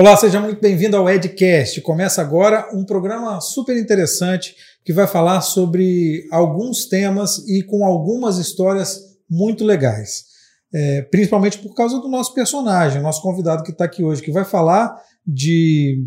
Olá, seja muito bem-vindo ao Edcast. Começa agora um programa super interessante que vai falar sobre alguns temas e com algumas histórias muito legais. É, principalmente por causa do nosso personagem, nosso convidado que está aqui hoje, que vai falar de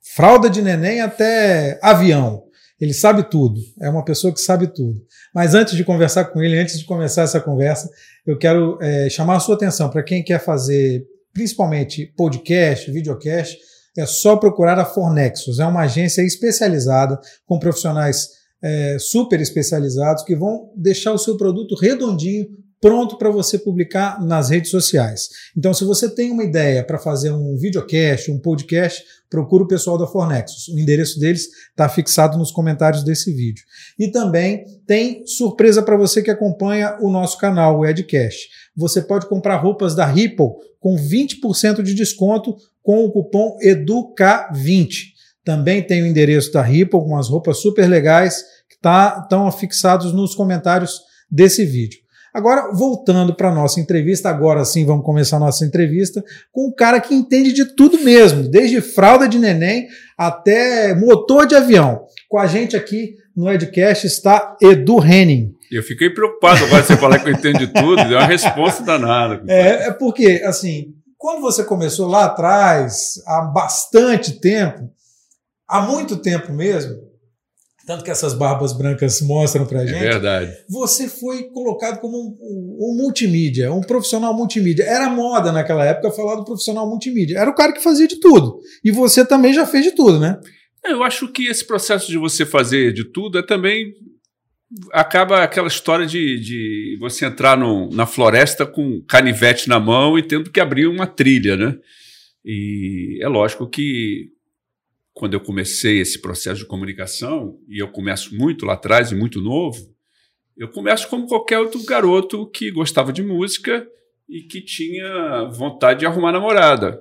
fralda de neném até avião. Ele sabe tudo, é uma pessoa que sabe tudo. Mas antes de conversar com ele, antes de começar essa conversa, eu quero é, chamar a sua atenção para quem quer fazer principalmente podcast, videocast, é só procurar a Fornexus. É uma agência especializada com profissionais é, super especializados que vão deixar o seu produto redondinho, pronto para você publicar nas redes sociais. Então, se você tem uma ideia para fazer um videocast, um podcast, procura o pessoal da Fornexus. O endereço deles está fixado nos comentários desse vídeo. E também tem surpresa para você que acompanha o nosso canal, o Edcast. Você pode comprar roupas da Ripple com 20% de desconto com o cupom EDUCA20. Também tem o endereço da Ripple com as roupas super legais que tá, estão fixados nos comentários desse vídeo. Agora, voltando para a nossa entrevista, agora sim vamos começar a nossa entrevista com um cara que entende de tudo mesmo, desde fralda de neném até motor de avião. Com a gente aqui no Edcast está Edu Henning. Eu fiquei preocupado agora você falar que eu entendo de tudo, deu uma resposta danada. É, é porque, assim, quando você começou lá atrás, há bastante tempo, há muito tempo mesmo, tanto que essas barbas brancas mostram pra é gente. É verdade. Você foi colocado como um, um, multimídia, um profissional multimídia. Era moda naquela época falar do profissional multimídia. Era o cara que fazia de tudo. E você também já fez de tudo, né? É, eu acho que esse processo de você fazer de tudo é também. Acaba aquela história de, de você entrar no, na floresta com canivete na mão e tendo que abrir uma trilha, né? E é lógico que quando eu comecei esse processo de comunicação, e eu começo muito lá atrás e muito novo, eu começo como qualquer outro garoto que gostava de música e que tinha vontade de arrumar namorada.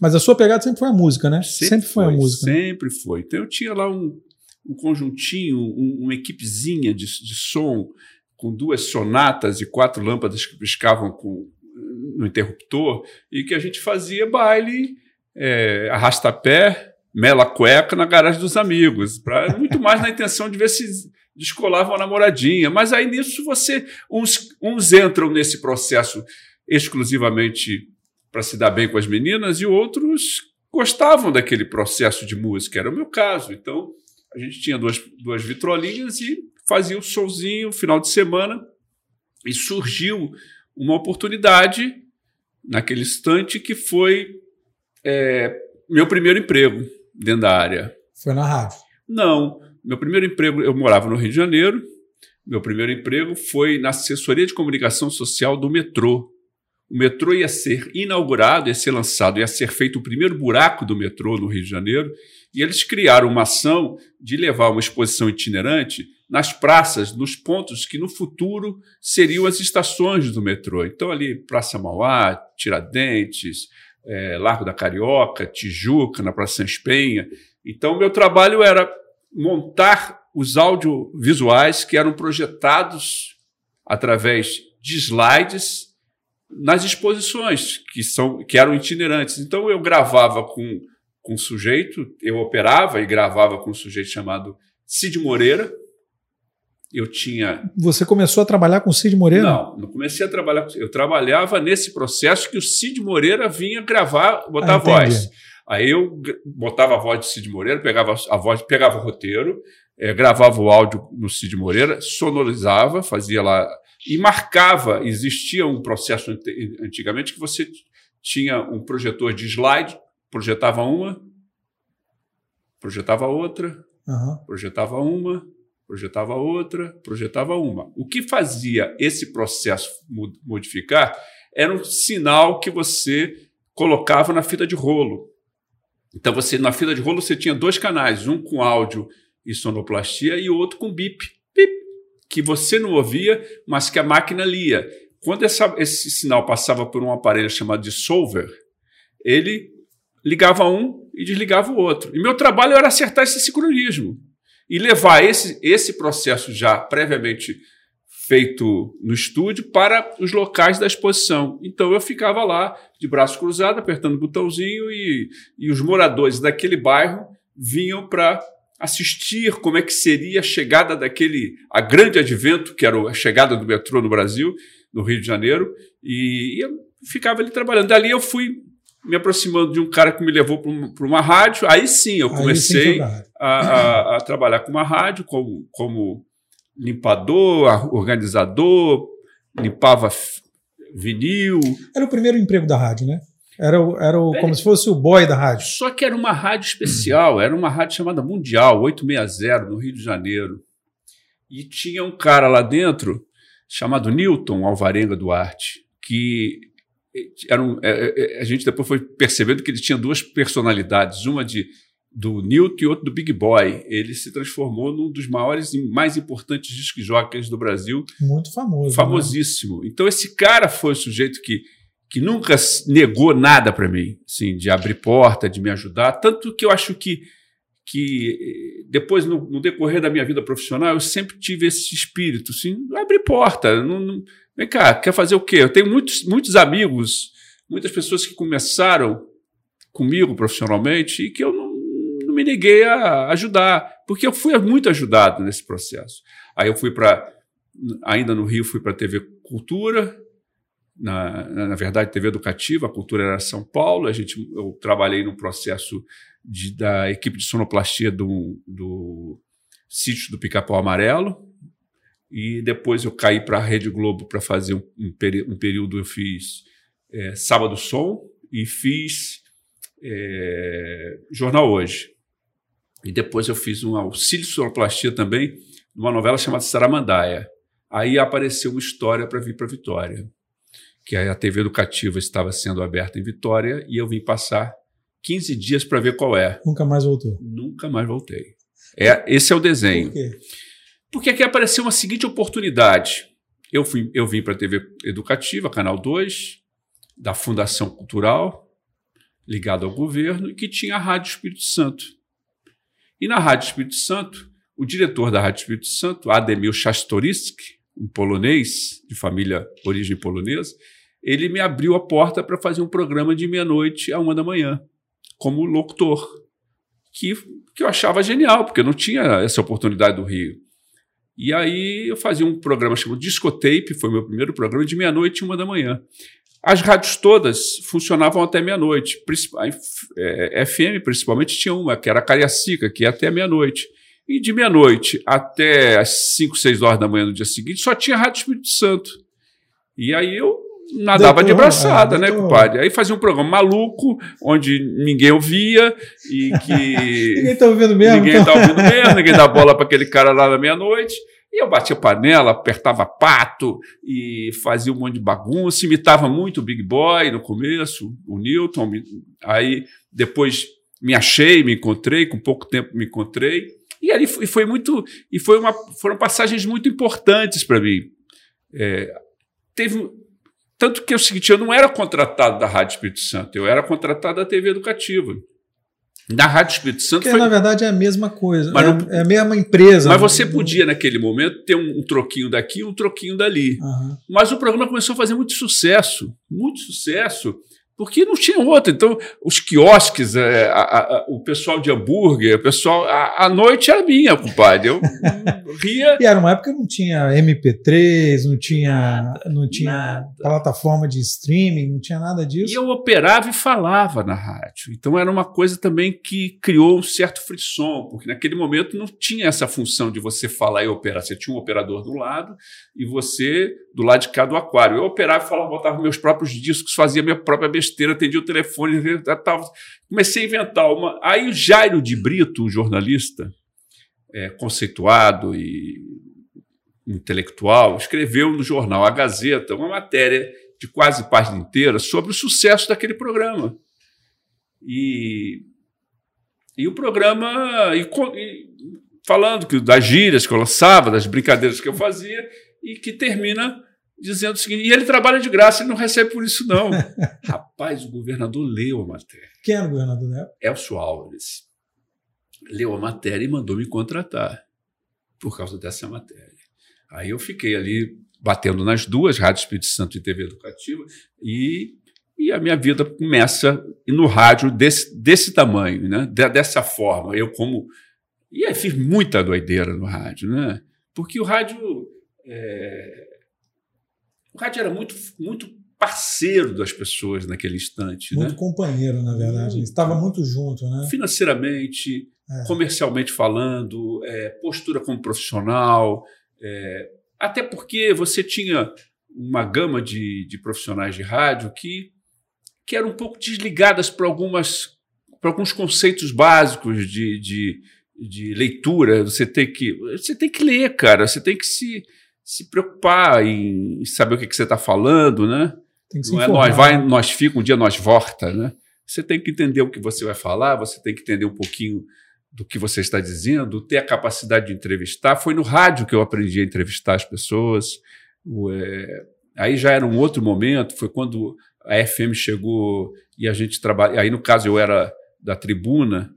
Mas a sua pegada sempre foi a música, né? Sempre, sempre foi, foi, a música. Né? Sempre né? foi. Então eu tinha lá um, um conjuntinho, um, uma equipezinha de, de som com duas sonatas e quatro lâmpadas que piscavam com, no interruptor e que a gente fazia baile, é, arrasta-pé, mela cueca na garagem dos amigos, para muito mais na intenção de ver se descolava uma namoradinha. Mas aí nisso você uns, uns entram nesse processo exclusivamente para se dar bem com as meninas e outros gostavam daquele processo de música. Era o meu caso. Então a gente tinha duas, duas vitrolinhas e fazia o um showzinho final de semana e surgiu uma oportunidade naquele instante que foi é, meu primeiro emprego dentro da área. Foi na rádio? Não. Meu primeiro emprego, eu morava no Rio de Janeiro. Meu primeiro emprego foi na assessoria de comunicação social do metrô. O metrô ia ser inaugurado, ia ser lançado, ia ser feito o primeiro buraco do metrô no Rio de Janeiro. E eles criaram uma ação de levar uma exposição itinerante nas praças, nos pontos que no futuro seriam as estações do metrô. Então, ali, Praça Mauá, Tiradentes, é, Largo da Carioca, Tijuca, na Praça Sans Penha. Então, meu trabalho era montar os audiovisuais que eram projetados através de slides nas exposições, que, são, que eram itinerantes. Então, eu gravava com, com um sujeito, eu operava e gravava com um sujeito chamado Cid Moreira, eu tinha. Você começou a trabalhar com o Cid Moreira? Não, não comecei a trabalhar com Eu trabalhava nesse processo que o Cid Moreira vinha gravar, botar ah, a voz. Aí eu botava a voz de Cid Moreira, pegava a voz, pegava o roteiro, é, gravava o áudio no Cid Moreira, sonorizava, fazia lá e marcava. Existia um processo antigamente que você tinha um projetor de slide, projetava uma, projetava outra, uhum. projetava uma, projetava outra, projetava uma. O que fazia esse processo modificar era um sinal que você colocava na fita de rolo. Então você na fita de rolo você tinha dois canais, um com áudio e sonoplastia e outro com bip, bip, que você não ouvia, mas que a máquina lia. Quando essa, esse sinal passava por um aparelho chamado de solver, ele ligava um e desligava o outro. E meu trabalho era acertar esse sincronismo e levar esse, esse processo já previamente feito no estúdio para os locais da exposição. Então eu ficava lá, de braço cruzado, apertando o botãozinho, e, e os moradores daquele bairro vinham para assistir como é que seria a chegada daquele a grande advento, que era a chegada do metrô no Brasil, no Rio de Janeiro, e, e eu ficava ali trabalhando. Dali eu fui me aproximando de um cara que me levou para uma rádio. Aí sim eu comecei sim a, a, a, trabalhar com uma rádio como, como limpador, organizador, limpava vinil. Era o primeiro emprego da rádio, né? Era, o, era o, como se fosse o boy da rádio. Só que era uma rádio especial, era uma rádio chamada Mundial, 860, no Rio de Janeiro. E tinha um cara lá dentro chamado Newton Alvarenga Duarte, que era um, é, é, a gente depois foi percebendo que ele tinha duas personalidades, uma de do Newton e outro do Big Boy. Ele se transformou num dos maiores e mais importantes disc jockeys do Brasil. Muito famoso. Né? Famosíssimo. Né? Então esse cara foi o sujeito que, que nunca negou nada para mim, assim, de abrir porta, de me ajudar. Tanto que eu acho que, que depois, no, no decorrer da minha vida profissional, eu sempre tive esse espírito, assim, abrir porta. Não, não, vem cá, quer fazer o quê? Eu tenho muitos, muitos amigos, muitas pessoas que começaram comigo profissionalmente e que eu não não me neguei a ajudar, porque eu fui muito ajudado nesse processo. Aí eu fui para, ainda no Rio, fui para a TV Cultura, na, na verdade, TV Educativa, a cultura era São Paulo, a gente, eu trabalhei no processo de, da equipe de sonoplastia do, do sítio do Pica-Pau Amarelo, e depois eu caí para a Rede Globo para fazer um, um, período, eu fiz é, Sábado Som e fiz é, Jornal Hoje. E depois eu fiz um auxílio sonoplastia também, numa novela chamada Saramandaia. Aí apareceu uma história para vir para Vitória, que a TV educativa estava sendo aberta em Vitória e eu vim passar 15 dias para ver qual é. Nunca mais voltou? Nunca mais voltei. É, esse é o desenho. Por quê? Porque aqui apareceu uma seguinte oportunidade. Eu, fui, eu vim para a TV Educativa, Canal 2, da Fundação Cultural, ligado ao governo, e que tinha a Rádio Espírito Santo. E na Rádio Espírito Santo, o diretor da Rádio Espírito Santo, Ademir Chastoriski, um polonês, de família origem polonesa, ele me abriu a porta para fazer um programa de meia-noite a uma da manhã, como locutor, que, que eu achava genial, porque não tinha essa oportunidade do Rio. E aí eu fazia um programa chamado Discotape, foi meu primeiro programa, de meia-noite e uma da manhã. As rádios todas funcionavam até meia-noite. FM, principalmente, tinha uma, que era a Cariacica, que ia até meia-noite. E de meia-noite até as 5, 6 horas da manhã do dia seguinte, só tinha Rádio Espírito Santo. E aí eu nadava de braçada, é, né, compadre? Aí fazia um programa maluco, onde ninguém ouvia e que. ninguém tá ouvindo mesmo. Ninguém então. tá ouvindo mesmo, ninguém dá bola para aquele cara lá na meia-noite. E eu batia panela, apertava pato e fazia um monte de bagunça, imitava muito o Big Boy no começo, o Newton. Aí depois me achei, me encontrei, com pouco tempo me encontrei. E ali foi, foi muito. E foi uma, foram passagens muito importantes para mim. É, teve. Tanto que é o seguinte, eu não era contratado da Rádio Espírito Santo, eu era contratado da TV Educativa. Na Rádio Espírito Santo. Porque, foi... na verdade, é a mesma coisa. É, não... é, a mesma empresa. Mas você podia, naquele momento, ter um, um troquinho daqui um troquinho dali. Uhum. Mas o programa começou a fazer muito sucesso muito sucesso porque não tinha outra. Então, os quiosques, é, a, a, o pessoal de hambúrguer, o pessoal. A, a noite era minha, compadre. Eu ria. E era uma época que não tinha MP3, não tinha, nada, não tinha nada. plataforma de streaming, não tinha nada disso. E eu operava e falava na rádio. Então, era uma coisa também que criou um certo frisson, porque naquele momento não tinha essa função de você falar e operar. Você tinha um operador do lado e você do lado de cá do aquário. Eu operava e falava, botava meus próprios discos, fazia minha própria besteira, atendia o telefone, tava, comecei a inventar uma. Aí o Jairo de Brito, um jornalista é, conceituado e intelectual, escreveu no jornal A Gazeta uma matéria de quase página inteira sobre o sucesso daquele programa. E, e o programa, e, e, falando que, das gírias que eu lançava, das brincadeiras que eu fazia, e que termina dizendo o seguinte: e ele trabalha de graça, ele não recebe por isso, não. Rapaz, o governador leu a matéria. Quem era o governador né? Elcio Álvares. Leu a matéria e mandou me contratar por causa dessa matéria. Aí eu fiquei ali batendo nas duas, Rádio Espírito Santo e TV Educativa, e, e a minha vida começa no rádio desse, desse tamanho, né? dessa forma. Eu como... E aí fiz muita doideira no rádio, né? Porque o rádio... É, o rádio era muito, muito parceiro das pessoas naquele instante. Muito né? companheiro, na verdade. Muito, Estava muito junto, né? Financeiramente, é. comercialmente falando, é, postura como profissional, é, até porque você tinha uma gama de, de profissionais de rádio que, que eram um pouco desligadas para algumas para alguns conceitos básicos de, de, de leitura. Você tem que você tem que ler, cara. Você tem que se, se preocupar em saber o que, que você está falando, né? Tem que se Não é nós vai, nós fica, um dia nós volta, né? Você tem que entender o que você vai falar, você tem que entender um pouquinho do que você está dizendo, ter a capacidade de entrevistar. Foi no rádio que eu aprendi a entrevistar as pessoas. É, aí já era um outro momento, foi quando a FM chegou e a gente trabalha. Aí, no caso, eu era da tribuna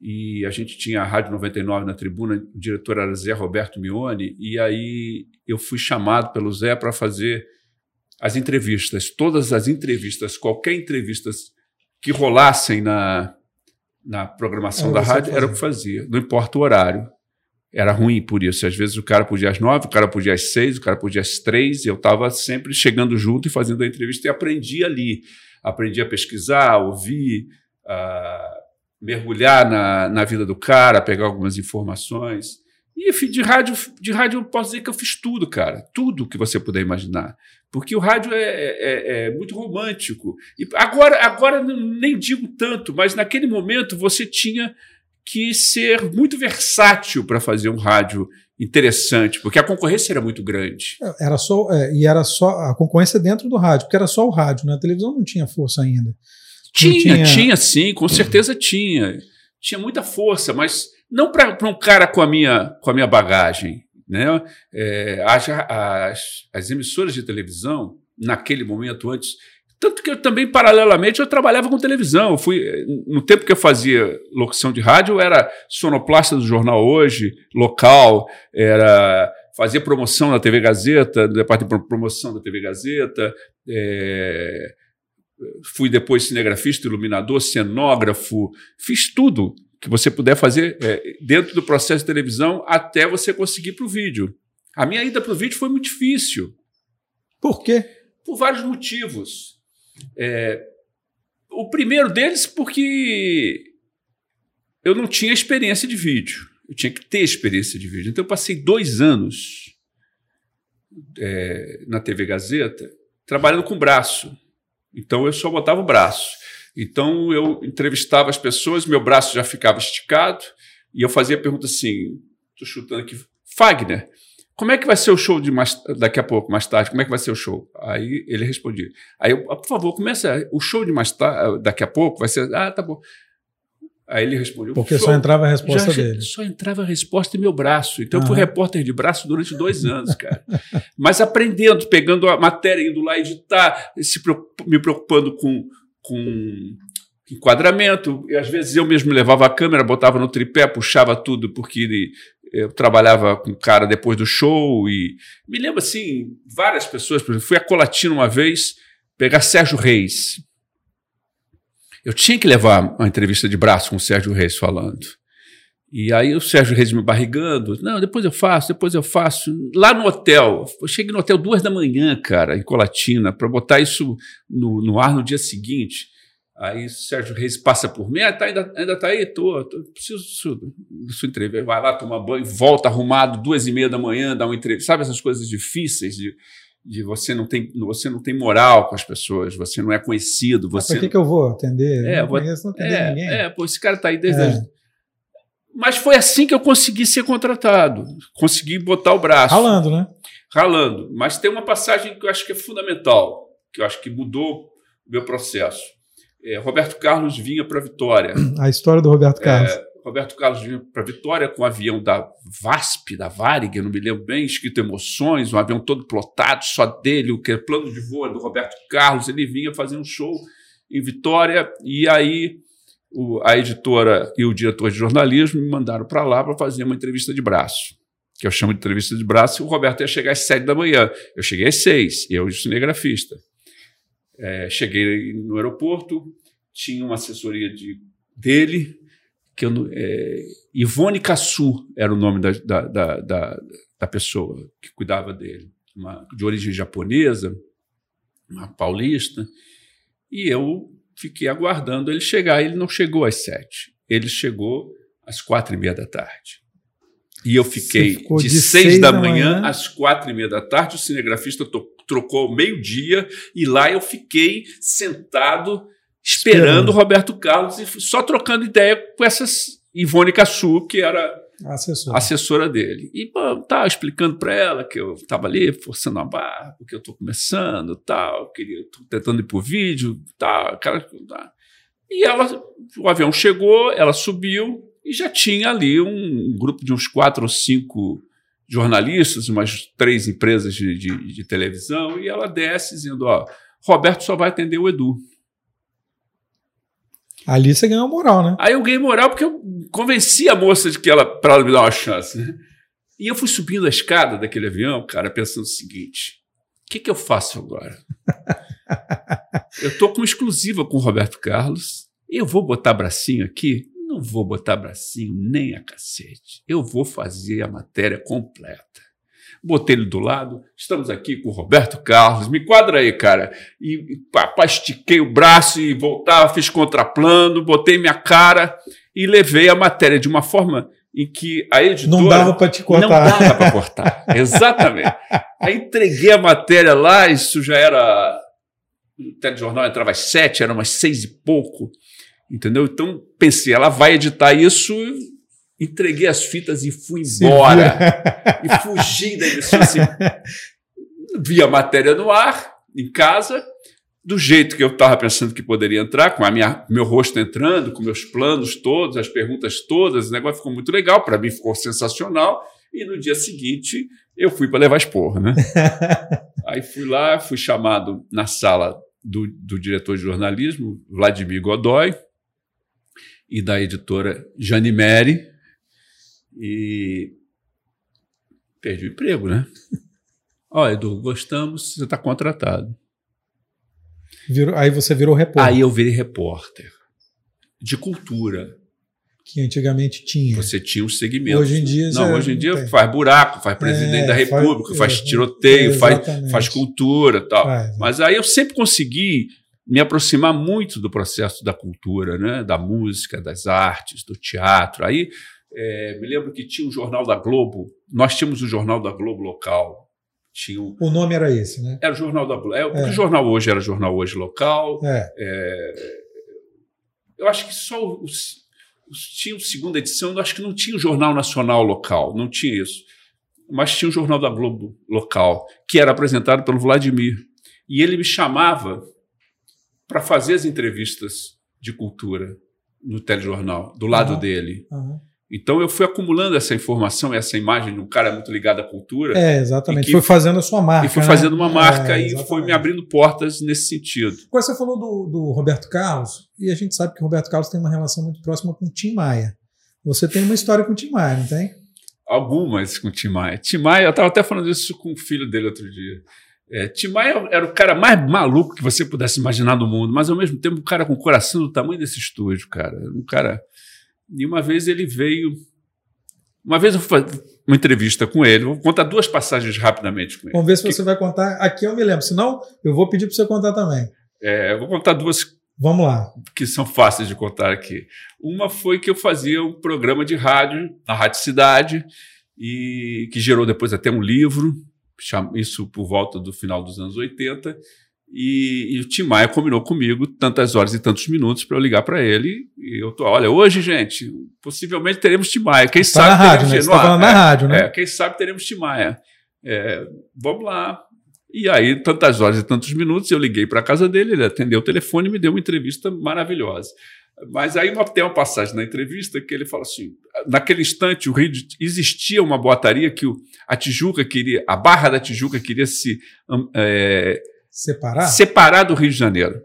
e a gente tinha a Rádio 99 na tribuna, o diretor era Zé Roberto Mione, e aí eu fui chamado pelo Zé para fazer as entrevistas, todas as entrevistas, qualquer entrevista que rolassem na, na programação da rádio, era o que fazia, não importa o horário. Era ruim por isso. Às vezes o cara podia às nove, o cara podia às seis, o cara podia às três, e eu estava sempre chegando junto e fazendo a entrevista e aprendi ali. Aprendi a pesquisar, a ouvir, a mergulhar na, na vida do cara, pegar algumas informações. E de rádio, de rádio eu posso dizer que eu fiz tudo, cara. Tudo que você puder imaginar. Porque o rádio é, é, é muito romântico. E agora, agora nem digo tanto, mas naquele momento você tinha que ser muito versátil para fazer um rádio interessante, porque a concorrência era muito grande. É, era só é, e era só a concorrência dentro do rádio, porque era só o rádio, né? televisão não tinha força ainda. Tinha, tinha, tinha sim, com certeza tinha. Tinha muita força, mas não para um cara com a minha, com a minha bagagem. Né? É, as, as, as emissoras de televisão, naquele momento antes, tanto que eu também, paralelamente, eu trabalhava com televisão. Eu fui, no tempo que eu fazia locução de rádio, eu era sonoplasta do Jornal Hoje, local, era fazer promoção na TV Gazeta, no departamento de promoção da TV Gazeta, é, fui depois cinegrafista, iluminador, cenógrafo, fiz tudo que você puder fazer é, dentro do processo de televisão até você conseguir para o vídeo. A minha ida para o vídeo foi muito difícil. Por quê? Por vários motivos. É, o primeiro deles, porque eu não tinha experiência de vídeo. Eu tinha que ter experiência de vídeo. Então, eu passei dois anos é, na TV Gazeta trabalhando com braço. Então, eu só botava o braço. Então eu entrevistava as pessoas, meu braço já ficava esticado e eu fazia a pergunta assim: estou chutando aqui, Fagner, como é que vai ser o show de mais, daqui a pouco, mais tarde? Como é que vai ser o show? Aí ele respondia. Aí eu, ah, por favor, começa o show de mais tarde, daqui a pouco vai ser. Ah, tá bom. Aí ele respondeu. Porque só entrava a resposta já, dele. Só entrava a resposta em meu braço. Então eu fui repórter de braço durante dois anos, cara. Mas aprendendo, pegando a matéria, indo lá editar, se, me preocupando com com enquadramento. E às vezes eu mesmo levava a câmera, botava no tripé, puxava tudo, porque ele, eu trabalhava com o cara depois do show. E me lembro assim, várias pessoas, por exemplo, fui a Colatina uma vez pegar Sérgio Reis. Eu tinha que levar uma entrevista de braço com o Sérgio Reis falando. E aí o Sérgio Reis me barrigando. Não, depois eu faço, depois eu faço. Lá no hotel. Eu cheguei no hotel duas da manhã, cara, em Colatina, para botar isso no, no, ar no dia seguinte. Aí o Sérgio Reis passa por mim. Ah, tá, ainda, ainda tá aí? Tô, tô preciso da sua entrevista. Vai lá tomar banho, volta arrumado, duas e meia da manhã, dá uma entrevista. Sabe essas coisas difíceis de, de você não tem você não tem moral com as pessoas, você não é conhecido. Você Mas por que, que eu vou atender? É, não vou, conheço, não atender é, ninguém. É, pô, esse cara tá aí desde. É. Mas foi assim que eu consegui ser contratado. Consegui botar o braço. Ralando, né? Ralando. Mas tem uma passagem que eu acho que é fundamental, que eu acho que mudou o meu processo. É, Roberto Carlos vinha para Vitória. A história do Roberto é, Carlos. É, Roberto Carlos vinha para Vitória com um avião da VASP, da Varig, não me lembro bem, escrito Emoções, um avião todo plotado, só dele, o que é plano de voo do Roberto Carlos. Ele vinha fazer um show em Vitória e aí o, a editora e o diretor de jornalismo me mandaram para lá para fazer uma entrevista de braço. que eu chamo de entrevista de braço, o Roberto ia chegar às sete da manhã. Eu cheguei às seis, eu cinegrafista. É, cheguei no aeroporto, tinha uma assessoria de, dele, que eu, é, Ivone Cassu era o nome da, da, da, da, pessoa que cuidava dele, uma, de origem japonesa, uma paulista, e eu fiquei aguardando ele chegar. Ele não chegou às sete, ele chegou às quatro e meia da tarde. E eu fiquei de, de, seis, seis da, da manhã, manhã, às quatro e meia da tarde. O cinegrafista trocou meio-dia e lá eu fiquei sentado esperando, esperando. Roberto Carlos e só trocando ideia com essas Ivone Cassu, que era assessora, assessora dele. E estava tá explicando para ela que eu estava ali forçando a barra, porque eu estou começando, tal, queria, tô tentando ir por vídeo, tal, aquela, tal. E ela, o avião chegou, ela subiu e já tinha ali um grupo de uns quatro ou cinco jornalistas, umas três empresas de, de, de televisão, e ela desce dizendo: Ó, Roberto só vai atender o Edu. Ali você ganhou moral, né? Aí eu ganhei moral porque eu convenci a moça de que ela para ela me dar uma chance. Né? E eu fui subindo a escada daquele avião, cara, pensando o seguinte: o que, que eu faço agora? eu estou com exclusiva com o Roberto Carlos. Eu vou botar bracinho aqui? Não vou botar bracinho nem a cacete. Eu vou fazer a matéria completa botei ele do lado. Estamos aqui com o Roberto Carlos. Me quadra aí, cara. E, pá, estiquei o braço e voltava, fiz contraplano, botei minha cara e levei a matéria de uma forma em que a editora. Não dava para te cortar. Não dava para cortar. Exatamente. Aí entreguei a matéria lá, isso já era. O telejornal entrava às sete, era umas seis e pouco. Entendeu? Então pensei, ela vai editar isso entreguei as fitas e fui embora. e fugi da emissora. Assim, vi a matéria no ar, em casa, do jeito que eu estava pensando que poderia entrar, com a minha, meu rosto entrando, com meus planos todos, as perguntas todas, o negócio ficou muito legal, para mim ficou sensacional. E no dia seguinte eu fui para levar esporra, né? Aí fui lá, fui chamado na sala do, do diretor de jornalismo, Vladimir Godoy, e da editora Jane Mary, e perdi o emprego, né? Ó, Edu, gostamos, você está contratado. Virou, aí você virou repórter. Aí eu virei repórter de cultura. Que antigamente tinha. Você tinha os segmentos. Hoje em dia Não, hoje em dia tem. faz buraco, faz presidente é, da República, faz, faz tiroteio, é, faz, faz cultura tal. Faz, Mas aí eu sempre consegui me aproximar muito do processo da cultura, né? da música, das artes, do teatro. Aí é, me lembro que tinha o Jornal da Globo, nós tínhamos o Jornal da Globo local. Tinha o, o nome era esse, né? Era o Jornal da Globo. É, é. O jornal hoje era o Jornal Hoje Local. É. é eu acho que só os, os, tinha segunda edição, eu acho que não tinha o Jornal Nacional local, não tinha isso. Mas tinha o Jornal da Globo local, que era apresentado pelo Vladimir. E ele me chamava para fazer as entrevistas de cultura no telejornal, do lado uhum. dele. Uhum. Então eu fui acumulando essa informação, essa imagem de um cara muito ligado à cultura. É, exatamente. foi fazendo a sua marca. E foi né? fazendo uma marca é, e foi me abrindo portas nesse sentido. Agora você falou do, do Roberto Carlos, e a gente sabe que o Roberto Carlos tem uma relação muito próxima com o Tim Maia. Você tem uma história com o Tim Maia, não tem? Algumas com o Tim Maia. Tim Maia, eu estava até falando isso com o filho dele outro dia. É, Tim Maia era o cara mais maluco que você pudesse imaginar do mundo, mas ao mesmo tempo um cara com o coração do tamanho desse estúdio, cara. Um cara e uma vez ele veio. Uma vez eu fui uma entrevista com ele, vou contar duas passagens rapidamente com ele. Vamos ver se que... você vai contar. Aqui eu me lembro, senão eu vou pedir para você contar também. É, eu vou contar duas. Vamos lá. Que são fáceis de contar aqui. Uma foi que eu fazia um programa de rádio, na Rádio Cidade, e que gerou depois até um livro, isso por volta do final dos anos 80. E, e, o Tim Maia combinou comigo tantas horas e tantos minutos para eu ligar para ele. E eu tô, olha, hoje, gente, possivelmente teremos Tim Maia. Quem tá sabe na rádio, né? Você tá falando é, na rádio, né? É, quem sabe teremos Tim Maia. É, vamos lá. E aí, tantas horas e tantos minutos, eu liguei para a casa dele, ele atendeu o telefone e me deu uma entrevista maravilhosa. Mas aí uma, tem uma passagem na entrevista que ele fala assim: naquele instante, o Rio de, existia uma boataria que o, a Tijuca queria, a Barra da Tijuca queria se é, Separar? Separar do Rio de Janeiro.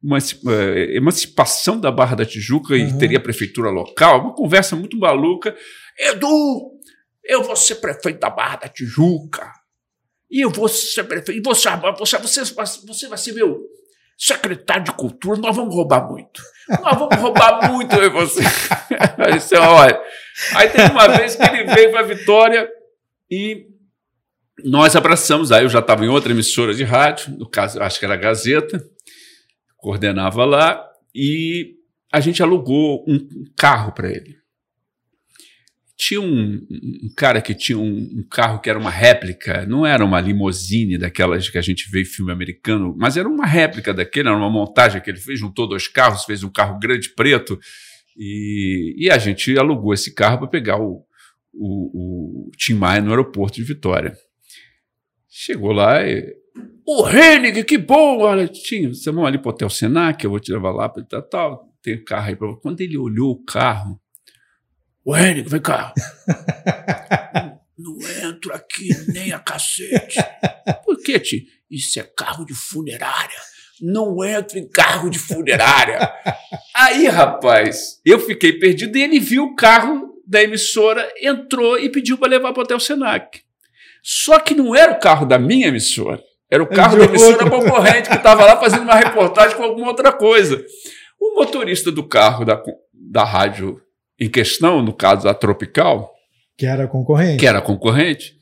Uma é, emancipação da Barra da Tijuca uhum. e teria prefeitura local, uma conversa muito maluca. Edu, eu vou ser prefeito da Barra da Tijuca. E eu vou ser prefeito. E você, você, você, você vai ser meu secretário de cultura. Nós vamos roubar muito. Nós vamos roubar muito eu e você. Aí, olha. Aí teve uma vez que ele veio para Vitória e nós abraçamos. Aí eu já estava em outra emissora de rádio, no caso, acho que era a Gazeta, coordenava lá, e a gente alugou um carro para ele. Tinha um, um, cara que tinha um, um, carro que era uma réplica, não era uma limousine daquelas que a gente vê em filme americano, mas era uma réplica daquele, era uma montagem que ele fez, juntou dois carros, fez um carro grande preto, e, e a gente alugou esse carro para pegar o, o, o Tim Maia no aeroporto de Vitória. Chegou lá e. O Hennig, que bom! Olha, tinha, você vai ali para o Hotel Senac, eu vou te levar lá para tal, tal, tem carro aí para Quando ele olhou o carro, o Henrique, vem cá. não, não entro aqui nem a cacete. Por que, Ti? Isso é carro de funerária. Não entro em carro de funerária. Aí, rapaz, eu fiquei perdido e ele viu o carro da emissora, entrou e pediu para levar para o Hotel Senac. Só que não era o carro da minha emissora. Era o carro da emissora concorrente que estava lá fazendo uma reportagem com alguma outra coisa. O motorista do carro da, da rádio em questão, no caso da Tropical. Que era concorrente. Que era concorrente.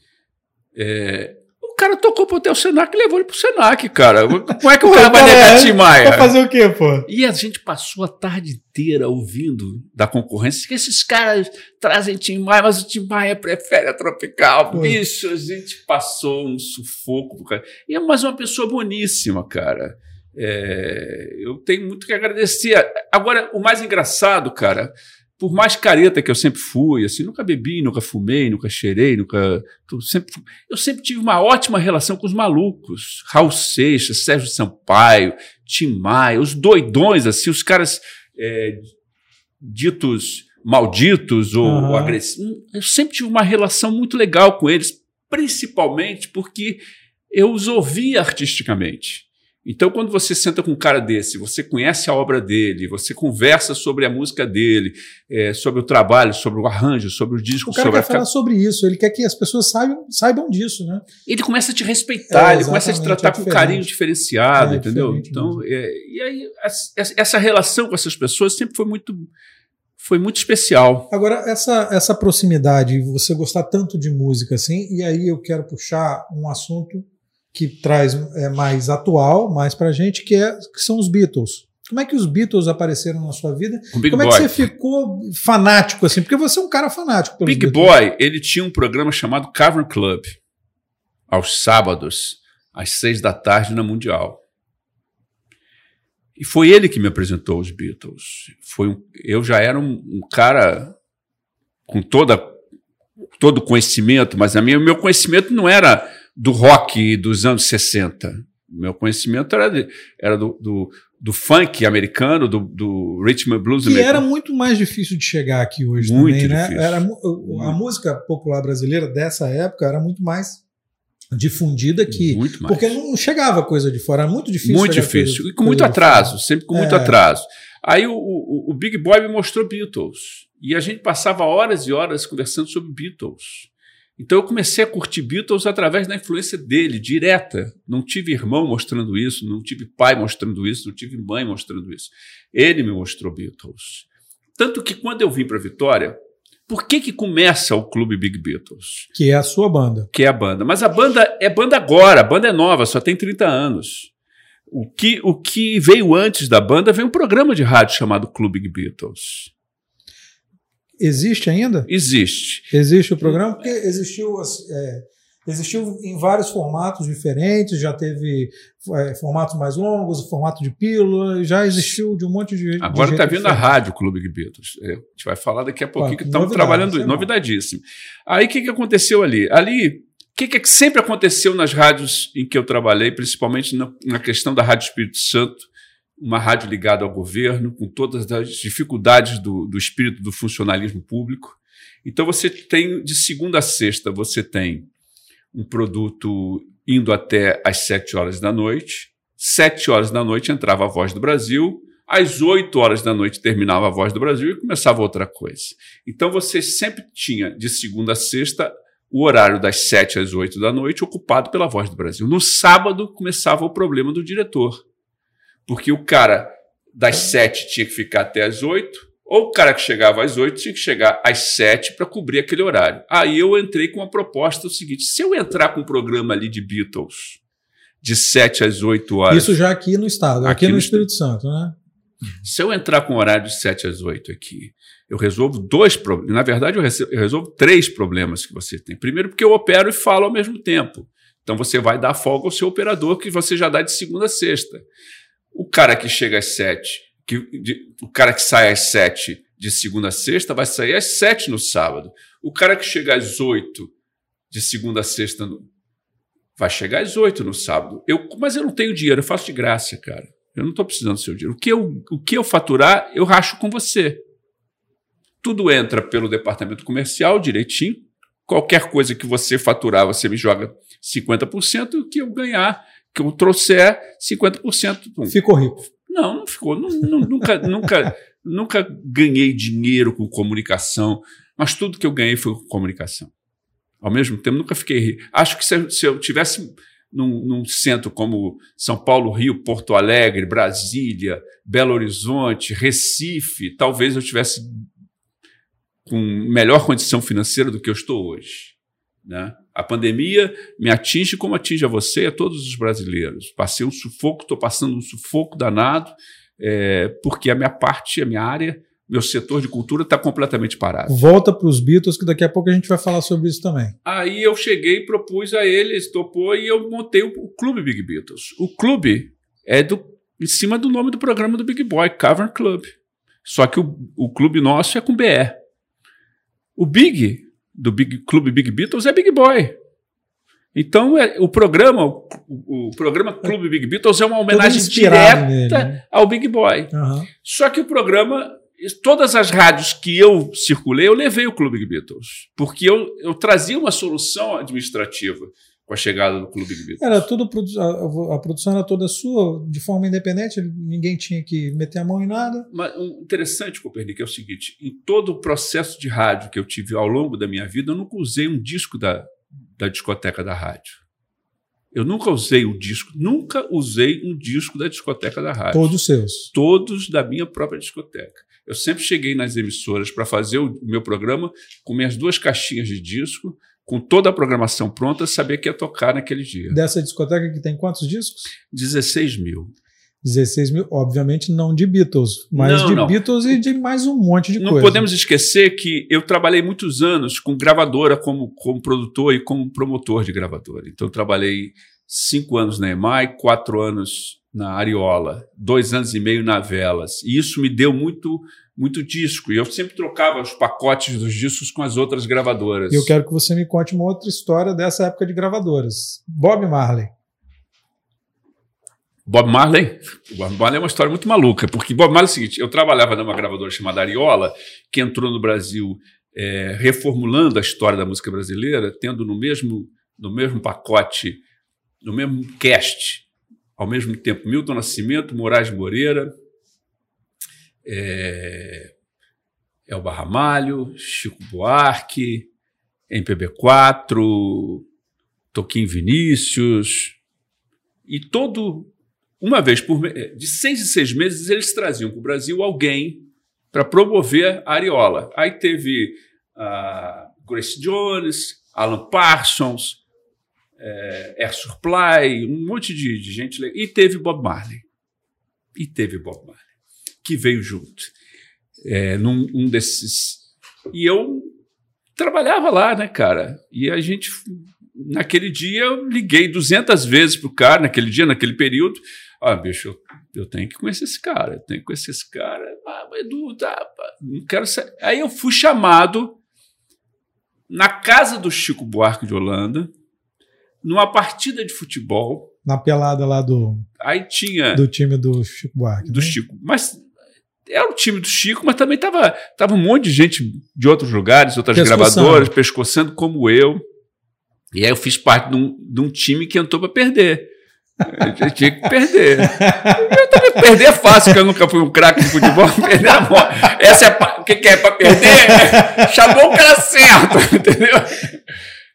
É, cara tocou pro Hotel Senac e levou ele pro Senac, cara. Como é que o cara vai negar Tim Maia? Vai fazer o quê, pô? E a gente passou a tarde inteira ouvindo da concorrência que esses caras trazem Tim Maia, mas o Tim Maia prefere a Tropical. Pô. Bicho, a gente passou um sufoco. Cara. E é mais uma pessoa boníssima, cara. É, eu tenho muito que agradecer. Agora, o mais engraçado, cara, por mais careta que eu sempre fui, assim, nunca bebi, nunca fumei, nunca cheirei, nunca. Sempre, eu sempre tive uma ótima relação com os malucos. Raul Seixas, Sérgio Sampaio, Tim Maia, os doidões, assim, os caras é, ditos malditos ou, uhum. ou agressivos. Eu sempre tive uma relação muito legal com eles, principalmente porque eu os ouvia artisticamente. Então, quando você senta com um cara desse, você conhece a obra dele, você conversa sobre a música dele, é, sobre o trabalho, sobre o arranjo, sobre o disco. O cara sobre quer a... falar sobre isso, ele quer que as pessoas saibam, saibam disso, né? Ele começa a te respeitar, é, ele começa a te tratar é com carinho diferenciado, é, entendeu? Então, é, e aí, essa relação com essas pessoas sempre foi muito foi muito especial. Agora, essa, essa proximidade, você gostar tanto de música assim, e aí eu quero puxar um assunto que traz é, mais atual, mais pra gente, que, é, que são os Beatles. Como é que os Beatles apareceram na sua vida? Como é Boy. que você ficou fanático assim? Porque você é um cara fanático Big Beatles. Boy, ele tinha um programa chamado Cavern Club, aos sábados, às seis da tarde na Mundial. E foi ele que me apresentou os Beatles. Foi um, eu já era um, um cara com toda todo conhecimento, mas a minha, o meu conhecimento não era do rock dos anos 60. Meu conhecimento era, de, era do, do, do, funk americano, do, do rhythm blues que americano. era muito mais difícil de chegar aqui hoje muito também, né? difícil. né? Era, a música popular brasileira dessa época era muito mais difundida que muito mais. porque não chegava coisa de fora, era muito difícil. Muito difícil coisa, e com muito atraso, sempre com muito é. atraso. Aí o, o, o Big Boy me mostrou Beatles e a gente passava horas e horas conversando sobre Beatles. Então eu comecei a curtir Beatles através da influência dele, direta. Não tive irmão mostrando isso, não tive pai mostrando isso, não tive mãe mostrando isso. Ele me mostrou Beatles. Tanto que quando eu vim para Vitória, por que, que começa o Clube Big Beatles? Que é a sua banda. Que é a banda. Mas a banda é banda agora, a banda é nova, só tem 30 anos. O que, o que veio antes da banda veio um programa de rádio chamado Clube Big Beatles. Existe ainda? Existe. Existe o programa? Porque existiu, é, existiu em vários formatos diferentes, já teve é, formatos mais longos, formato de pílula, já existiu de um monte de. Agora está vindo a rádio Clube de Beatles. É, a gente vai falar daqui a pouquinho que estamos trabalhando, novidadíssimo. Aí o que, que aconteceu ali? Ali o que, que, sempre aconteceu nas rádios em que eu trabalhei, principalmente na, na, questão da Rádio Espírito Santo, uma rádio ligada ao governo, com todas as dificuldades do, do espírito do funcionalismo público. Então você tem, de segunda a sexta, você tem um produto indo até às sete horas da noite. Sete horas da noite entrava a Voz do Brasil, Às 8 horas da noite terminava a Voz do Brasil e começava outra coisa. Então você sempre tinha, de segunda a sexta, o horário das 7 às 8 da noite ocupado pela Voz do Brasil. No sábado começava o problema do diretor. Porque o cara das 7 tinha que ficar até às 8, ou o cara que chegava às 8 tinha que chegar às 7 para cobrir aquele horário. Aí eu entrei com uma proposta o seguinte: se eu entrar com um programa ali de Beatles de 7 às 8 horas. Isso já aqui no estado, aqui, aqui no, no, Espírito Santo, né? Se eu entrar com horário de 7 às 8 aqui, eu resolvo dois problemas. Na verdade, eu, eu resolvo três problemas que você tem. Primeiro, porque eu opero e falo ao mesmo tempo. Então você vai dar folga ao seu operador, que você já dá de segunda a sexta. O cara que chega às 7, que, de, o cara que sai às 7 de segunda a sexta vai sair às 7 no sábado. O cara que chega às 8 de segunda a sexta no, vai chegar às 8 no sábado. Eu, mas eu não tenho dinheiro, eu faço de graça, cara. Eu não estou precisando do seu dinheiro. O que, eu, o que eu faturar, eu racho com você. Tudo entra pelo departamento comercial direitinho. Qualquer coisa que você faturar, você me joga 50%. O que eu ganhar, que eu trouxer, 50%. Ficou rico. Não, não ficou. Não, não, nunca, nunca, nunca ganhei dinheiro com comunicação, mas tudo que eu ganhei foi com comunicação. Ao mesmo tempo, nunca fiquei rico. Acho que se eu, se eu tivesse num, num, centro como São Paulo, Rio, Porto Alegre, Brasília, Belo Horizonte, Recife, talvez eu tivesse com melhor condição financeira do que eu estou hoje. Né? A pandemia me atinge como atinge a você e a todos os brasileiros. Passei um sufoco, estou passando um sufoco danado, é, porque a minha parte, a minha área, meu setor de cultura está completamente parado. Volta para os Beatles, que daqui a pouco a gente vai falar sobre isso também. Aí eu cheguei, propus a eles, topou e eu montei o, o Clube Big Beatles. O clube é do, em cima do nome do programa do Big Boy, Cavern Club. Só que o, o clube nosso é com BR. O Big, do Big Clube Big Beatles, é Big Boy. Então, é, o programa, o, o, programa Clube Big Beatles é uma homenagem direta nele, né? ao Big Boy. Uhum. Só que o programa todas as rádios que eu circulei, eu levei o Clube Beatles, porque eu, eu trazia uma solução administrativa com a chegada do Clube Beatles. Era tudo a, a, produção era toda sua, de forma independente, ninguém tinha que meter a mão em nada. Mas o interessante, Copernic, é o seguinte: em todo o processo de rádio que eu tive ao longo da minha vida, eu nunca usei um disco da, da discoteca da rádio. Eu nunca usei um disco, nunca usei um disco da discoteca da rádio. Todos seus. Todos da minha própria discoteca. Eu sempre cheguei nas emissoras para fazer o meu programa com minhas duas caixinhas de disco, com toda a programação pronta, saber que ia tocar naquele dia. Dessa discoteca que tem quantos discos? 16 mil. 16 mil, obviamente não de Beatles, mas não, de não. Beatles e de mais um monte de não coisa. Não podemos esquecer que eu trabalhei muitos anos com gravadora como, como produtor e como promotor de gravadora. Então, eu trabalhei cinco anos na EMAI, quatro anos na Ariola, dois anos e meio na Velas. E isso me deu muito, muito disco. E eu sempre trocava os pacotes dos discos com as outras gravadoras. Eu quero que você me conte uma outra história dessa época de gravadoras. Bob Marley. Bob Marley? Bob Marley é uma história muito maluca, porque Bob Marley é o seguinte: eu trabalhava numa gravadora chamada Ariola, que entrou no Brasil é, reformulando a história da música brasileira, tendo no mesmo, no mesmo pacote, no mesmo cast, ao mesmo tempo Milton Nascimento, Moraes Moreira, é, Elba Ramalho, Chico Buarque, MPB4, Toquinho Vinícius, e todo, uma vez por de seis em seis meses, eles traziam para o Brasil alguém para promover a Ariola. Aí teve a Grace Jones, Alan Parsons, é, Air Supply, um monte de, de gente. E teve Bob Marley. E teve Bob Marley, que veio junto. É, num um desses. E eu trabalhava lá, né, cara? E a gente, naquele dia, eu liguei 200 vezes pro cara, naquele dia, naquele período. Ah, bicho, eu, eu tenho que conhecer esse cara, eu tenho que conhecer esse cara. Ah, Edu, tá, não quero ser. Aí eu fui chamado na casa do Chico Buarque de Holanda, numa partida de futebol. Na pelada lá do. Aí tinha. Do time do Chico Buarque. Do né? Chico. Mas era o time do Chico, mas também tava, tava um monte de gente de outros lugares, outras gravadoras, pescoçando como eu. E aí eu fiz parte de um, de um time que entrou para perder. Eu tinha que perder. Eu também perder é fácil, porque eu nunca fui um craque de futebol. Perder a bola. Essa é o que, que é para perder? Chamou o cara certo, entendeu?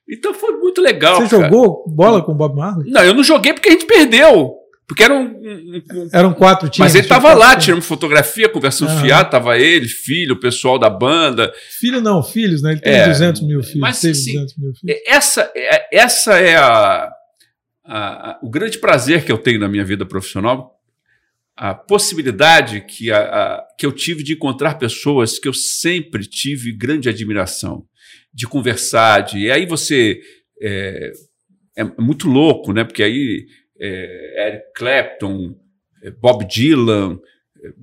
Então foi muito legal. Você cara. jogou bola com o Bob Marley? Não, eu não joguei porque a gente perdeu. Porque eram. Um, um, eram quatro times. Mas ele estava lá, tirando fotografia, conversando uhum. fiado, tava ele, filho, o pessoal da banda. Filho não, filhos, né? Ele tem é, 200 mil filhos. Mas, assim, mil filhos. Essa, é, essa é a, a, a, o grande prazer que eu tenho na minha vida profissional, a possibilidade que, a, que eu tive de encontrar pessoas que eu sempre tive grande admiração, de conversar, de. E aí você. É, é muito louco, né? Porque aí é, Eric Clapton, é, Bob Dylan, é,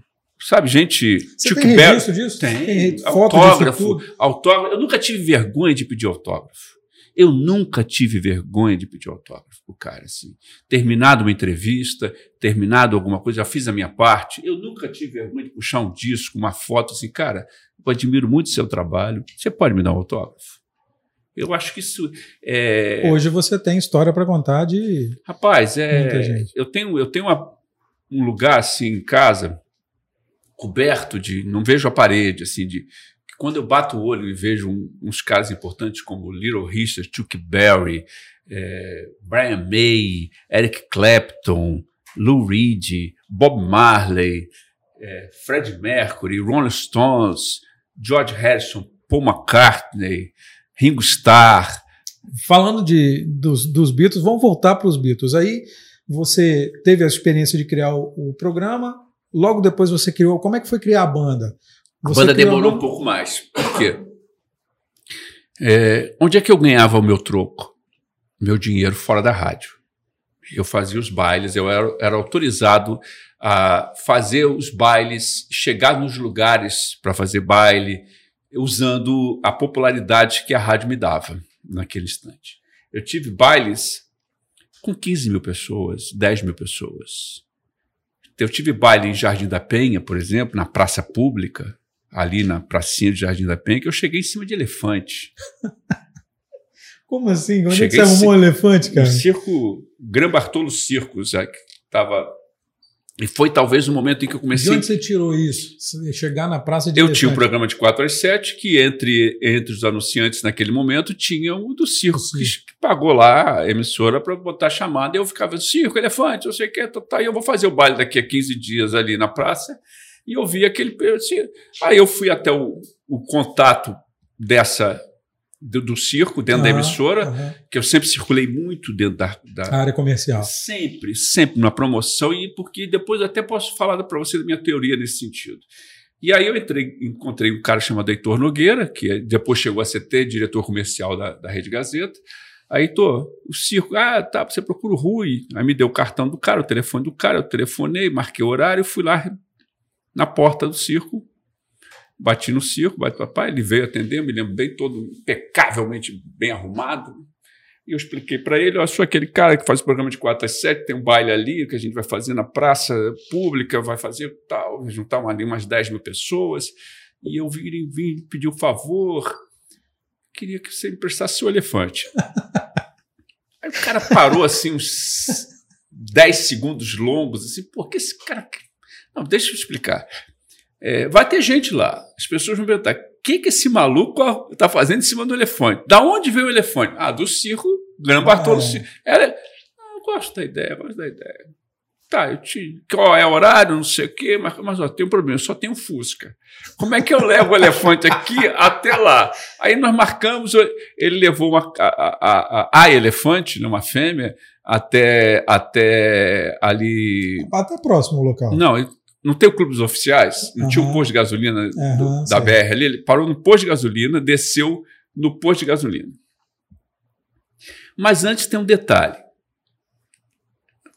sabe, gente. Você Chico tem registro disso? Tem, tem autógrafo, autógrafo. Eu nunca tive vergonha de pedir autógrafo. Eu nunca tive vergonha de pedir autógrafo pro cara, assim. Terminado uma entrevista, terminado alguma coisa, já fiz a minha parte. Eu nunca tive vergonha de puxar um disco, uma foto, assim, cara, eu admiro muito o seu trabalho. Você pode me dar um autógrafo? Eu acho que isso é... Hoje você tem história para contar de. Rapaz, é. Eu tenho, eu tenho uma, um lugar assim em casa coberto de. Não vejo a parede, assim, de. Quando eu bato o olho e vejo um, uns caras importantes como Little Richard, Chuck Berry, é, Brian May, Eric Clapton, Lou Reed, Bob Marley, é, Fred Mercury, Rolling Stones, George Harrison, Paul McCartney, Ringo Starr. Falando de, dos, dos Beatles, vamos voltar para os Beatles. Aí você teve a experiência de criar o, o, programa, logo depois você criou. Como é que foi criar a banda? Você a banda demorou um pouco mais. Por quê? É, onde é que eu ganhava o meu troco? Meu dinheiro fora da rádio. Eu fazia os bailes, eu era, era autorizado a fazer os bailes, chegar nos lugares para fazer baile, usando a popularidade que a rádio me dava naquele instante. Eu tive bailes com 15 mil pessoas, 10 mil pessoas. Eu tive baile em Jardim da Penha, por exemplo, na praça pública, ali na pracinha de Jardim da Penha, que eu cheguei em cima de elefante. Como assim? Onde é que você arrumou um elefante, cara? No circo, Gran Bartolo Circos, que estava e foi talvez o momento em que eu comecei. De onde você tirou isso? Chegar na praça de. Eu tinha um programa de 4 às 7, que entre, entre os anunciantes naquele momento tinha o do circo, que, que, pagou lá a emissora para botar chamada. E eu ficava, circo, elefante, eu sei o que, tá, tá, eu vou fazer o baile daqui a 15 dias ali na praça. E eu vi aquele. Assim, aí eu fui até o, o contato dessa do, do circo, dentro uhum, da emissora, que eu sempre circulei muito dentro da, da, área comercial. Sempre, sempre na promoção, e porque depois até posso falar para você da minha teoria nesse sentido. E aí eu entrei, encontrei um cara chamado Heitor Nogueira, que depois chegou a ser diretor comercial da, da Rede Gazeta. Aí, tô, o circo, ah, tá, você procura o Rui. Aí me deu o cartão do cara, o telefone do cara, eu telefonei, marquei o horário, fui lá na porta do circo, Bati no circo, bati papai, ele veio atender, me lembro bem, todo impecavelmente bem arrumado. E eu expliquei para ele: eu sou aquele cara que faz o programa de 4 às 7, tem um baile ali que a gente vai fazer na praça pública, vai fazer tal, juntar ali umas 10 mil pessoas. E eu vim, vim pedir o um favor, queria que você me prestasse seu elefante. Aí o cara parou assim, uns 10 segundos longos, assim, por que esse cara. Não, deixa eu explicar. É, vai ter gente lá. As pessoas vão perguntar: o que, que esse maluco está fazendo em cima do elefante? Da onde veio o elefante? Ah, do circo Gran Bartolo. É. Ela, ah, eu gosto da ideia, gosto da ideia. Tá, eu te, qual é o horário, não sei o quê, mas, mas ó, tem um problema, eu só tenho Fusca. Como é que eu levo o elefante aqui até lá? Aí nós marcamos, ele levou uma, a, a, a, a elefante, né, uma fêmea, até, até ali. Até próximo ao local. Não, não tem o clube dos oficiais? Não uhum. tinha um posto de gasolina uhum, do, da BR ali? Ele parou no posto de gasolina, desceu no posto de gasolina. Mas antes tem um detalhe.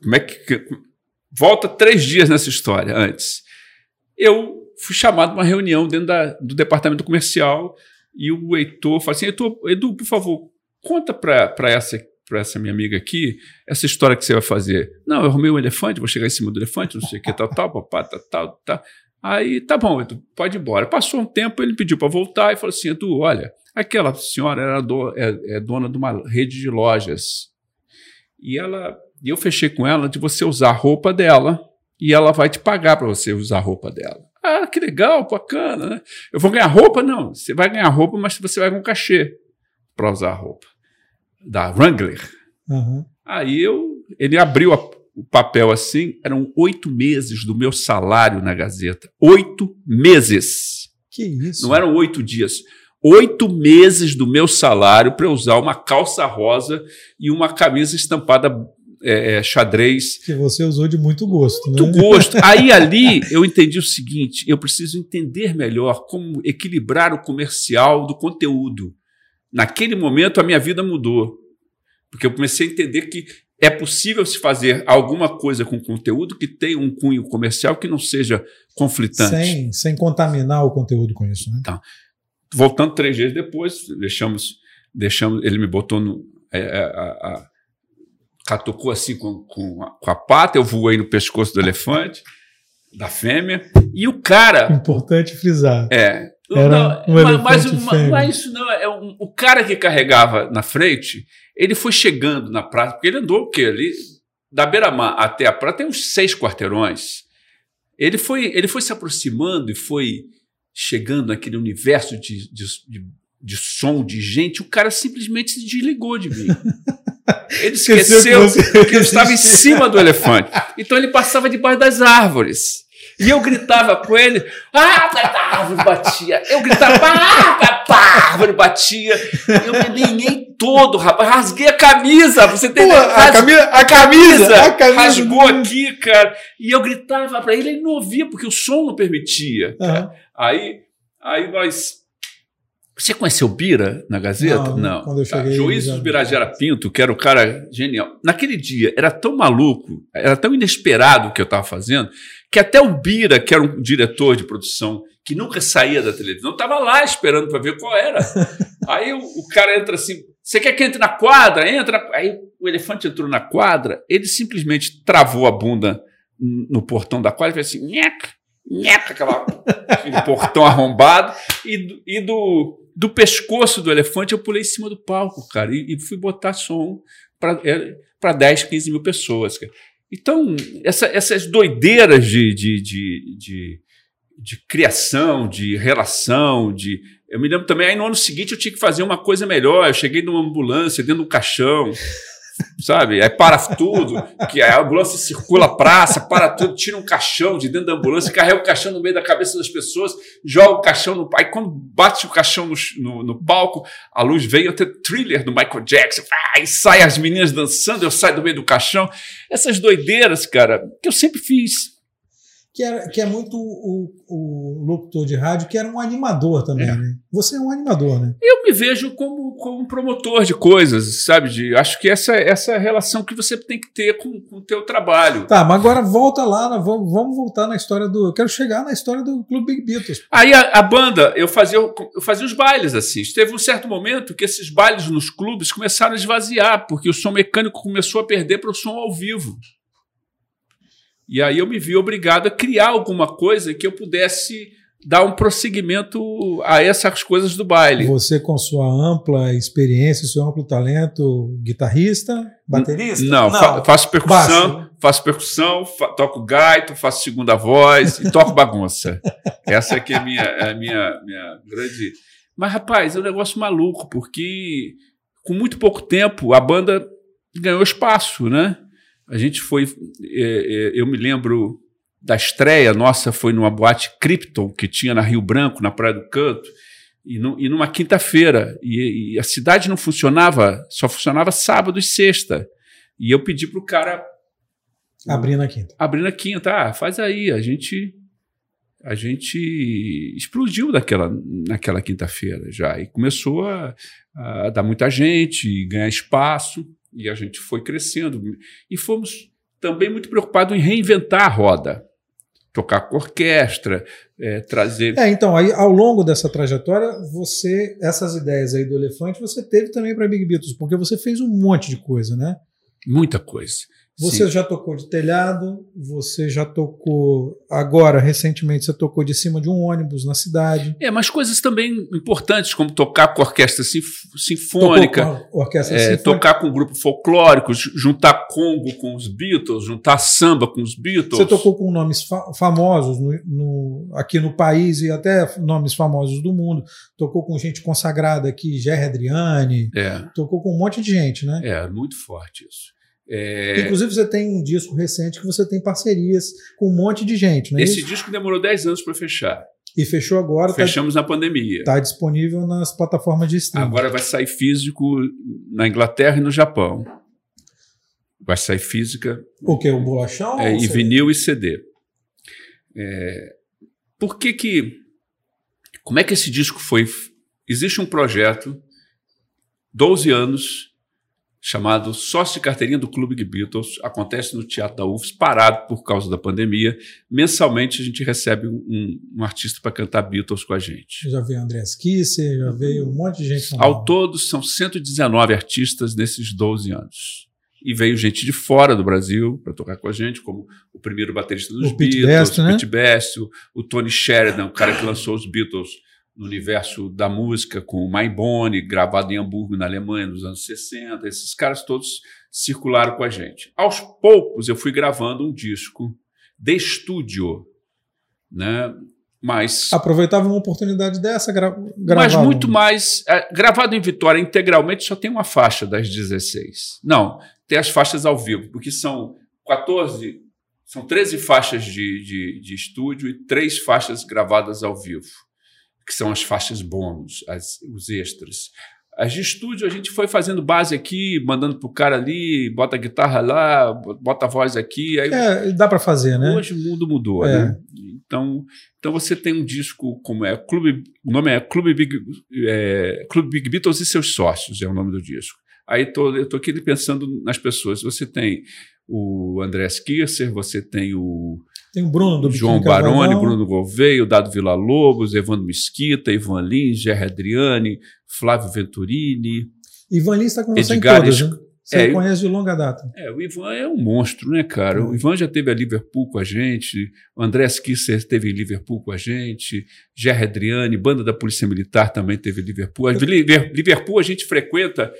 Como é que. Volta três dias nessa história antes. Eu fui chamado para uma reunião dentro da, do departamento comercial e o Heitor falou assim: Edu, por favor, conta para essa para essa minha amiga aqui, essa história que você vai fazer. Não, eu arrumei um elefante, vou chegar em cima do elefante, não sei o que, tal, tal, papá, tal, tal, tal. Aí, tá bom, Edu, pode ir embora. Passou um tempo, ele pediu para voltar e falou assim: Edu, olha, aquela senhora era do, é, é dona de uma rede de lojas. E ela eu fechei com ela de você usar a roupa dela e ela vai te pagar para você usar a roupa dela. Ah, que legal, bacana, né? Eu vou ganhar roupa? Não, você vai ganhar roupa, mas você vai com cachê para usar a roupa. Da Wrangler. Uhum. Aí eu, ele abriu a, o papel assim, eram oito meses do meu salário na Gazeta. Oito meses. Que isso? Não eram oito dias. Oito meses do meu salário para usar uma calça rosa e uma camisa estampada é, é, xadrez. Que você usou de muito gosto, muito né? gosto. Aí ali eu entendi o seguinte: eu preciso entender melhor como equilibrar o comercial do conteúdo. Naquele momento a minha vida mudou. Porque eu comecei a entender que é possível se fazer alguma coisa com conteúdo que tenha um cunho comercial que não seja conflitante. Sem, sem contaminar o conteúdo com isso, né? Então, voltando três dias depois, deixamos, deixamos, ele me botou no. É, é a, a, catucou assim com, com, a, com a pata, eu voei no pescoço do elefante, da fêmea, e o cara. Importante frisar. É. Era não, um mas, fêmea. mas isso não, é um, o cara que carregava na frente, ele foi chegando na praça, porque ele andou o quê? Ali, da beira-mar até a praia tem uns seis quarteirões. Ele foi, ele foi se aproximando e foi chegando naquele universo de, de, de, de som, de gente, o cara simplesmente se desligou de mim. Ele Esqueceu esqueceu que que eu estava em cima do elefante. Então ele passava debaixo das árvores. E eu gritava com ele, ah, a árvore batia. Eu gritava, ah, a árvore batia. Eu me alinhei todo, rapaz. Rasguei a camisa. Você tem Pô, a camisa- a camisa, a camisa rasgou aqui, cara. E eu gritava para ele, ele não ouvia, porque o som não permitia. Aham. Aí, aí nós. Você conheceu o Bira na Gazeta? Não, quando eu cheguei, Juiz já- Birajara Pinto, que era o cara genial. Naquele dia, era tão maluco, era tão inesperado o que eu estava fazendo, que até o Bira, que era um diretor de produção, que nunca saía da televisão, estava lá esperando para ver qual era. Aí o, o cara entra assim: você quer que entre na quadra? Entra. Aí o elefante entrou na quadra, ele simplesmente travou a bunda no portão da quadra e fez assim: nheca, nheca, aquela, aquele portão arrombado, e, do- e do, do pescoço do elefante eu pulei em cima do palco, cara, e, e fui botar som para 10, 15 mil pessoas. Cara. Então, essa- essas doideiras de, de, de, de, de criação, de relação, de. Eu me lembro também, aí no ano seguinte eu tinha que fazer uma coisa melhor. Eu cheguei numa ambulância, dentro de um caixão, sabe? Aí para tudo, que a ambulância circula a praça, para tudo, tira um caixão de dentro da ambulância, carrega o caixão no meio da cabeça das pessoas, joga o caixão no. Aí quando bate o caixão no, no, no palco, a luz vem, tenho thriller do Michael Jackson, aí sai as meninas dançando, eu saio do meio do caixão. Essas doideiras, cara, que eu sempre fiz. Que, era, que é muito o, o locutor de rádio, que era um animador também, É. né? Você é um animador, né? Eu me vejo como, como um promotor de coisas, sabe? De, acho que essa essa é a relação que você tem que ter com, com o teu trabalho. Tá, mas agora volta lá, né? vamos, vamos voltar na história do. Eu quero chegar na história do Clube Big Beatles. Aí a, a banda, eu fazia, eu fazia os bailes assim. Teve um certo momento que esses bailes nos clubes começaram a esvaziar, porque o som mecânico começou a perder para o som ao vivo. E aí eu me vi obrigado a criar alguma coisa que eu pudesse dar um prosseguimento a essas coisas do baile. Você, com sua ampla experiência, seu amplo talento, guitarrista, baterista? Não, fa- faço percussão, Baixo. faço percussão, fa- toco gaito, faço segunda voz e toco bagunça. Essa aqui é a minha, é a minha, minha grande. Mas, rapaz, é um negócio maluco, porque com muito pouco tempo a banda ganhou espaço, né? A gente foi. é, é, eu me lembro da estreia nossa, foi numa boate Krypton, que tinha na Rio Branco, na Praia do Canto, e, nu- e numa quinta-feira. E, e a cidade não funcionava, só funcionava sábado e sexta. E eu pedi para o cara Abrindo a quinta. abrir na quinta, ah, faz aí. A gente a gente explodiu naquela, naquela quinta-feira já e começou a, a dar muita gente, ganhar espaço e a gente foi crescendo e fomos também muito preocupados em reinventar a roda, tocar com orquestra, eh, trazer É, então, aí ao longo dessa trajetória, você, essas ideias aí do elefante, você teve também para Big Beatles, porque você fez um monte de coisa, né? muita coisa. Você Sim. já tocou de telhado, você já tocou. Agora, recentemente, você tocou de cima de um ônibus na cidade. É, mas coisas também importantes, como tocar com orquestra sinfônica, com orquestra é, sinfônica. tocar com grupo folclórico, juntar Congo com os Beatles, juntar samba com os Beatles. Você tocou com nomes fa famosos no, no, aqui no país e até nomes famosos do mundo. Tocou com gente consagrada aqui, Jerry Adriani. É. Tocou com um monte de gente, né? É, muito forte isso. É... Inclusive, você tem um disco recente que você tem parcerias com um monte de gente, Esse isso? disco demorou 10 anos para fechar. E fechou agora. Tá Fechamos tá, na pandemia. Está disponível nas plataformas de streaming. Agora vai sair físico na Inglaterra e no Japão. Vai sair física. O que? O bolachão? É, e vinil e CD. É, por que que. Como é que esse disco foi. Existe um projeto, 12 anos, chamado Sócio de Carteirinha do Clube de Beatles. Acontece no Teatro da UFS, parado por causa da pandemia. Mensalmente a gente recebe um, um artista para cantar Beatles com a gente. Já veio André Kisser, já veio um monte de gente. Ao todo, são 119 artistas nesses 12 anos. E veio gente de fora do Brasil para tocar com a gente, como o primeiro baterista dos o Beatles, Pete Best, o né? Pete Best, o, o Tony Sheridan, o cara que lançou os Beatles no universo da música, com o Maibone, gravado em Hamburgo, na Alemanha, nos anos 60. Esses caras todos circularam com a gente. Aos poucos, eu fui gravando um disco de estúdio, né? Mas aproveitava uma oportunidade dessa gra Mas muito mais é, gravado em Vitória integralmente só tem uma faixa das 16. Não, tem as faixas ao vivo, porque são 14, são 13 faixas de, de, de estúdio e três faixas gravadas ao vivo que são as faixas bônus, as, os extras. As de estúdio a gente foi fazendo base aqui, mandando pro cara ali, bota a guitarra lá, bota a voz aqui. Aí... É, dá para fazer, né? Hoje o mundo mudou, é. né? Então, então você tem um disco como é Clube, o nome é Clube Big, é, Clube Big Beatles e seus sócios é o nome do disco. Aí tô, eu tô aqui pensando nas pessoas. Você tem o André Kisser, você tem o tem o Bruno do João Baroni, Bruno Gouveia, o Dado Vila Lobos, Evandro Mesquita, Ivan Lins, Gerry Adriani, Flávio Venturini. Ivan Lins está com você Edgar em todas, né? Você é, conhece de longa data. É, o Ivan é um monstro, né, cara? O Ivan já teve a Liverpool com a gente, o André Kisser esteve em Liverpool com a gente, Gerry Adriani, banda da Polícia Militar também teve Liverpool. A Liverpool a gente frequenta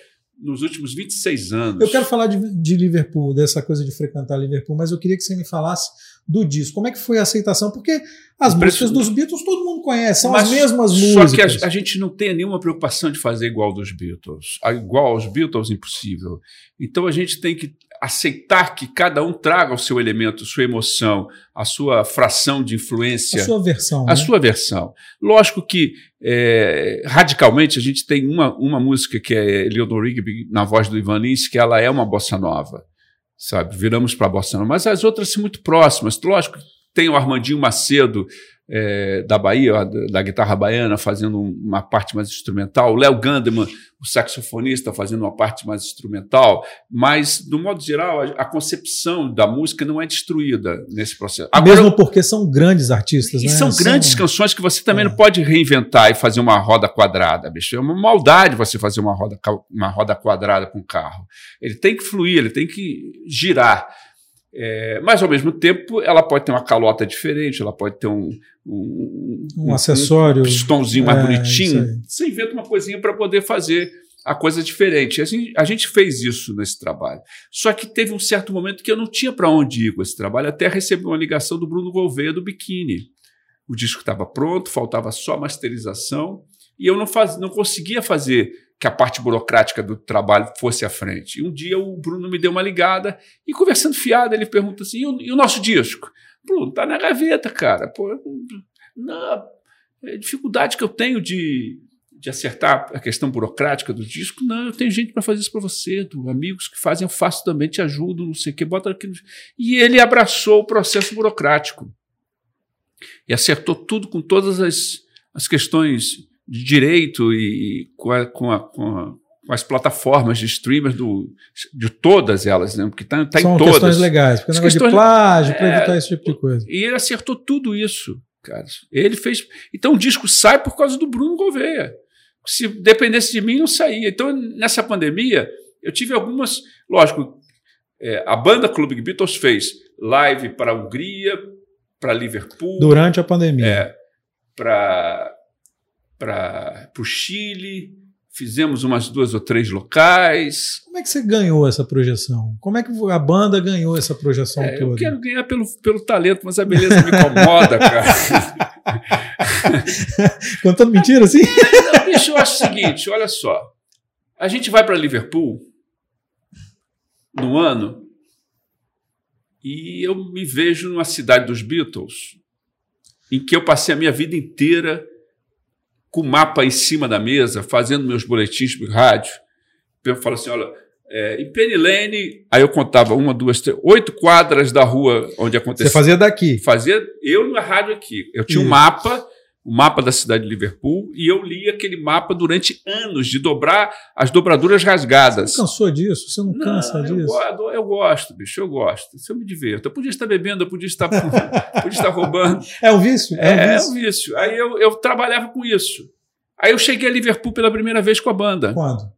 nos últimos 26 anos. Eu quero falar de, de, Liverpool, dessa coisa de frequentar Liverpool, mas eu queria que você me falasse do disco. Como é que foi a aceitação? Porque as músicas dos Beatles todo mundo conhece, são mas as mesmas músicas. Só que a, a, gente não tem nenhuma preocupação de fazer igual dos Beatles. Igual aos Beatles, impossível. Então a gente tem que aceitar que cada um traga o seu elemento, sua emoção, a sua fração de influência. A sua versão. A né? sua versão. Lógico que, é, radicalmente, a gente tem uma, uma música que é Leonor Rigby, na voz do Ivan Lins, que ela é uma bossa nova. Sabe? Viramos para a bossa nova. Mas as outras são muito próximas. Lógico, tem o Armandinho Macedo, é, da Bahia, da, guitarra baiana, fazendo uma parte mais instrumental, o Léo Gandeman, o saxofonista, fazendo uma parte mais instrumental, mas, do modo geral, a, a concepção da música não é destruída nesse processo. Agora, Mesmo porque são grandes artistas, e né? são grandes são... canções que você também é. não pode reinventar e fazer uma roda quadrada, bicho. É uma maldade você fazer uma roda, uma roda quadrada com um carro. Ele tem que fluir, ele tem que girar. É, mas, ao mesmo tempo, ela pode ter uma calota diferente, ela pode ter um, um, um acessório. Um pistãozinho mais é, bonitinho. Você inventa uma coisinha para poder fazer a coisa diferente. Assim, a gente fez isso nesse trabalho. Só que teve um certo momento que eu não tinha para onde ir com esse trabalho, até recebi uma ligação do Bruno Gouveia do Biquíni. O disco estava pronto, faltava só masterização, e eu não, faz, não conseguia fazer que a parte burocrática do trabalho fosse à frente. E um dia o Bruno me deu uma ligada e, conversando fiado, ele pergunta assim: e o, e o nosso disco? Bruno, tá na gaveta, cara. Pô, não, é dificuldade que eu tenho de, de acertar a questão burocrática do disco. Não, eu tenho gente para fazer isso para você, do, amigos que fazem, eu faço também, te ajudo, não sei o que, bota aquilo. E ele abraçou o processo burocrático e acertou tudo com todas as, as questões de direito e com, a, com, a, com, a, com, as plataformas de streamers do, de todas elas, né? Porque está tá em todas. São questões legais, porque não questões, de plágio, para é, evitar esse tipo de coisa. E ele acertou tudo isso, cara. Ele fez. Então o disco sai por causa do Bruno Gouveia. Se dependesse de mim, não saía. Então, nessa pandemia, eu tive algumas. Lógico, É, a banda Clube Beatles fez live para a Hungria, para Liverpool. Durante a pandemia. É, para o Chile, fizemos umas duas ou três locais. Como é que você ganhou essa projeção? Como é que a banda ganhou essa projeção é, toda? Eu quero ganhar pelo, pelo talento, mas a beleza me incomoda, cara. Contando mentira assim? Não, bicho, eu acho o seguinte: olha só. A gente vai para Liverpool no ano e eu me vejo numa cidade dos Beatles em que eu passei a minha vida inteira com o mapa em cima da mesa, fazendo meus boletins de rádio. Eu falo assim: olha, é, em Penny Lane, aí eu contava uma, duas, três, oito quadras da rua onde acontecia. Você fazia daqui? Fazia eu na rádio aqui. Eu tinha Isso. um mapa, o mapa da cidade de Liverpool, e eu li aquele mapa durante anos, de dobrar as dobraduras rasgadas. Você não cansou disso? Você não, não cansa eu disso? Eu, eu, gosto, bicho, eu gosto. Isso eu me divirto. Eu podia estar bebendo, eu podia estar, podia estar roubando. É um vício? É, é, um vício. é um vício. Aí eu, eu trabalhava com isso. Aí eu cheguei a Liverpool pela primeira vez com a banda. Quando?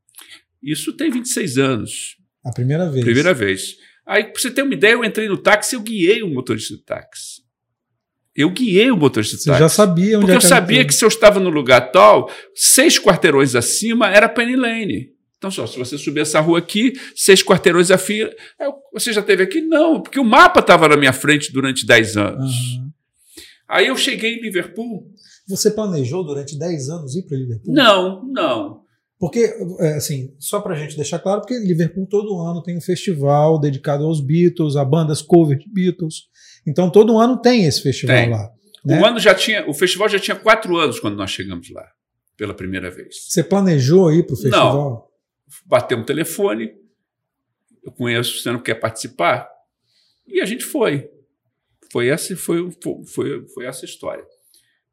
Isso tem 26 anos. A primeira vez. Primeira vez. Aí, para você ter uma ideia, eu entrei no táxi e eu guiei o motorista do táxi. Eu guiei o motorista você táxi. Você já sabia onde Porque eu sabia que se eu estava no lugar tal, seis quarteirões acima era Penny Lane. Então, só, se você subir essa rua aqui, seis quarteirões a fila. Você já teve aqui? Não, porque o mapa estava na minha frente durante dez anos. Uhum. Aí eu cheguei em Liverpool. Você planejou durante dez anos ir para Liverpool? Não, não. Porque, é, assim, só para a gente deixar claro, porque Liverpool todo ano tem um festival dedicado aos Beatles, a bandas cover de Beatles. Então todo ano tem esse festival tem. lá. Né? O ano já tinha, o festival já tinha quatro anos quando nós chegamos lá, pela primeira vez. Você planejou ir para o festival? Não. Bateu um telefone, eu conheço, você não quer participar? E a gente foi. Foi essa, foi, foi, foi essa história.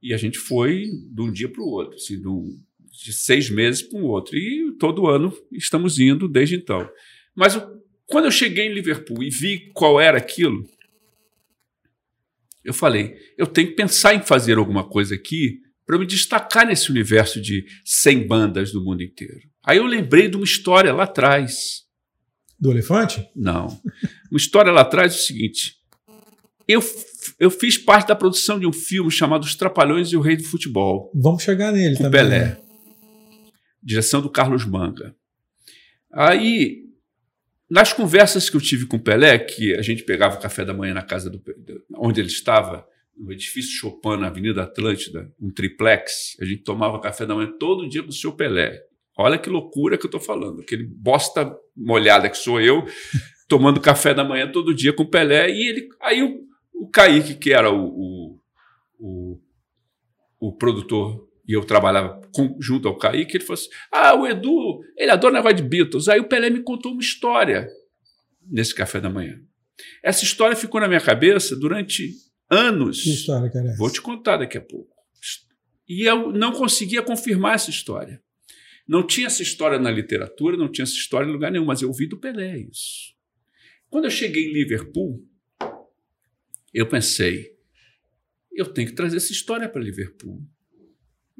E a gente foi de um dia para o outro, assim, de um, de seis meses para um outro. E todo ano estamos indo desde então. Mas quando eu cheguei em Liverpool e vi qual era aquilo, eu falei: eu tenho que pensar em fazer alguma coisa aqui para me destacar nesse universo de 100 bandas do mundo inteiro. Aí eu lembrei de uma história lá atrás. Do elefante? Não. Uma história lá atrás é o seguinte: eu, eu fiz parte da produção de um filme chamado Os Trapalhões e o Rei do Futebol. Vamos chegar nele com também. Pelé. Né? Direção do Carlos Manga. Aí, nas conversas que eu tive com o Pelé, que a gente pegava o café da manhã na casa do onde ele estava, no edifício Chopin, na Avenida Atlântida, um triplex, a gente tomava café da manhã todo dia com o seu Pelé. Olha que loucura que eu estou falando. Aquele bosta molhada que sou eu, tomando café da manhã todo dia com o Pelé. E ele, aí o, o Kaique, que era o, o, o, o produtor e eu trabalhava com, junto ao Kaique, ele falou assim: Ah, o Edu, ele adora negócio de Beatles. Aí o Pelé me contou uma história nesse café da manhã. Essa história ficou na minha cabeça durante anos. Que história, cara? Vou te contar daqui a pouco. E eu não conseguia confirmar essa história. Não tinha essa história na literatura, não tinha essa história em lugar nenhum, mas eu ouvi do Pelé isso. Quando eu cheguei em Liverpool, eu pensei, eu tenho que trazer essa história para Liverpool.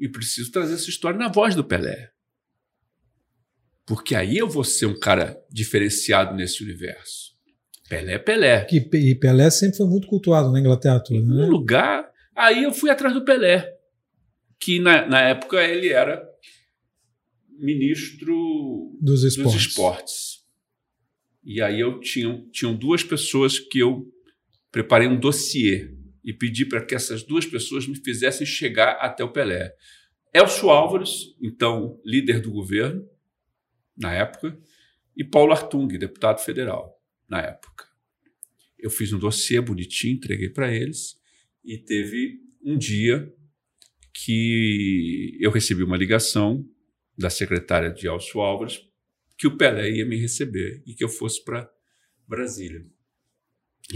E preciso trazer essa história na voz do Pelé. Porque aí eu vou ser um cara diferenciado nesse universo. Pelé é Pelé. Que, e Pelé sempre foi muito cultuado na Inglaterra toda, né? No lugar. Aí eu fui atrás do Pelé. Que na, na época ele era ministro dos esportes. dos esportes. E aí eu tinha, tinham duas pessoas que eu preparei um dossiê e pedi para que essas duas pessoas me fizessem chegar até o Pelé. Elcio Álvares, então líder do governo na época, e Paulo Artung, deputado federal na época. Eu fiz um dossiê bonitinho, entreguei para eles e teve um dia que eu recebi uma ligação da secretária de Elcio Álvares que o Pelé ia me receber e que eu fosse para Brasília.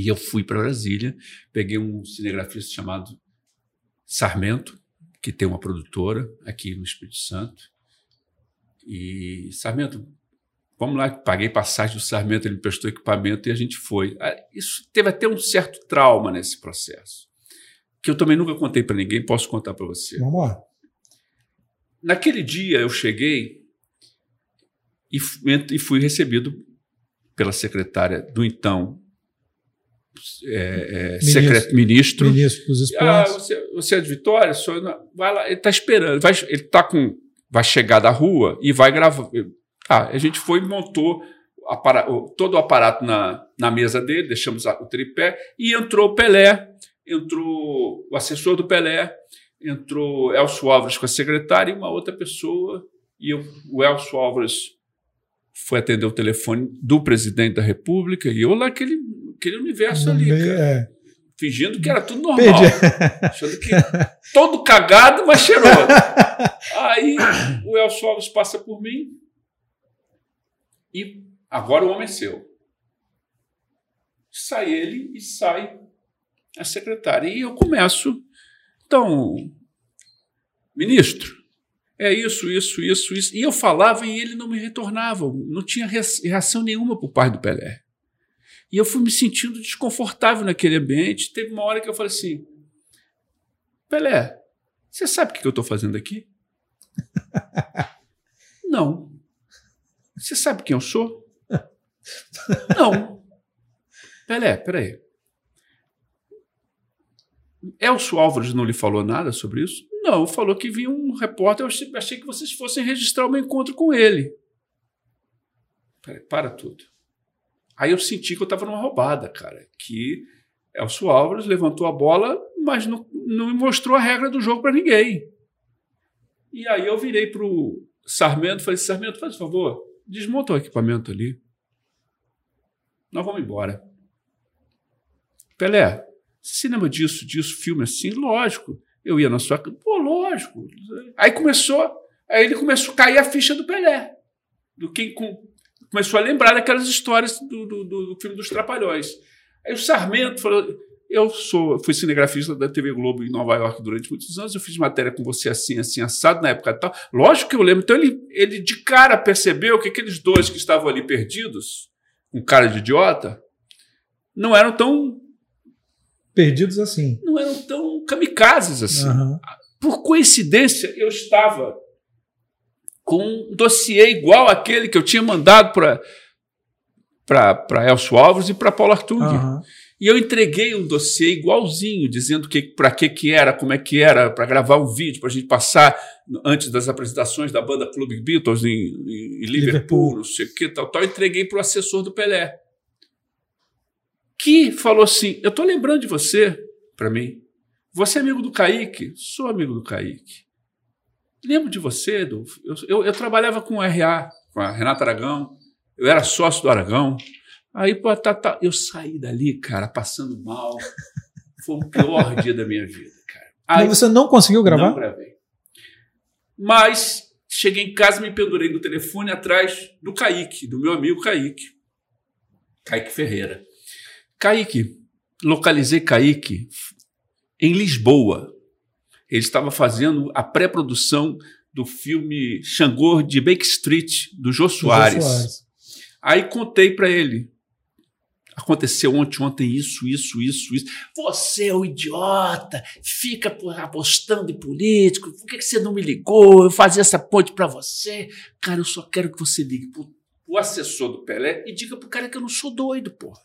E eu fui para Brasília, peguei um cinegrafista chamado Sarmento, que tem uma produtora aqui no Espírito Santo. E, Sarmento, vamos lá, paguei passagem do Sarmento, ele me prestou equipamento e a gente foi. Ah, isso teve até um certo trauma nesse processo, que eu também nunca contei para ninguém, posso contar para você. Vamos lá. Naquele dia eu cheguei e fui recebido pela secretária do então é, é, ministro, secreto, ministro. Ministro dos esportes. Ah, você, você é de Vitória? Senhor, vai lá, ele está esperando. Vai, ele tá com, vai chegar da rua e vai gravar. Ah, a gente foi e montou todo o aparato na, na mesa dele, deixamos o tripé, e entrou o Pelé, entrou o assessor do Pelé, entrou Elcio Álvares com a secretária e uma outra pessoa, e eu, o Elcio Álvares foi atender o telefone do presidente da República, e eu lá aquele, aquele universo ali, cara, é. fingindo que era tudo normal, achando que todo cagado, mas cheiroso. Aí o Elcio Álvares passa por mim e Agora o homem é seu. Sai ele e sai a secretária. E eu começo. Então, ministro, é isso, isso, isso, isso. E eu falava e ele não me retornava. Não tinha reação nenhuma por parte do Pelé. E eu fui me sentindo desconfortável naquele ambiente. Teve uma hora que eu falei assim: Pelé, você sabe o que eu estou fazendo aqui? não. Você sabe quem eu sou? Não. Pelé, peraí. Elcio Álvares não lhe falou nada sobre isso? Não, falou que vinha um repórter, eu achei que vocês fossem registrar o meu encontro com ele. Peraí, para tudo. Aí eu senti que eu estava numa roubada, cara. Que Elcio Álvares levantou a bola, mas não, não mostrou a regra do jogo para ninguém. E aí eu virei para o Sarmento e falei: Sarmento, faz favor, desmonta o equipamento ali. Nós vamos embora. Pelé, cinema disso, disso, filme assim? Lógico. Eu ia na sua casa. Pô, lógico. Aí começou, aí ele começou a cair a ficha do Pelé. Do quem com, começou a lembrar daquelas histórias do, do, do, filme dos Trapalhões. Aí o Sarmento falou: Eu sou, fui cinegrafista da TV Globo em Nova York durante muitos anos, eu fiz matéria com você assim, assim, assado na época tal. Lógico que eu lembro. Então ele, ele de cara percebeu que aqueles dois que estavam ali perdidos um cara de idiota, não eram tão. Perdidos assim. Não eram tão kamikazes assim. Uhum. Por coincidência, eu estava com um dossiê igual aquele que eu tinha mandado para Elcio Alves e para Paulo Artung. Uhum. E eu entreguei um dossiê igualzinho, dizendo que para que que era, como é que era, para gravar um vídeo, para a gente passar antes das apresentações da banda Club Beatles em, em, em Liverpool, Liverpool, não sei o que, tal, tal. Entreguei para o assessor do Pelé, que falou assim: Eu estou lembrando de você, para mim. Você é amigo do Kaique? Sou amigo do Kaique. Lembro de você, do, eu, eu, eu trabalhava com o RA, com a Renata Aragão, eu era sócio do Aragão. Aí, pô, tá, tá. Eu saí dali, cara, passando mal. Foi o pior dia da minha vida, cara. Aí, Mas você não conseguiu gravar? Não gravei. Mas cheguei em casa, me pendurei no telefone atrás do Kaique, do meu amigo Kaique. Kaique Ferreira. Kaique, localizei Kaique em Lisboa. Ele estava fazendo a pré-produção do filme Xangô de Bake Street, do Jô Soares. Soares. Aí contei para ele Aconteceu ontem, ontem isso, isso, isso, isso. Você é um idiota, fica apostando em político. Por que você não me ligou? Eu fazia essa ponte para você. Cara, eu só quero que você ligue pro, o assessor do Pelé e diga pro cara que eu não sou doido, porra.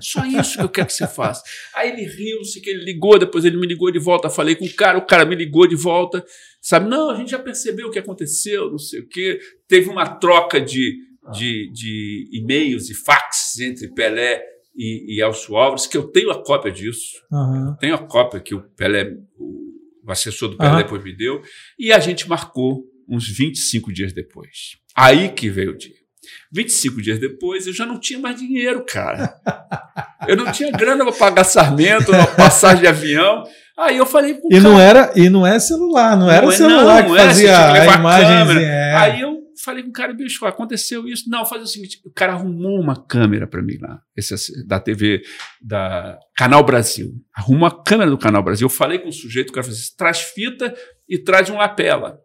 Só isso que eu quero que você faça. Aí ele riu, sei que ele ligou, depois ele me ligou de volta, falei com o cara, o cara me ligou de volta, sabe? Não, a gente já percebeu o que aconteceu, não sei o quê. Teve uma troca de, de, de e-mails e faxes entre Pelé e, e Elcio Álvares, que eu tenho a cópia disso. Uhum. Tenho a cópia que o Pelé, o, o assessor do Pelé uhum. depois me deu, e a gente marcou uns 25 dias depois. Aí que veio o dia. 25 dias depois, eu já não tinha mais dinheiro, cara. Eu não tinha grana para pagar sarmento, passagem de avião. Aí eu falei pro e cara, não era E não é celular, não, não era é, celular não, que fazia é, a imagem. É. Aí eu falei com o cara, bicho, aconteceu isso. Não, faz o seguinte: o cara arrumou uma câmera para mim lá, esse, da TV, da Canal Brasil. Arruma a câmera do Canal Brasil. Eu falei com o sujeito, o cara falou assim: traz fita e traz um lapela.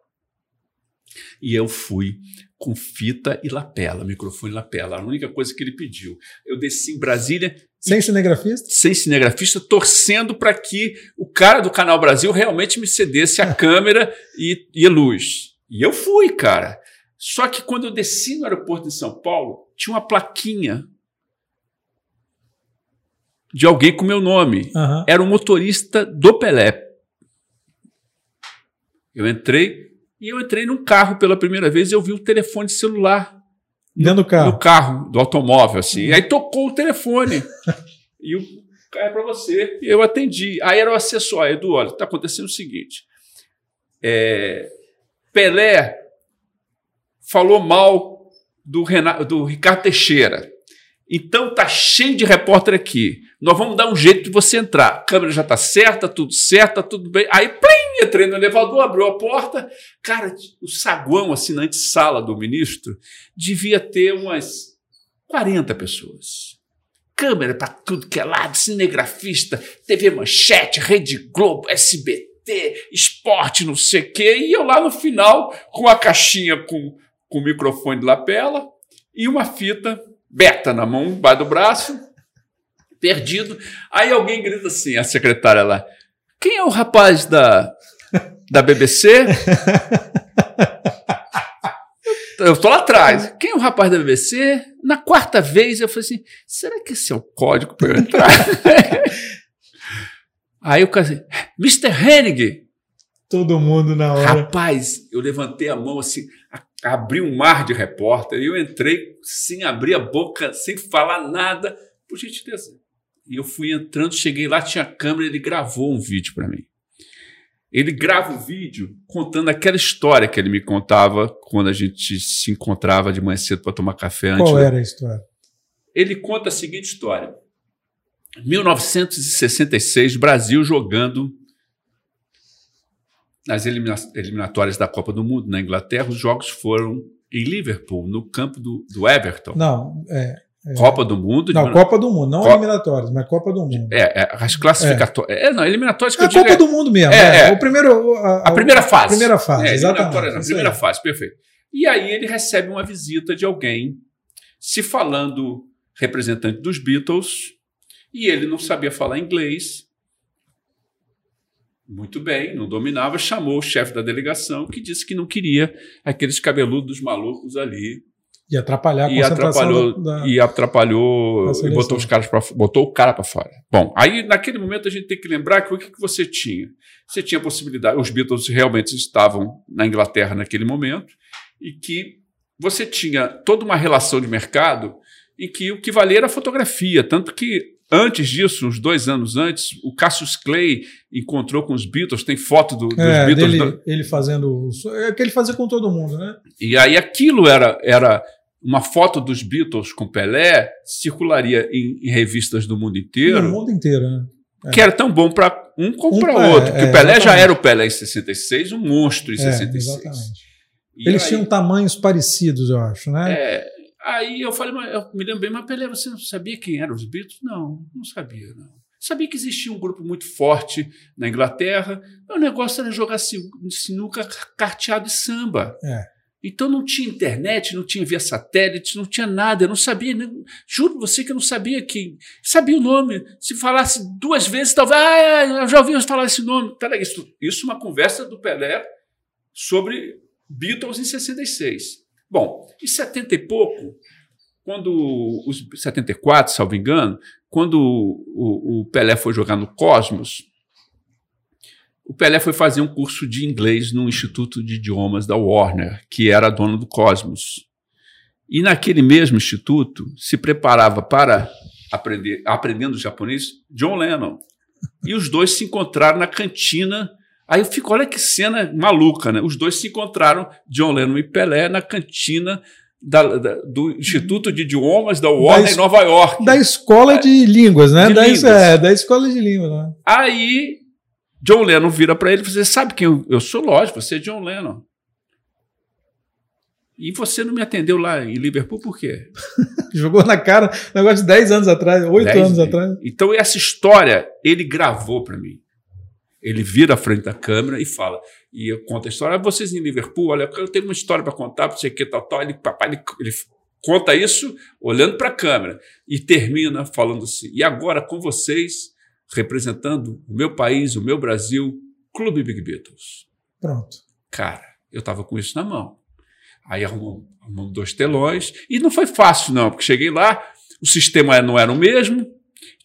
E eu fui com fita e lapela, microfone e lapela, a única coisa que ele pediu. Eu desci em Brasília. Sem cinegrafista? Sem cinegrafista, torcendo para que o cara do Canal Brasil realmente me cedesse a câmera e, e a luz. E eu fui, cara. Só que quando eu desci no aeroporto de São Paulo, tinha uma plaquinha de alguém com meu nome. Aham. Era um motorista do Pelé. Eu entrei e eu entrei num carro pela primeira vez e eu vi o telefone celular Dentro do carro. no carro do automóvel, assim. E aí tocou o telefone. e o cara é para você. E eu atendi. Aí era o assessor, "Ah, Edu, olha, está acontecendo o seguinte. É, Pelé falou mal do, Renato, do Ricardo Teixeira. Então tá cheio de repórter aqui. Nós vamos dar um jeito de você entrar. A câmera já tá certa, tudo certo, tá tudo bem. Aí, plim, entrei no elevador, abriu a porta. Cara, o saguão, assim, na antessala do ministro, devia ter umas 40 pessoas. Câmera para tudo que é lado, cinegrafista, TV Manchete, Rede Globo, SBT, esporte, não sei o quê. E eu lá no final, com a caixinha com, com o microfone de lapela e uma fita beta na mão, embaixo do braço, perdido. Aí alguém grita assim, a secretária lá, quem é o rapaz da, da BBC? Eu tô lá atrás. Quem é o rapaz da BBC? Na quarta vez eu falei assim: será que esse é o código para eu entrar? Aí o cara assim, Mr. Hennig. Todo mundo na hora. Rapaz, eu levantei a mão assim, abri um mar de repórter e eu entrei sem abrir a boca, sem falar nada, por gentileza. E eu fui entrando, cheguei lá, tinha câmera, ele gravou um vídeo para mim. Ele grava o vídeo contando aquela história que ele me contava quando a gente se encontrava de manhã cedo para tomar café antes. Qual era a história? Ele conta a seguinte história. 1966, Brasil jogando nas elimina- eliminatórias da Copa do Mundo na Inglaterra. Os jogos foram em Liverpool, no campo do, do Everton. Não, é. Copa do Mundo. Não, Copa do Mundo, não Copa- eliminatórias, mas Copa do Mundo. É, é, as classificatórias. É. não, eliminatórias que É eu a digo. Copa é- do Mundo mesmo. É, é. é. O primeiro, a, A primeira fase. A primeira fase, É, exatamente. A primeira fase, perfeito. E aí ele recebe uma visita de alguém se falando representante dos Beatles e ele não sabia falar inglês. Muito bem, não dominava, chamou o chefe da delegação que disse que não queria aqueles cabeludos malucos ali E atrapalhar a e atrapalhou da, e atrapalhou e botou os caras para botou o cara para fora. Bom, aí naquele momento a gente tem que lembrar que o que, que você tinha? Você tinha a possibilidade, os Beatles realmente estavam na Inglaterra naquele momento e que você tinha toda uma relação de mercado em que o que valia era a fotografia, tanto que antes disso, uns dois anos antes, o Cassius Clay encontrou com os Beatles, tem foto do- dos É, Beatles dele, do- ele fazendo. o- É o que ele fazia com todo mundo, né? e aí aquilo era, era uma foto dos Beatles com Pelé, circularia em, em revistas do mundo inteiro, No mundo inteiro, né? que era tão bom para um como Um para outro. é, Porque o Pelé já era o Pelé em 66, um monstro em É, 66. exatamente. E Eles aí, tinham tamanhos parecidos, eu acho, né? é, aí eu falei, eu me lembro bem, mas Pelé, você não sabia quem eram os Beatles? Não, não sabia, não. Sabia que existia um grupo muito forte na Inglaterra. O negócio era jogar si- sinuca, carteado e samba. É. Então não tinha internet, não tinha via satélite, não tinha nada. Eu não sabia, nem- juro você que eu não sabia quem. Sabia o nome. Se falasse duas vezes, talvez. Ah, eu já ouvi falar esse nome. Isso, isso é uma conversa do Pelé sobre Beatles em 66. Bom, em 70 e pouco, quando os 74, salvo engano, quando o, o Pelé foi jogar no Cosmos, o Pelé foi fazer um curso de inglês no Instituto de Idiomas da Warner, que era dono do Cosmos. E naquele mesmo instituto se preparava para aprender, aprendendo japonês, John Lennon. E os dois se encontraram na cantina. Aí eu fico, olha que cena maluca, né? Os dois se encontraram, John Lennon e Pelé, na cantina da- da- do Instituto de Idiomas da Warner es- em Nova York. Da escola de línguas, né? De da, línguas. É, da escola de línguas, né? Aí John Lennon vira para ele e fala: Você sabe quem eu, eu sou? Lógico, você é John Lennon. E você não me atendeu lá em Liverpool por quê? Jogou na cara, negócio de 10 anos atrás, 8 Dez anos atrás. Então, essa história ele gravou para mim. Ele vira à frente da câmera e fala. E eu conto a história. Ah, vocês em Liverpool, olha, eu tenho uma história para contar, não sei o que, tal, tal. Ele, papai, ele, ele conta isso olhando para a câmera e termina falando assim. E agora com vocês, representando o meu país, o meu Brasil, Clube Big Beatles. Pronto. Cara, eu estava com isso na mão. Aí arrumamos, arrumamos dois telões. E não foi fácil, não, porque cheguei lá, o sistema não era o mesmo,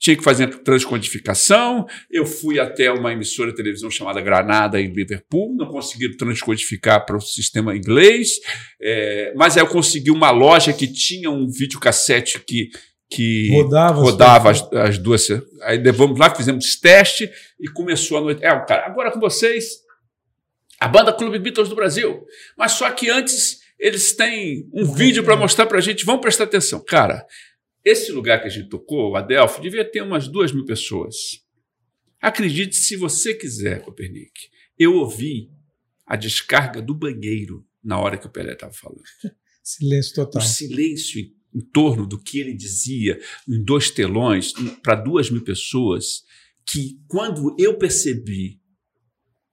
tinha que fazer transcodificação. Eu fui até uma emissora de televisão chamada Granada, em Liverpool, não consegui transcodificar para o sistema inglês, é, mas aí eu consegui uma loja que tinha um videocassete que, que rodava, rodava as, as, duas. Aí levamos lá, fizemos teste e começou a noite. É, cara, agora com vocês, a banda Clube Beatles do Brasil. Mas só que antes eles têm um vídeo para mostrar para a gente. Vamos prestar atenção. Cara, esse lugar que a gente tocou, o Adelphi, devia ter umas duas mil pessoas. Acredite se você quiser, Copernic. Eu ouvi a descarga do banheiro na hora que o Pelé estava falando. Silêncio total. O silêncio em, em torno do que ele dizia, em dois telões, para duas mil pessoas, que quando eu percebi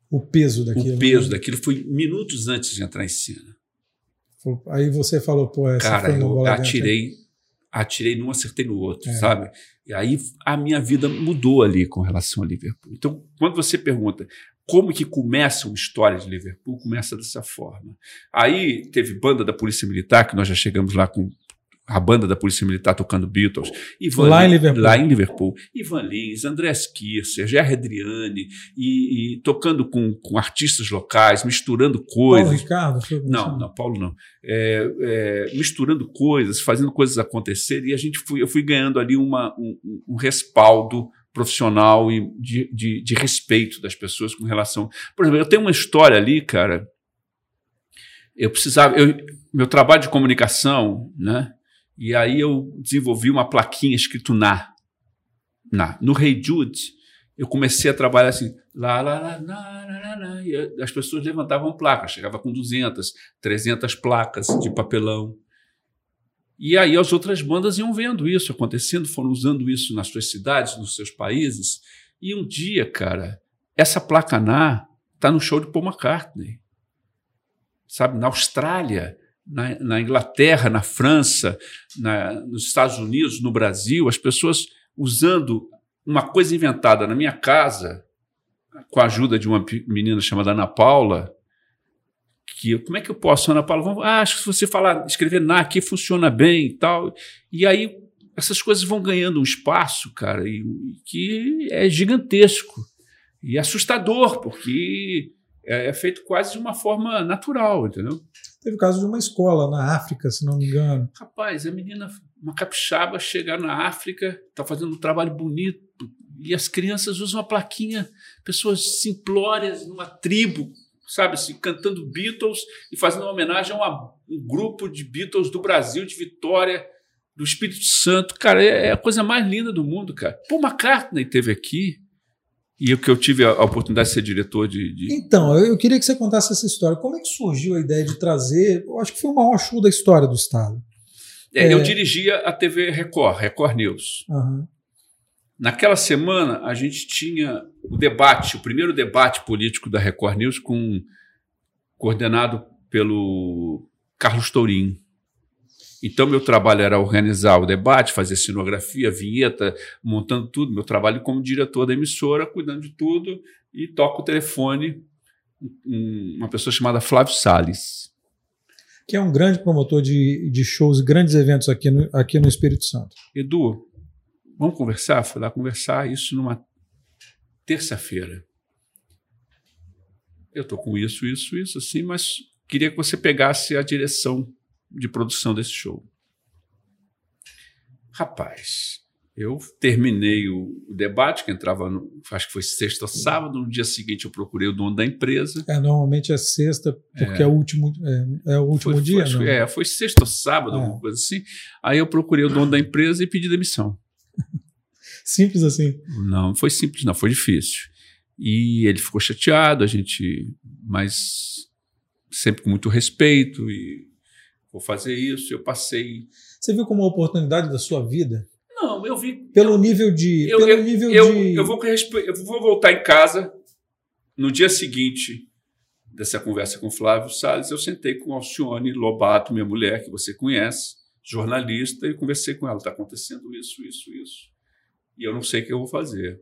o peso daquilo, o peso né? daquilo foi minutos antes de entrar em cena. Aí você falou, pô, essa Cara, foi uma eu atirei atirei num, acertei no outro, é. sabe? E aí a minha vida mudou ali com relação a Liverpool. Então, quando você pergunta como que começa uma história de Liverpool, começa dessa forma. Aí teve banda da Polícia Militar, que nós já chegamos lá com a banda da Polícia Militar tocando Beatles. Ivan lá, Lins, em Liverpool. lá em Liverpool. Ivan Lins, André Kircher, Jerry Adriani, e, e, tocando com, com artistas locais, misturando coisas. Paulo Ricardo? Não, não, Paulo não. É, é, misturando coisas, fazendo coisas acontecerem, e a gente fui, eu fui ganhando ali uma, um, um respaldo profissional e de, de, de respeito das pessoas com relação. Por exemplo, eu tenho uma história ali, cara. Eu precisava. Eu, meu trabalho de comunicação, né? E aí eu desenvolvi uma plaquinha escrito na. na. No Rei hey Jude, eu comecei a trabalhar assim, lá, lá, lá, na, na, na, e as pessoas levantavam placas, chegava com 200, 300 placas de papelão. E aí as outras bandas iam vendo isso acontecendo, foram usando isso nas suas cidades, nos seus países. E um dia, cara, essa placa na está no show de Paul McCartney. Sabe, na Austrália na, na Inglaterra, na França, na, nos Estados Unidos, no Brasil, as pessoas usando uma coisa inventada na minha casa, com a ajuda de uma menina chamada Ana Paula, que como é que eu posso, Ana Paula? Vamos, ah, acho que se você falar, escrever na aqui funciona bem e tal. E aí essas coisas vão ganhando um espaço, cara, e, que é gigantesco e assustador, porque é, é feito quase de uma forma natural, entendeu? Teve o caso de uma escola na África, se não me engano. Rapaz, a menina, uma capixaba, chega na África, está fazendo um trabalho bonito, e as crianças usam uma plaquinha, pessoas simplórias, numa tribo, sabe assim, cantando Beatles e fazendo uma homenagem a uma, um grupo de Beatles do Brasil, de Vitória, do Espírito Santo. Cara, é, é a coisa mais linda do mundo, cara. Paul McCartney teve aqui, e o que eu tive a oportunidade de ser diretor de. de... Então, eu queria que você contasse essa história. Como é que surgiu a ideia de trazer? Eu acho que foi o maior show da história do Estado. É, é... Eu dirigia a TV Record, Record News. Uhum. Naquela semana, a gente tinha o debate, o primeiro debate político da Record News, com, coordenado pelo Carlos Tourinho. Então, meu trabalho era organizar o debate, fazer cenografia, vinheta, montando tudo. Meu trabalho como diretor da emissora, cuidando de tudo, e toco o telefone uma pessoa chamada Flávio Sales. Que é um grande promotor de, de shows e grandes eventos aqui no, aqui no Espírito Santo. Edu, vamos conversar? Fui lá conversar, isso numa terça-feira. Eu estou com isso, isso, isso, assim, mas queria que você pegasse a direção de produção desse show. Rapaz, eu terminei o, debate, que entrava, no, acho que foi sexta ou sábado, no dia seguinte eu procurei o dono da empresa. É, normalmente é sexta, porque é, é o último, é, é o último foi, dia, foi, É, foi sexta ou sábado, é. alguma coisa assim. Aí eu procurei o dono da empresa e pedi demissão. simples assim? Não, foi simples, não, foi difícil. E ele ficou chateado, a gente, mas sempre com muito respeito e vou fazer isso. Eu passei. Você viu como uma oportunidade da sua vida? Não, eu vi. Pelo eu, nível de. Eu, pelo eu, nível eu, de... eu, vou, eu vou voltar em casa no dia seguinte dessa conversa com o Flávio Salles. Eu sentei com Alcione Lobato, minha mulher, que você conhece, jornalista, e conversei com ela. Está acontecendo isso, isso, isso. E eu não sei o que eu vou fazer.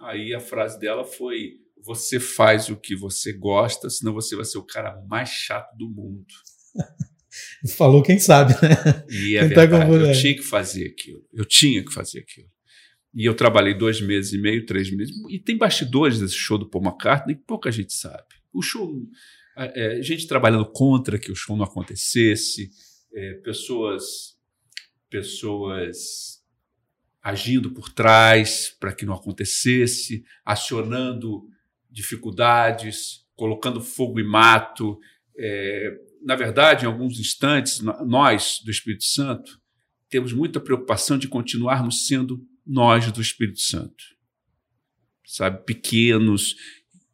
Aí a frase dela foi: Você faz o que você gosta, senão você vai ser o cara mais chato do mundo. Falou quem sabe, né? E é tá verdade, eu tinha que fazer aquilo. Eu tinha que fazer aquilo. E eu trabalhei dois meses e meio, três meses. E tem bastidores desse show do Paul McCartney que pouca gente sabe. O show, é, gente trabalhando contra que o show não acontecesse, é, pessoas, pessoas agindo por trás para que não acontecesse, acionando dificuldades, colocando fogo e mato. É, na verdade, em alguns instantes, nós do Espírito Santo temos muita preocupação de continuarmos sendo nós do Espírito Santo, sabe, pequenos.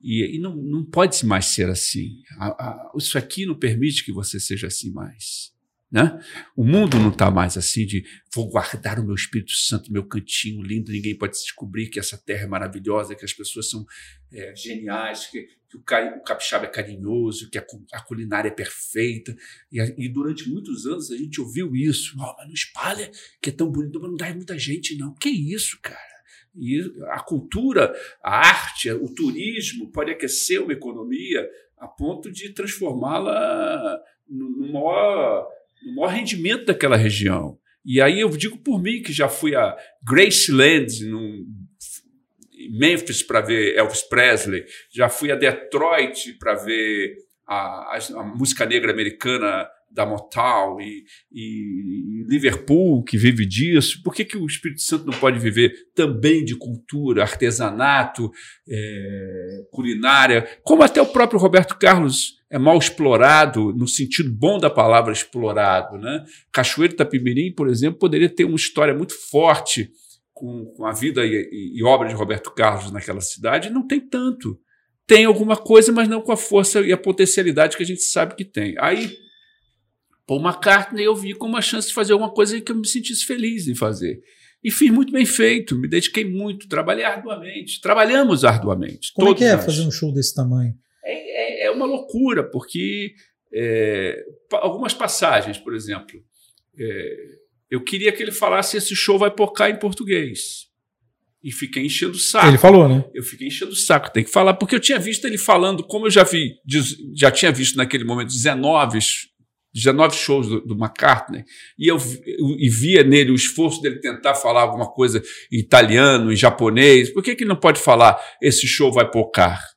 E, e não, não pode mais ser assim. A, a, isso aqui não permite que você seja assim mais. Né? O mundo não está mais assim de vou guardar o meu Espírito Santo, meu cantinho lindo, ninguém pode descobrir que essa terra é maravilhosa, que as pessoas são é, geniais, que, que o, o, capixaba é carinhoso, que a, a culinária é perfeita. E, e, durante muitos anos a gente ouviu isso. Oh, mas não espalha que é tão bonito, mas não dá muita gente, não. Que isso, cara? E a cultura, a arte, o turismo pode aquecer uma economia a ponto de transformá-la no maior no maior rendimento daquela região. E aí eu digo por mim que já fui a Graceland, no Memphis para ver Elvis Presley, já fui a Detroit para ver a, a, a, música negra americana da Motown e, e, Liverpool que vive disso. Por que, que o Espírito Santo não pode viver também de cultura, artesanato, é, culinária, como até o próprio Roberto Carlos é mal explorado, no sentido bom da palavra explorado. Né? Cachoeiro Tapimirim, por exemplo, poderia ter uma história muito forte com, com a vida e, e, e, obra de Roberto Carlos naquela cidade. Não tem tanto. Tem alguma coisa, mas não com a força e a potencialidade que a gente sabe que tem. Aí, Paul McCartney eu vi como uma chance de fazer alguma coisa que eu me sentisse feliz em fazer. E fiz muito bem feito, me dediquei muito, trabalhei arduamente. Trabalhamos arduamente. Como é que é nós. fazer um show desse tamanho? É, é, é uma loucura, porque é, algumas passagens, por exemplo, é, eu queria que ele falasse esse show vai pocar em português. E fiquei enchendo o saco. Ele falou, né? Eu fiquei enchendo o saco, tem que falar, porque eu tinha visto ele falando, como eu já vi, já tinha visto naquele momento 19 19 shows do, do McCartney, e eu, eu, e via nele o esforço dele tentar falar alguma coisa em italiano, em japonês. Por que, que não pode falar esse show vai pocar?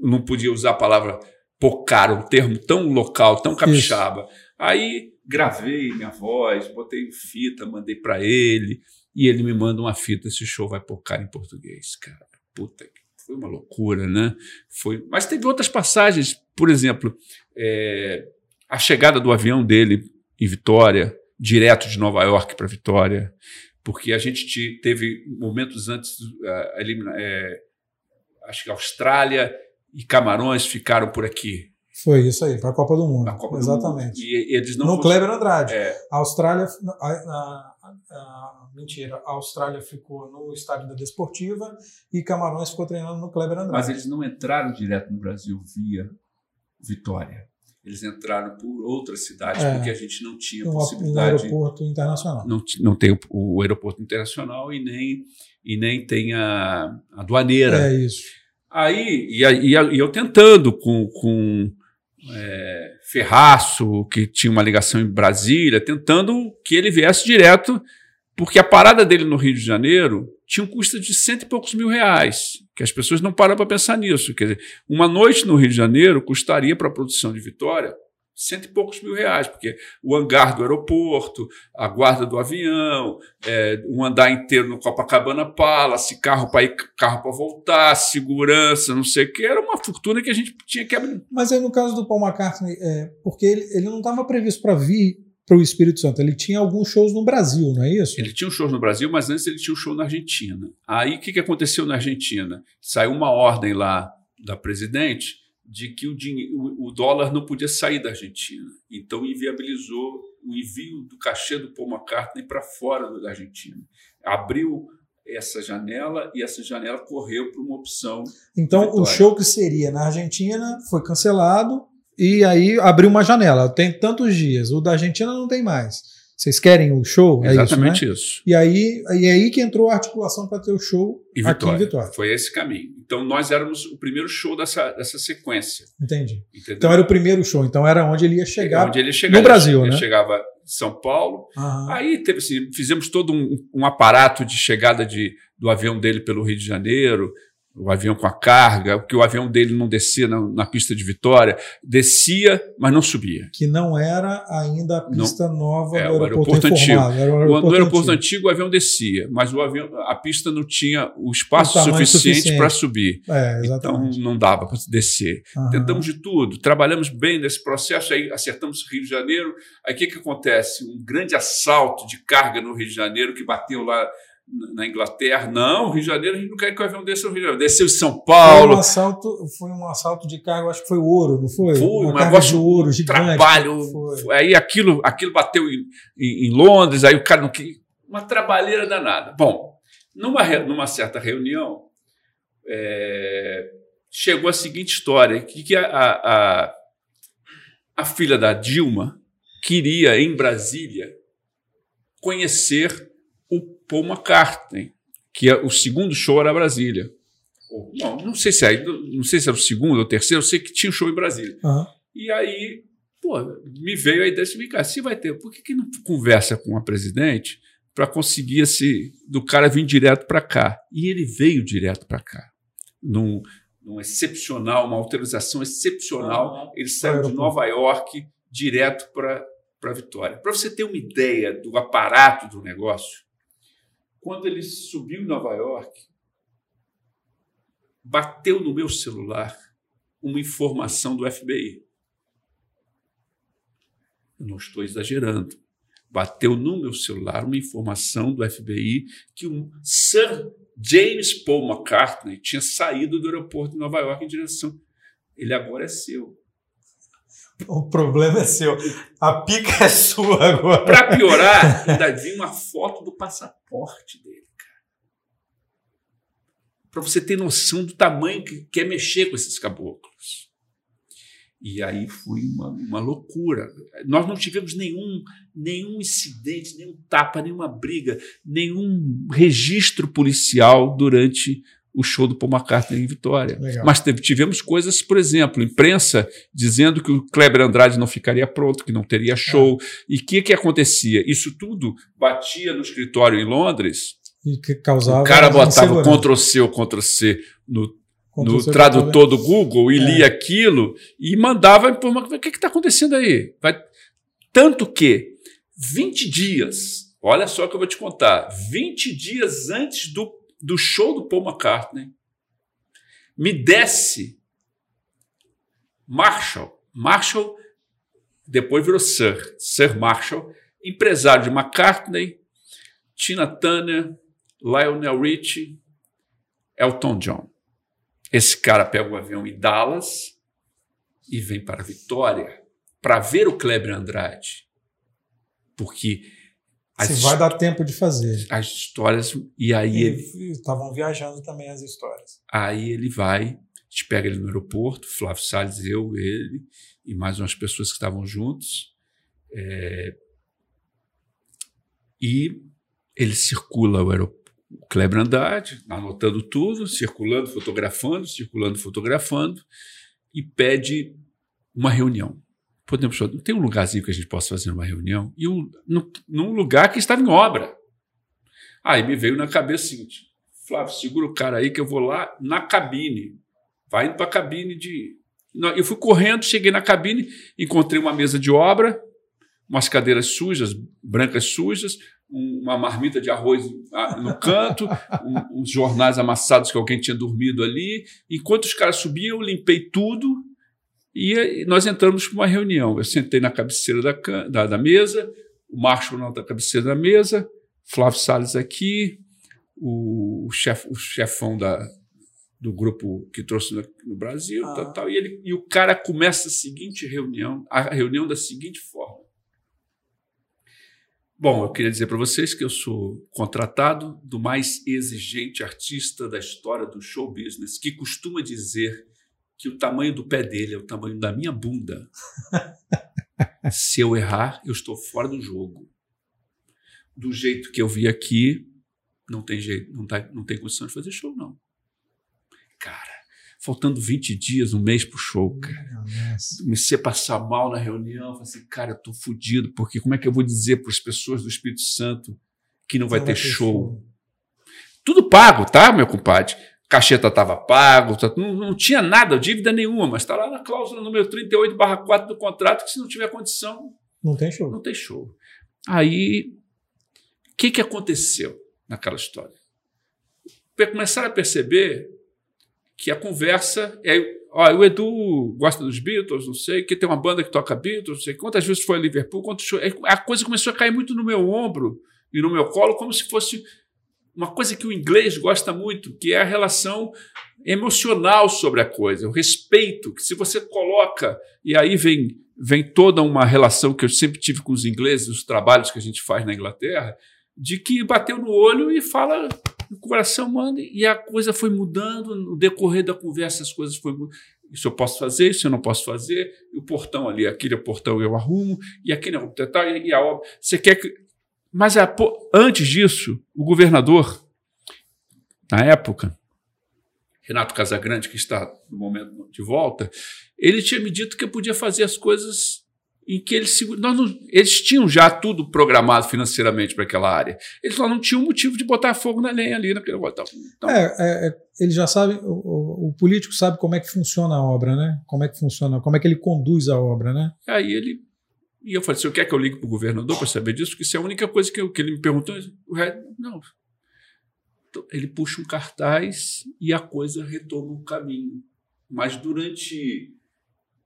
não podia usar a palavra pocar, um termo tão local, tão capixaba. Isso. Aí gravei minha voz, botei fita, mandei para ele, e ele me manda uma fita, esse show vai pocar em português, cara. Puta que foi uma loucura, né? Foi, mas teve outras passagens, por exemplo, é, a chegada do avião dele em Vitória, direto de Nova York para Vitória, porque a gente teve momentos antes, uh, elimina, é, acho que a Austrália e Camarões ficaram por aqui. Foi isso aí, para a Copa do Mundo. Copa Exatamente. Do Mundo. E eles não no fosse... Kleber Andrade. É. A Austrália. A, a, a, mentira, a Austrália ficou no estádio da Desportiva e Camarões ficou treinando no Kleber Andrade. Mas eles não entraram direto no Brasil via Vitória. Eles entraram por outras cidades, é. porque a gente não tinha um, possibilidade. Um aeroporto internacional. Não, não tem o, o, aeroporto internacional e nem, e nem tem a, a aduaneira. É isso. Aí, e, e, e eu tentando com, com é, Ferraço, que tinha uma ligação em Brasília, tentando que ele viesse direto, porque a parada dele no Rio de Janeiro tinha um custo de cento e poucos mil reais, que as pessoas não param para pensar nisso. Quer dizer, uma noite no Rio de Janeiro custaria para a produção de Vitória cento e poucos mil reais, porque o hangar do aeroporto, a guarda do avião, é, um andar inteiro no Copacabana Palace, carro para ir, carro para voltar, segurança, não sei o que, era uma fortuna que a gente tinha que abrir. Mas aí no caso do Paul McCartney, é, porque ele, ele não estava previsto para vir para o Espírito Santo, ele tinha alguns shows no Brasil, não é isso? Ele tinha um show no Brasil, mas antes ele tinha um show na Argentina. Aí o que, que aconteceu na Argentina? Saiu uma ordem lá da presidente de que o, dinheiro, o dólar não podia sair da Argentina. Então, inviabilizou o envio do cachê do Paul McCartney para fora da Argentina. Abriu essa janela e essa janela correu para uma opção. Então, o show que seria na Argentina foi cancelado e aí abriu uma janela. Tem tantos dias. O da Argentina não tem mais. Vocês querem o show? É Exatamente isso, né? isso. E aí, e aí que entrou a articulação para ter o show Em aqui em Vitória. Foi esse caminho. Então nós éramos o primeiro show dessa, dessa sequência. Entendi. Entendeu? Então era o primeiro show, então era onde ele ia chegar. Onde ele chegava, no Brasil, ele né? chegava em São Paulo. Aí teve assim, fizemos todo um, um aparato de chegada de, do avião dele pelo Rio de Janeiro, o avião com a carga, porque o avião dele não descia na, na pista de Vitória, descia, mas não subia. Que não era ainda a pista nova É, do o aeroporto, aeroporto informado. Era o No aeroporto, aeroporto antigo. antigo o avião descia, mas o avião, a pista não tinha o espaço O suficiente suficiente. para subir. É, Então não dava para descer. Aham. Tentamos de tudo, trabalhamos bem nesse processo, aí acertamos Rio de Janeiro. Aí o que, que acontece? Um grande assalto de carga no Rio de Janeiro que bateu lá na- Inglaterra. Não, Rio de Janeiro, a gente não quer que o avião desça no Rio de Janeiro. Desceu em São Foi um, Paulo, assalto, foi um assalto de eu acho que foi ouro, não foi? Foi, um negócio, de ouro gigante. trabalho. Foi. Aí aquilo, aquilo bateu em, em- em Londres, aí o cara não queria. Uma trabalheira danada. Bom, numa, numa certa reunião, é, chegou a seguinte história: que, que a, a, a, filha da Dilma queria, em Brasília, conhecer Paul McCartney, que é, o segundo show era Brasília. Não, não sei se é, não sei se era o segundo ou o terceiro, eu sei que tinha um show em Brasília. Aham. E aí, pô, me veio a ideia de cara, se vai ter, por que, que não conversa com a presidente para conseguir esse do cara vir direto para cá? E ele veio direto para cá, num, num excepcional, uma autorização excepcional. Ele saiu de. Nova York direto para para Vitória. Para você ter uma ideia do aparato do negócio, quando ele subiu em Nova York, bateu no meu celular uma informação do FBI. Eu não estou exagerando. Bateu no meu celular uma informação do FBI que um Sir James Paul McCartney tinha saído do aeroporto de Nova York em direção. Ele agora é seu. O problema é seu. A pica é sua agora. Para piorar, ainda vi uma foto do passaporte dele, cara. Para você ter noção do tamanho que quer mexer com esses caboclos. E aí foi uma, uma loucura. Nós não tivemos nenhum, nenhum incidente, nenhum tapa, nenhuma briga, nenhum registro policial durante o show do Paul McCartney em Vitória. Legal. Mas teve- tivemos coisas, por exemplo, imprensa dizendo que o Kleber Andrade não ficaria pronto, que não teria show. E o que, que acontecia? Isso tudo batia no escritório em Londres. E que causava o cara botava. Ctrl C ou Ctrl C no, no tradutor do Google e É. lia aquilo e mandava o que está acontecendo aí? Vai- Tanto que 20 dias, olha só o que eu vou te contar, 20 dias antes do, do show do Paul McCartney, me desce Marshall. Marshall depois virou Sir, Sir Marshall, empresário de McCartney, Tina Turner, Lionel Richie, Elton John. Esse cara pega o avião em Dallas e vem para Vitória para ver o Kleber Andrade. Porque Se vai dar tempo de fazer. as histórias. E aí ele, Estavam viajando também as histórias. aí ele vai, a gente pega ele no aeroporto, Flávio Salles, eu, ele e mais umas pessoas que estavam juntos. É, e ele circula o aeroporto. O Kleber Andrade, anotando tudo, circulando, fotografando, circulando, fotografando, e pede uma reunião. Podemos tem um lugarzinho que a gente possa fazer uma reunião? E um, num, num lugar que estava em obra. Aí me veio na cabeça o seguinte: Flávio, segura o cara aí que eu vou lá na cabine. Vai indo para a cabine de. Eu fui correndo, cheguei na cabine, encontrei uma mesa de obra, umas cadeiras sujas, brancas sujas, um- uma marmita de arroz ah, no canto, uns jornais amassados que alguém tinha dormido ali. Enquanto os caras subiam, eu limpei tudo e nós entramos para uma reunião. Eu sentei na cabeceira da, da, da mesa, o Marshall na outra cabeceira da mesa, Flávio Salles aqui, o, o, chef, o chefão da, do grupo que trouxe no, no Brasil, Ah. tal, tal, e, ele, e o cara começa a seguinte reunião, a reunião da seguinte forma. Bom, eu queria dizer para vocês que eu sou contratado do mais exigente artista da história do show business, que costuma dizer que o tamanho do pé dele é o tamanho da minha bunda. Se eu errar, eu estou fora do jogo. do jeito que eu vi aqui, não tem jeito, não, tá, não tem condição de fazer show, não. Cara, faltando 20 dias, um mês pro show, cara. Comecei a passar mal na reunião, falei assim, cara, eu tô fudido, porque como é que eu vou dizer para as pessoas do Espírito Santo que não vai, não ter, vai ter show? show? Tudo pago, tá, meu compadre? Cacheta estava pago, tá, não, não, tinha nada, dívida nenhuma, mas está lá na cláusula número 38 barra 4 do contrato que se não tiver condição... Não tem show. Não tem show. Aí, o que, que aconteceu naquela história? Começaram a perceber que a conversa é. Ó, o Edu gosta dos Beatles, não sei, que tem uma banda que toca Beatles, não sei quantas vezes foi a Liverpool, quantos show, a coisa começou a cair muito no meu ombro e no meu colo, como se fosse uma coisa que o inglês gosta muito, que é a relação emocional sobre a coisa, o respeito, que se você coloca, e aí vem, vem toda uma relação que eu sempre tive com os ingleses, os trabalhos que a gente faz na Inglaterra, de que bateu no olho e fala o coração manda, e a coisa foi mudando, no decorrer da conversa as coisas foram isso eu posso fazer, isso eu não posso fazer, o portão ali, aquele portão eu arrumo, e aquele é o e a obra. Você quer que. Mas a, antes disso, o governador, na época, Renato Casagrande, que está no momento de volta, ele tinha me dito que eu podia fazer as coisas em que eles, nós não, eles tinham já tudo programado financeiramente para aquela área. Eles só não tinham motivo de botar fogo na lenha ali naquele então, então, é, é, é, ele já sabe, o, o, político sabe como é que funciona a obra, né? Como é que funciona, como é que ele conduz a obra, né? Aí ele. E eu falei: você quer que eu ligue para o governador para saber disso? Porque isso é a única coisa que, eu, que ele me perguntou. O resto, não. Então, ele puxa um cartaz e a coisa retoma o caminho. Mas durante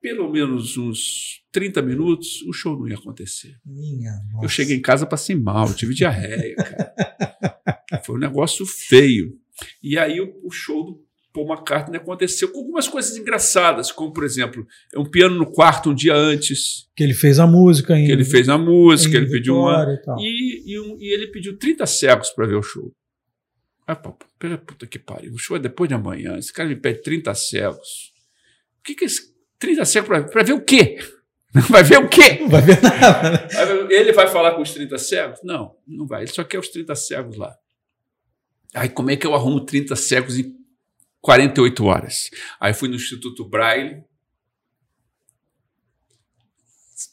pelo menos uns 30 minutos, o show não ia acontecer. Minha eu cheguei em casa, passei mal, tive diarreia, cara. Foi um negócio feio. E aí o, o show do Paul McCartney aconteceu com algumas coisas engraçadas, como, por exemplo, é um piano no quarto um dia antes. Que ele fez a música ainda. Que ele fez a música, ele pediu uma. E, e, um, e, ele pediu 30 cegos para ver o show. Ah, puta que pariu. O show é depois de amanhã. Esse cara me pede 30 cegos. O que, que esse 30 cegos para ver o quê? Vai ver o quê? Não vai ver nada. Né? Ele vai falar com os 30 cegos? Não, não vai. Ele só quer os 30 cegos lá. Aí como é que eu arrumo 30 cegos em 48 horas? Aí fui no Instituto Braille,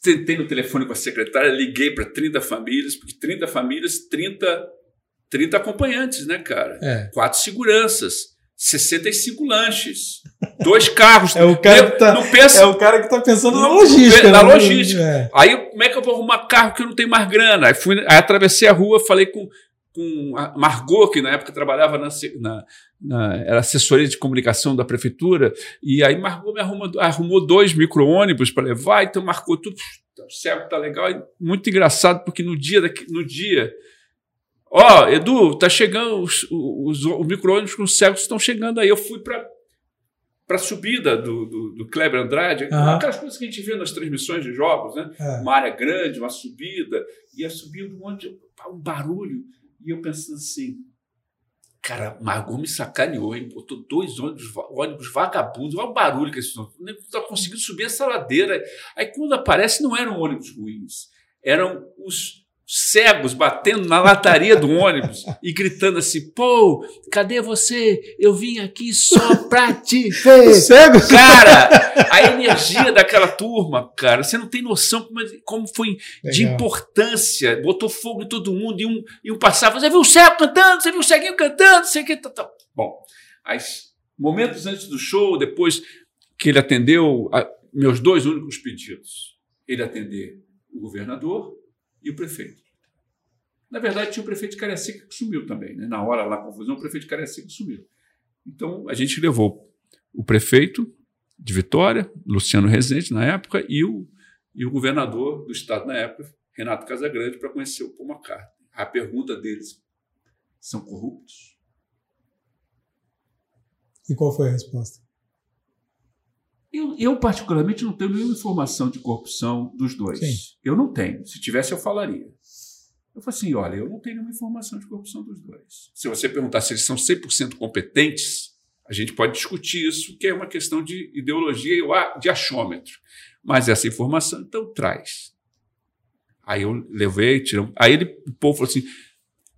tentei no telefone com a secretária, liguei para 30 famílias, porque 30 famílias, 30, 30 acompanhantes, né, cara? É. Quatro seguranças. 65 lanches, dois carros. É o cara, que tá, pensa, é o cara que tá pensando na logística. Na né? logística. É. Aí, como é que eu vou arrumar carro que eu não tenho mais grana? Aí, fui, aí atravessei a rua, falei com, com a Margot, que na época trabalhava na, na, na era assessoria de comunicação da prefeitura, e aí Margot me arrumou, arrumou dois micro-ônibus para levar, então marcou tudo, o céu tá legal, muito engraçado, porque no dia, daqui, no dia Ó, oh, Edu, tá chegando, os, os, os micro-ônibus com os cegos estão chegando aí. Eu fui para para a subida do, do, do, Kleber Andrade, uhum. aquelas coisas que a gente vê nas transmissões de jogos, né? É. Uma área grande, uma subida, e a subida um monte de um barulho. E eu pensando assim, cara, Margot me sacaneou, hein? Botou dois ônibus, ônibus vagabundos, olha o barulho que eles estão. Não está conseguindo subir essa ladeira. Aí quando aparece, não eram ônibus ruins, eram os cegos batendo na lataria do ônibus e gritando assim: pô, cadê você? Eu vim aqui só pra te ver. Cegos? Cara, a energia daquela turma, cara, você não tem noção como, como foi Legal. de importância. Botou fogo em todo mundo e um, e um passava: você viu o cego cantando? Você viu o ceguinho cantando? Sei que. Tá, tá. Bom, as, momentos antes do show, depois que ele atendeu a, meus dois únicos pedidos: ele atender o governador e o prefeito. Na verdade, tinha o prefeito de Cariacica que sumiu também. Né? Na hora lá, confusão, o prefeito de Cariacica sumiu. Então, a gente levou o prefeito de Vitória, Luciano Rezende, na época, e o, e o governador do estado na época, Renato Casagrande, para conhecer o Paul McCartney. A pergunta deles: são corruptos? E qual foi a resposta? Eu, eu, particularmente, não tenho nenhuma informação de corrupção dos dois. Sim. Eu não tenho. Se tivesse, eu falaria. Eu falei assim: olha, eu não tenho nenhuma informação de corrupção dos dois. Se você perguntar se eles são 100% competentes, a gente pode discutir isso, que é uma questão de ideologia e de achômetro. Mas essa informação, então, traz. Aí eu levei, tirou. Aí ele, o povo falou assim: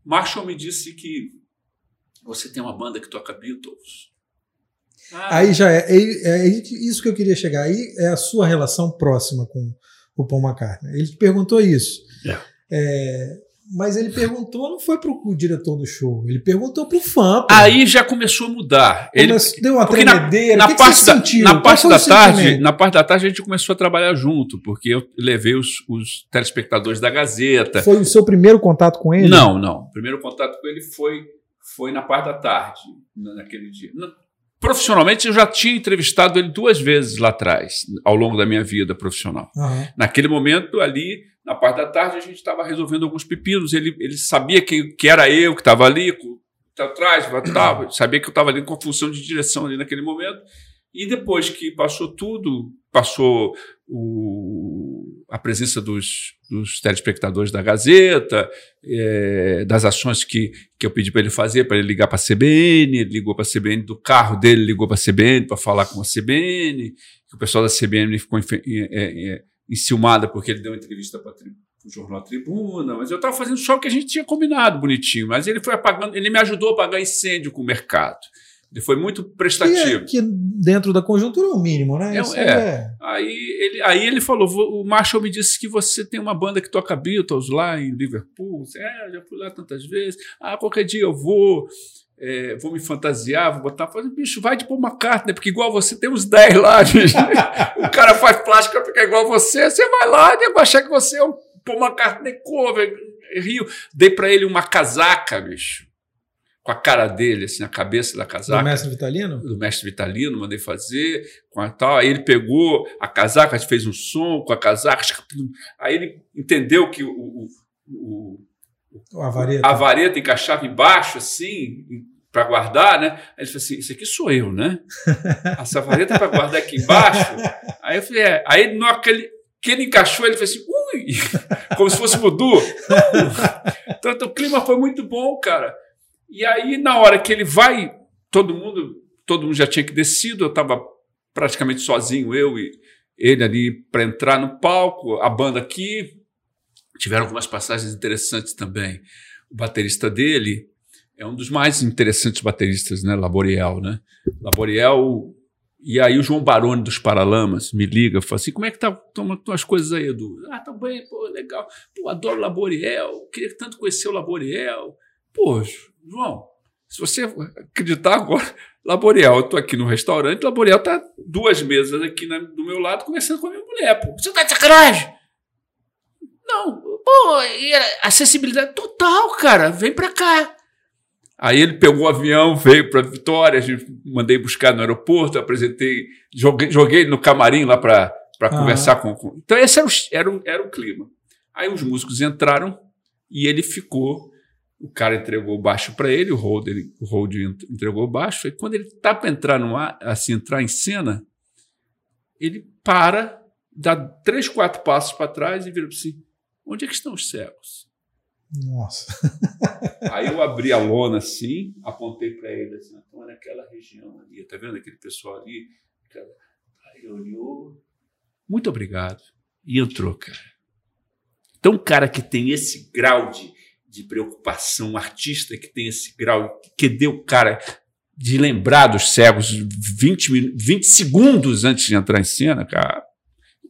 Marshall me disse que você tem uma banda que toca Beatles. Ah. Aí já é, é, é, isso que eu queria chegar. Aí é a sua relação próxima com o Paul McCartney. Ele te perguntou isso. É. É, mas ele perguntou, não foi para o diretor do show, ele perguntou para o fã. Pô. Aí já começou a mudar. Ele deu uma tremedeira. Na, na, que parte que da, na parte da tarde, na parte da tarde a gente começou a trabalhar junto, porque eu levei os, os telespectadores da Gazeta. Foi o seu primeiro contato com ele? Não, não. O primeiro contato com ele foi foi na parte da tarde, naquele dia. Profissionalmente, eu já tinha entrevistado ele duas vezes lá atrás, ao longo da minha vida profissional. Uhum. Naquele momento, ali, na parte da tarde, a gente estava resolvendo alguns pepinos. Ele, ele sabia que, que era eu que estava ali, atrás, tava, sabia que eu estava ali com a função de direção ali naquele momento. E depois que passou tudo, passou o, a presença dos, dos, telespectadores da Gazeta, é, das ações que, que eu pedi para ele fazer, para ele ligar para a CBN, ele ligou para a CBN do carro dele, ligou para a CBN para falar com a CBN, o pessoal da CBN ficou é, é, enciumada porque ele deu entrevista para o jornal Tribuna, mas eu estava fazendo só o que a gente tinha combinado bonitinho, mas ele foi apagando, ele me ajudou a apagar incêndio com o mercado. Ele foi muito prestativo. Que, é, que dentro da conjuntura é o mínimo, né? É, é. é. Aí, ele, aí ele falou: o Marshall me disse que você tem uma banda que toca Beatles lá em Liverpool. É, já fui lá tantas vezes. Ah, qualquer dia eu vou. É, vou me fantasiar, vou botar. Falei, bicho, vai de Paul McCartney, porque igual você tem uns 10 lá, o cara faz plástica ficar igual você, você vai lá e vai achar que você é um Paul McCartney cover. Rio. Dei para ele uma casaca, bicho com a cara dele, assim, a cabeça da casaca. Do mestre Vitalino? Do mestre Vitalino, mandei fazer, com a tal. Aí ele pegou a casaca, fez um som com a casaca. Aí ele entendeu que o, o, o a, vareta. a vareta encaixava embaixo, assim, para guardar, né? Aí ele falou assim: Isso aqui sou eu, né? Essa vareta para guardar aqui embaixo. Aí eu falei: É. Aí, no aquele, que ele encaixou, ele fez assim: Ui! Como se fosse voodoo. Então, então, o clima foi muito bom, cara. E aí, na hora que ele vai, todo mundo, todo mundo já tinha que descido, eu estava praticamente sozinho, eu e ele ali para entrar no palco, a banda aqui. Tiveram algumas passagens interessantes também. O baterista dele é um dos mais interessantes bateristas, né? Laboriel, né? Laboriel. E aí o João Baroni dos Paralamas me liga, fala assim, como é que tá, estão as coisas aí, Edu? Ah, tá bem, pô, legal. Pô, adoro Laboriel, queria tanto conhecer o Laboriel. Pô, João, se você acreditar agora, Laboriel, eu estou aqui no restaurante, Laboriel está duas mesas aqui na, do meu lado conversando com a minha mulher. Pô. Você está de sacanagem? Não, pô, acessibilidade total, cara, vem para cá. Aí ele pegou o avião, veio para Vitória, a gente mandei buscar no aeroporto, apresentei, joguei, joguei no camarim lá para ah. conversar com, com, Então, esse era o, era, o, era o clima. Aí os músicos entraram e ele ficou o cara entregou o baixo para ele, o Hold, ele, o Hold entregou o baixo, e quando ele tá para entrar no ar, assim, entrar em cena, ele para, dá três, quatro passos para trás e vira assim: onde é que estão os cegos? Nossa. Aí eu abri a lona assim, apontei para ele assim, então naquela região ali, tá vendo aquele pessoal ali? Aí ele olhou, muito obrigado, e entrou, cara. Então, um cara que tem esse grau de de preocupação, um artista que tem esse grau, que deu o cara de lembrar dos cegos 20, 20 segundos antes de entrar em cena, cara,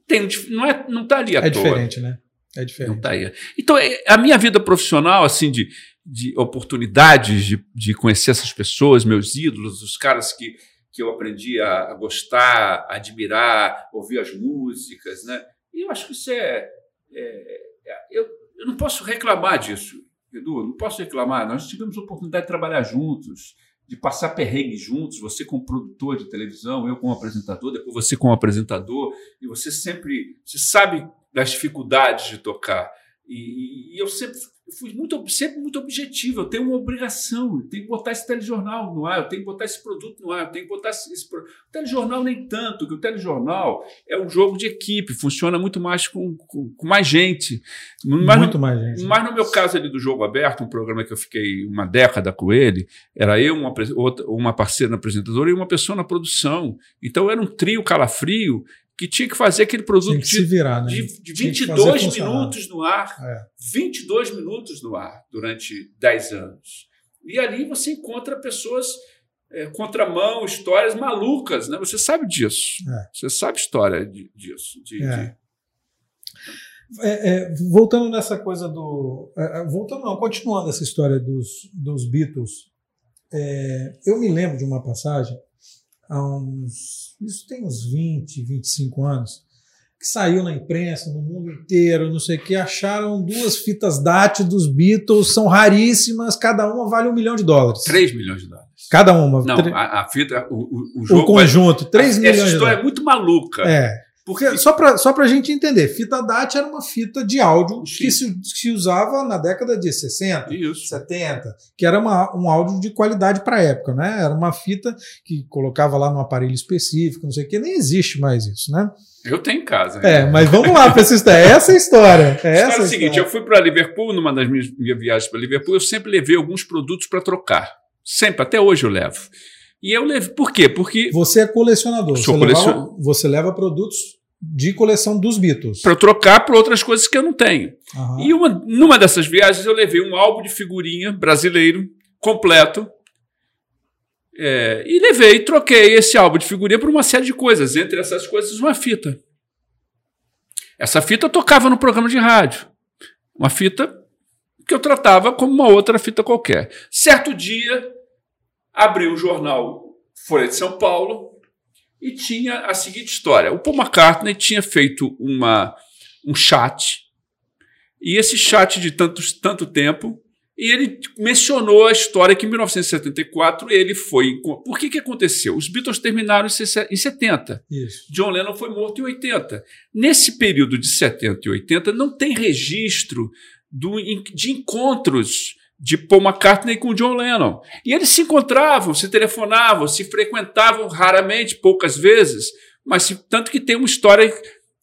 tem, não, é, não tá ali à é toa. Diferente, né? É diferente. Não tá aí. Então, é, a minha vida profissional, assim, de, de oportunidades de, de conhecer essas pessoas, meus ídolos, os caras que, que eu aprendi a, a gostar, a admirar, ouvir as músicas, né? E eu acho que isso é, é, é eu, eu não posso reclamar disso. Edu, não posso reclamar, nós tivemos a oportunidade de trabalhar juntos, de passar perrengue juntos, você como produtor de televisão, eu como apresentador, depois você como apresentador, e você sempre, você sabe das dificuldades de tocar. E, e eu sempre eu fui muito, sempre muito objetivo. Eu tenho uma obrigação, eu tenho que botar esse telejornal no ar, eu tenho que botar esse produto no ar, eu tenho que botar esse. esse o telejornal nem tanto, que o telejornal é um jogo de equipe, funciona muito mais com, com, com mais gente. Mas muito no, mais gente. Mas no meu caso ali do Jogo Aberto, um programa que eu fiquei uma década com ele, era eu, uma, outra, uma parceira na apresentadora e uma pessoa na produção. Então era um trio calafrio que tinha que fazer aquele produto de, virar, né? de, de 22 minutos no ar. É. 22 minutos no ar durante 10 anos. E ali você encontra pessoas é, contramão, histórias malucas, né? Você sabe disso. É. Você sabe história de, disso. De, é. de... É, é, voltando nessa coisa do. É, voltando, não, continuando essa história dos, dos Beatles, eu me lembro de uma passagem há uns. Isso tem uns 20, 25 anos, que saiu na imprensa, no mundo inteiro, não sei o que, acharam duas fitas DAT dos Beatles, são raríssimas, cada uma vale um milhão de dólares. 3 milhões de dólares. Cada uma. Não, a, a, fita, o, o, o, jogo. O conjunto, 3 milhões. Essa história é muito maluca. É. Porque, só para só a gente entender, fita DAT era uma fita de áudio que se, se, usava na década de 60, Isso. 70, que era uma, um áudio de qualidade para a época, né? Era uma fita que colocava lá no aparelho específico, não sei o que, nem existe mais isso, né? Eu tenho em casa. É, mas vamos lá para essa história. Essa é a história. É essa é o seguinte: eu fui para Liverpool, numa das minhas, minhas viagens para Liverpool, eu sempre levei alguns produtos para trocar. Sempre, até hoje eu levo. E eu levo. Por quê? Porque. Você é colecionador. Sou você, colecion... leva, você leva produtos de coleção dos Beatles. Para trocar por outras coisas que eu não tenho. Uhum. E uma, numa dessas viagens eu levei um álbum de figurinha brasileiro, completo. É, e levei, troquei esse álbum de figurinha por uma série de coisas. Entre essas coisas, uma fita. Essa fita eu tocava no programa de rádio. Uma fita que eu tratava como uma outra fita qualquer. Certo dia, abri o jornal Folha de São Paulo e tinha a seguinte história: o Paul McCartney tinha feito uma, um chat, e esse chat de tanto, tanto tempo, e ele mencionou a história que em 1974 ele foi. Por que, que aconteceu? Os Beatles terminaram em 70. Isso. John Lennon foi morto em 80. Nesse período de 70 e 80, não tem registro do, de encontros de Paul McCartney com John Lennon. E eles se encontravam, se telefonavam, se frequentavam raramente, poucas vezes, mas tanto que tem uma história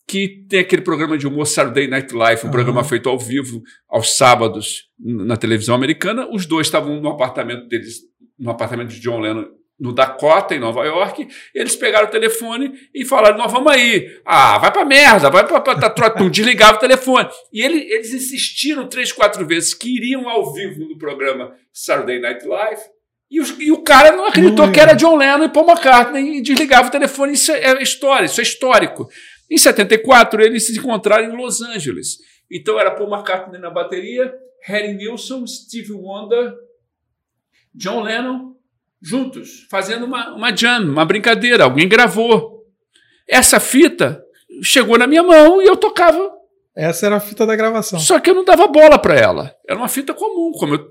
que tem aquele programa de humor Saturday Night Live, um uhum. programa feito ao vivo aos sábados na televisão americana. Os dois estavam no apartamento deles, no apartamento de John Lennon no Dakota, em Nova York, eles pegaram o telefone e falaram: Nós vamos aí. Ah, vai pra merda, vai pra. pra tá, desligava o telefone. E ele, eles insistiram três, quatro vezes que iriam ao vivo no programa Saturday Night Live. E, os, e o cara não acreditou não, que era John Lennon e Paul McCartney e desligava o telefone. Isso é história, isso é histórico. Em 74, eles se encontraram em Los Angeles. Então era Paul McCartney na bateria, Harry Nilsson, Steve Wonder, John Lennon juntos, fazendo uma, uma jam, uma brincadeira. Alguém gravou. Essa fita chegou na minha mão e eu tocava. Essa era a fita da gravação. Só que eu não dava bola para ela. Era uma fita comum. Como eu...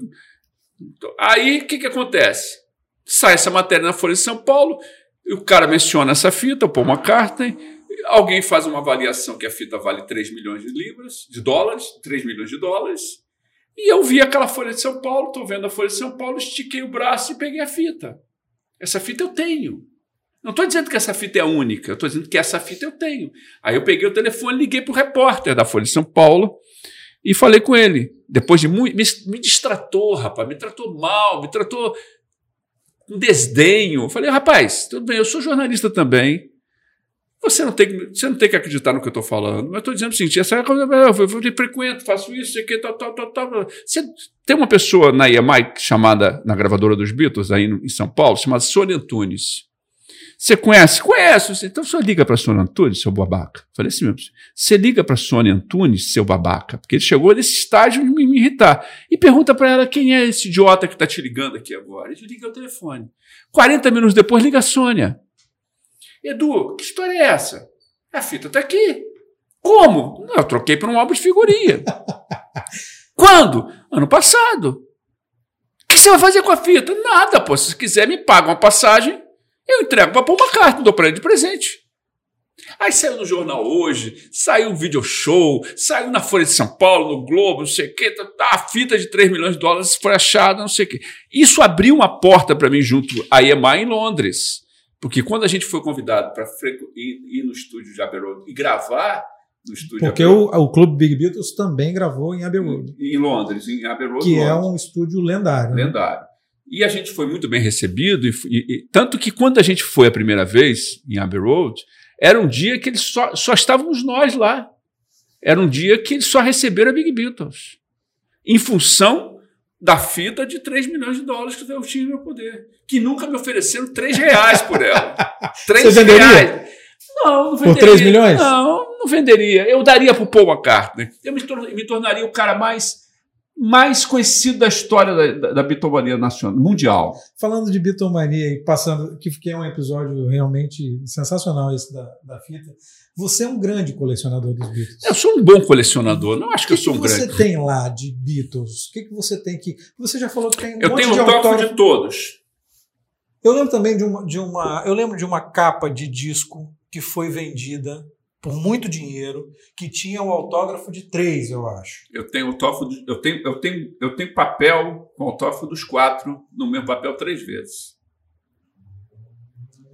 Aí o que, que acontece? Sai essa matéria na Folha de São Paulo, e o cara menciona essa fita, o Paul McCartney, alguém faz uma avaliação que a fita vale 3 milhões de libras, de dólares, 3 milhões de dólares, e eu vi aquela Folha de São Paulo, estou vendo a Folha de São Paulo, estiquei o braço e peguei a fita. Essa fita eu tenho. Não estou dizendo que essa fita é única, estou dizendo que essa fita eu tenho. Aí eu peguei o telefone, liguei para o repórter da Folha de São Paulo e falei com ele. Depois de muito. Me, me distratou, rapaz, me tratou mal, me tratou com desdenho. Eu falei, rapaz, tudo bem, eu sou jornalista também. Você não tem, você não tem que acreditar no que eu estou falando. Mas estou dizendo o seguinte: essa é coisa, eu, eu frequento, faço isso, aqui, tal, tal, tal, tal. Você tem uma pessoa na EMI chamada, na gravadora dos Beatles, aí em São Paulo, chamada Sônia Antunes. Você conhece? Conhece. Então você liga para Sônia Antunes, seu babaca. Falei assim mesmo. Você liga para Sônia Antunes, seu babaca, porque ele chegou nesse estágio de me, me irritar. E pergunta para ela quem é esse idiota que está te ligando aqui agora. Ele liga o telefone. 40 minutos depois, liga a Sônia. Edu, que história é essa? A fita está aqui. Como? Eu troquei por um álbum de figurinha. Quando? Ano passado. O que você vai fazer com a fita? Nada, pô. Se quiser, me paga uma passagem, eu entrego para pôr uma carta, dou para ele de presente. Aí saiu no jornal hoje, saiu um video show, saiu na Folha de São Paulo, no Globo, não sei o quê, tá, tá, a fita de 3 milhões de dólares foi achada, não sei o quê. Isso abriu uma porta para mim junto à EMA em Londres. Porque quando a gente foi convidado para ir, ir, no estúdio de Abbey Road e gravar no estúdio Porque o, o Clube Big Beatles também gravou em Abbey Road. Em, em Londres, em Abbey Road. Que Londres. é um estúdio lendário. Né? Lendário. Né? E a gente foi muito bem recebido, e, e, tanto que quando a gente foi a primeira vez em Abbey Road, Era um dia que eles só, só estávamos nós lá. Era um dia que eles só receberam a Big Beatles. Em função da fita de 3 milhões de dólares que eu tinha no meu poder. Que nunca me ofereceram 3 reais por ela. 3 Você venderia? reais. Não, não venderia. Por 3 milhões? Não, não venderia. Eu daria para o Paul McCartney. Eu me, me tornaria o cara mais mais conhecido da história da, da, da bitomania nacional, mundial. Falando de bitomania e passando, que, que é um episódio realmente sensacional esse da, da fita, você é um grande colecionador dos Beatles. Eu sou um bom colecionador, não acho que, que eu sou um grande. O que você tem lá de Beatles? O que, que você tem que. Você já falou que tem um Eu monte tenho de autógrafo de todos. Eu lembro também de uma, de uma. Eu lembro de uma capa de disco que foi vendida por muito dinheiro, que tinha o autógrafo de três, eu acho. Eu tenho autógrafo, de- eu tenho, eu tenho, eu tenho papel com autógrafo dos quatro no mesmo papel três vezes.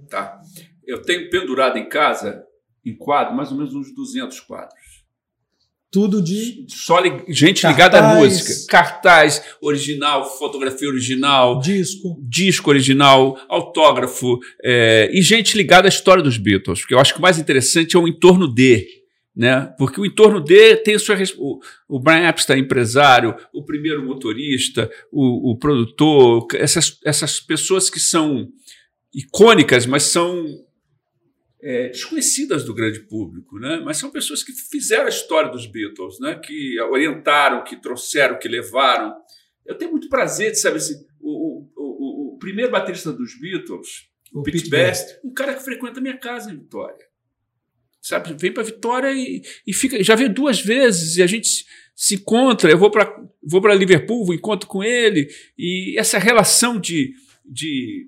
Tá. Eu tenho pendurado em casa, em quadro, mais ou menos uns 200 quadros. Tudo de Só li- gente ligada à Cartaz. música. Cartaz original, fotografia original, disco. disco original, autógrafo, é, e gente ligada à história dos Beatles, porque eu acho que o mais interessante é o entorno de, né? Porque o entorno de tem a sua o, o Brian Epstein, empresário, o primeiro motorista, o, o produtor, essas, essas pessoas que são icônicas, mas são é, desconhecidas do grande público, né? Mas são pessoas que fizeram a história dos Beatles, né? Que orientaram, que trouxeram, que levaram. Eu tenho muito prazer de saber assim, o, o, o, o primeiro baterista dos Beatles, o, Pete, Pete Best, um cara que frequenta a minha casa em Vitória. Sabe, vem para Vitória e, e fica. Já veio duas vezes e a gente se- se encontra. Eu vou para vou para Liverpool, vou encontro com ele e essa relação de, de,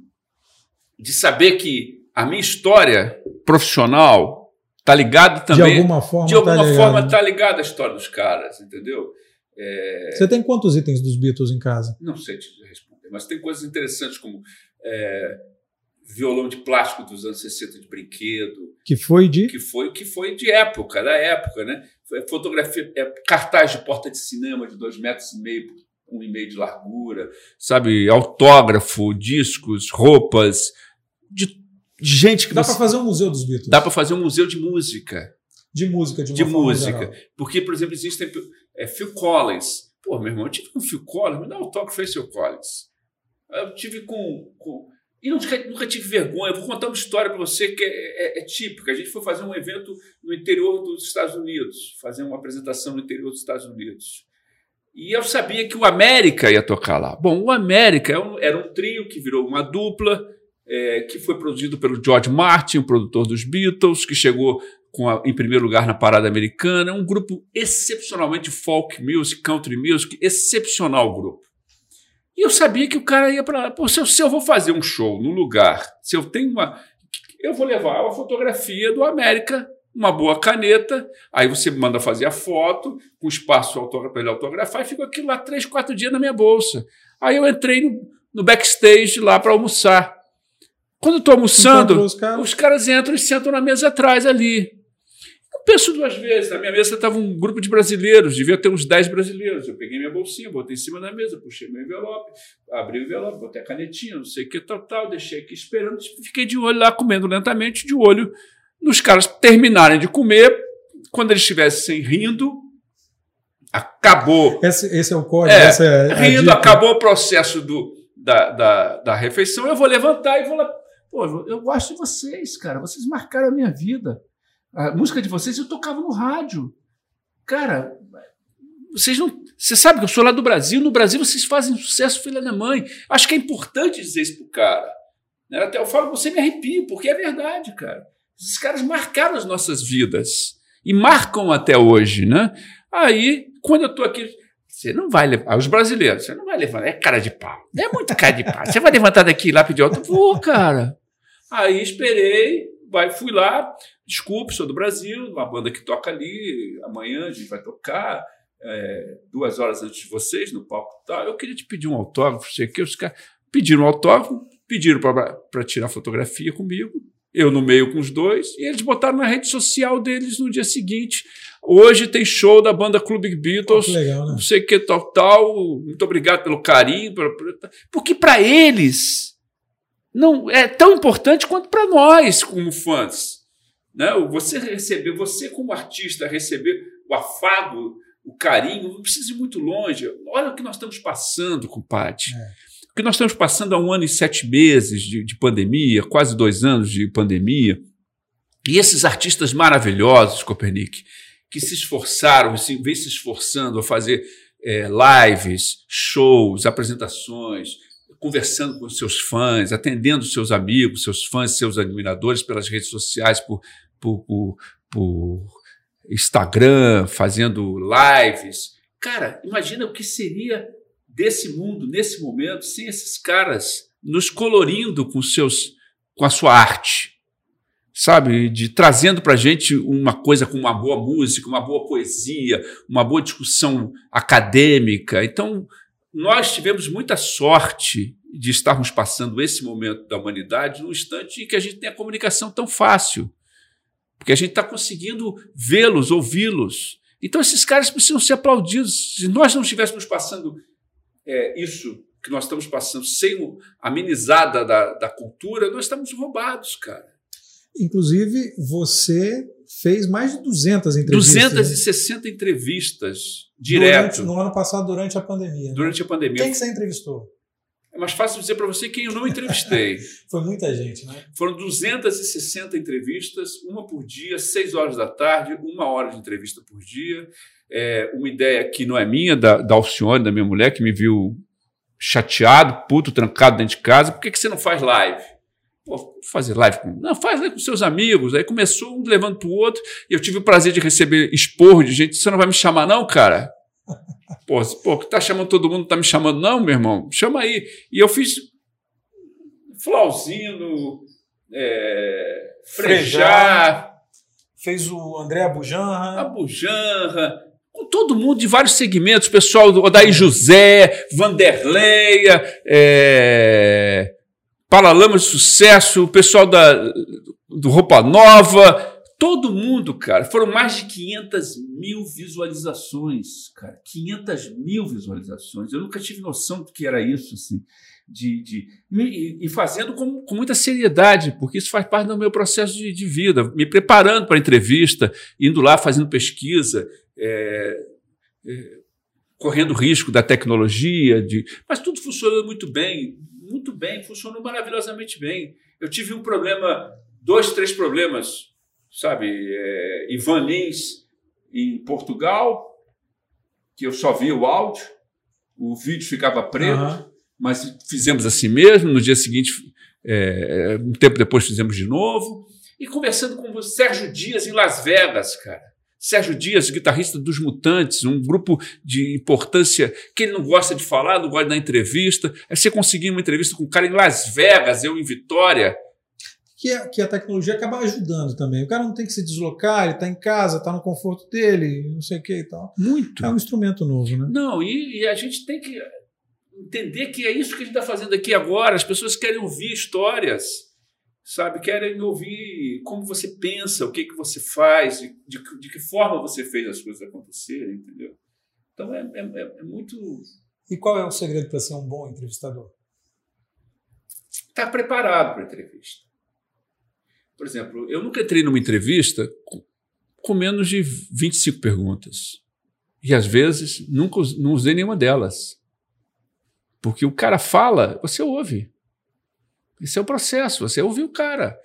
de saber que a minha história profissional está ligada De também. alguma forma. de alguma tá ligado, forma né? está ligada à história dos caras, entendeu? É, Você tem quantos itens dos Beatles em casa? não sei te responder, mas tem coisas interessantes como é, violão de plástico dos anos 60 de brinquedo, Que foi de. que foi que foi de época, da época, né? Fotografia, é, cartaz de porta de cinema de dois metros e meio por um e meio de largura, sabe? Autógrafo, discos, roupas, de, de gente que Dá você- para fazer um museu dos Beatles. dá para fazer um museu de música. De música, de uma de forma música. geral. Porque, por exemplo, existem é, Phil Collins. Pô, meu irmão, eu tive com Phil Collins, me dá um autógrafo aí, Phil Collins. Eu tive com. com e nunca, nunca tive vergonha. Eu vou contar uma história para você que é, é, é típica. A gente foi fazer um evento no interior dos Estados Unidos, fazer uma apresentação no interior dos Estados Unidos. E eu sabia que o América ia tocar lá. Bom, o América era um, era um trio que virou uma dupla, é, que foi produzido pelo George Martin, o produtor dos Beatles, que chegou a- em primeiro lugar na parada americana. Um grupo excepcionalmente folk music, country music, excepcional grupo. E eu sabia que o cara ia para lá. Pô, se eu, se eu vou fazer um show num lugar, se eu tenho uma. Eu vou levar uma fotografia do América, uma boa caneta, aí você manda fazer a foto, com espaço para ele autografar, e fica aquilo lá três, quatro dias na minha bolsa. Aí eu entrei no, no backstage lá para almoçar. Quando eu estou almoçando, os caras. os caras entram e sentam na mesa atrás ali. Eu penso duas vezes. Na minha mesa estava um grupo de brasileiros, devia ter uns 10 brasileiros. Eu peguei minha bolsinha, botei em cima da mesa, puxei meu envelope, abri o envelope, botei a canetinha, não sei o que, tal, tal, deixei aqui esperando, fiquei de olho lá, comendo lentamente, de olho nos caras terminarem de comer. Quando eles estivessem rindo, acabou Esse, esse é o código. É, é rindo, acabou o processo do, da, da, da refeição, eu vou levantar e vou lá. Pô, eu gosto de vocês, cara. Vocês marcaram a minha vida. A música de vocês eu tocava no rádio. Cara, vocês não. Você sabe que eu sou lá do Brasil. No Brasil vocês fazem sucesso, filha da mãe. Acho que é importante dizer isso pro cara. Né? Até eu falo, você me arrepio, porque é verdade, cara. Esses caras marcaram as nossas vidas. E marcam até hoje, né? Aí, quando eu tô aqui, você não vai levar. Os brasileiros, você não vai levar. É cara de pau. É muita cara de pau. Você vai levantar daqui lá pedir outro? Vou, cara. Aí esperei, vai, fui lá. Desculpe, sou do Brasil, uma banda que toca ali. Amanhã a gente vai tocar. é, duas horas antes de vocês no palco e tal. Eu queria te pedir um autógrafo, sei que os caras pediram um autógrafo, pediram para tirar fotografia comigo. Eu no meio com os dois, e eles botaram na rede social deles no dia seguinte. Hoje tem show da banda Clube Beatles legal, né? não sei o que, tal, tal. Muito obrigado pelo carinho. Porque para eles não é tão importante quanto para nós, como fãs. Né? Você receber, você como artista, receber o afago, o carinho, não precisa ir muito longe. Olha o que nós estamos passando, compadre. É. O que nós estamos passando há um ano e sete meses de, de pandemia, quase dois anos de pandemia. E esses artistas maravilhosos, Copernic, que se esforçaram, se, vem se esforçando a fazer é, lives, shows, apresentações, conversando com seus fãs, atendendo seus amigos, seus fãs, seus admiradores pelas redes sociais, por, por, por, por Instagram, fazendo lives. Cara, imagina o que seria desse mundo nesse momento sem esses caras nos colorindo com seus com a sua arte sabe, de trazendo para gente uma coisa com uma boa música, uma boa poesia, uma boa discussão acadêmica. Então, nós tivemos muita sorte de estarmos passando esse momento da humanidade num instante em que a gente tem a comunicação tão fácil, porque a gente está conseguindo vê-los, ouvi-los. Então, esses caras precisam ser aplaudidos. Se nós não estivéssemos passando é, isso que nós estamos passando sem a amenizada da, da cultura, nós estamos roubados, cara. Inclusive, você fez mais de 200 entrevistas. 260 né? entrevistas direto. Durante, no ano passado, durante a pandemia. Né? Durante né? a pandemia. Quem que você entrevistou? É mais fácil dizer para você quem eu não entrevistei. Foi muita gente, né? Foram 260 entrevistas, uma por dia, seis horas da tarde, uma hora de entrevista por dia. É uma ideia que não é minha, da, da Alcione, da minha mulher, que me viu chateado, puto, trancado dentro de casa. Por que, que você não faz live? Pô, fazer live com. Não, faz live com seus amigos. Aí começou um levando para o outro. E eu tive o prazer de receber esporro de gente. Você não vai me chamar, não, cara? Pô, pô, que tá chamando todo mundo, tá me chamando, não, meu irmão? Chama aí. E eu fiz Flauzino, é, Frejar. Fez o André Abujanra. Abujanra, com todo mundo de vários segmentos, pessoal do Odaí José, Vanderleia, é, Paralama de Sucesso, o pessoal da, do Roupa Nova, todo mundo, cara. Foram mais de 500 mil visualizações, cara. 500 mil visualizações. Eu nunca tive noção do que era isso, assim. De, de, e, e fazendo com, com, muita seriedade, porque isso faz parte do meu processo de, de vida, me preparando para a entrevista, indo lá fazendo pesquisa, é, é, correndo risco da tecnologia, de, mas tudo funcionando muito bem muito bem, funcionou maravilhosamente bem. Eu tive um problema, dois, três problemas, sabe? É, Ivan Lins em Portugal, que eu só via o áudio, o vídeo ficava preto, uhum. mas fizemos assim mesmo. No dia seguinte, é, um tempo depois, fizemos de novo. E conversando com o Sérgio Dias em Las Vegas, cara. Sérgio Dias, guitarrista dos Mutantes, um grupo de importância que ele não gosta de falar, não gosta de dar entrevista. Aí você conseguir uma entrevista com um cara em Las Vegas, eu em Vitória. Que, a, que a tecnologia acaba ajudando também. O cara não tem que se deslocar, ele está em casa, está no conforto dele, não sei o que e tal. Muito. É um instrumento novo, né? Não, e, e a gente tem que entender que é isso que a gente está fazendo aqui agora. As pessoas querem ouvir histórias sabe? Querem ouvir como você pensa, o que, que você faz, de, de, de que forma você fez as coisas acontecerem, entendeu? Então é, é, é, é muito. E qual é o segredo para ser um bom entrevistador? Estar tá preparado para a entrevista. Por exemplo, eu nunca entrei numa entrevista com, com menos de 25 perguntas. E às vezes nunca não usei nenhuma delas. Porque o cara fala, você ouve. Esse é o processo. Você ouviu o cara.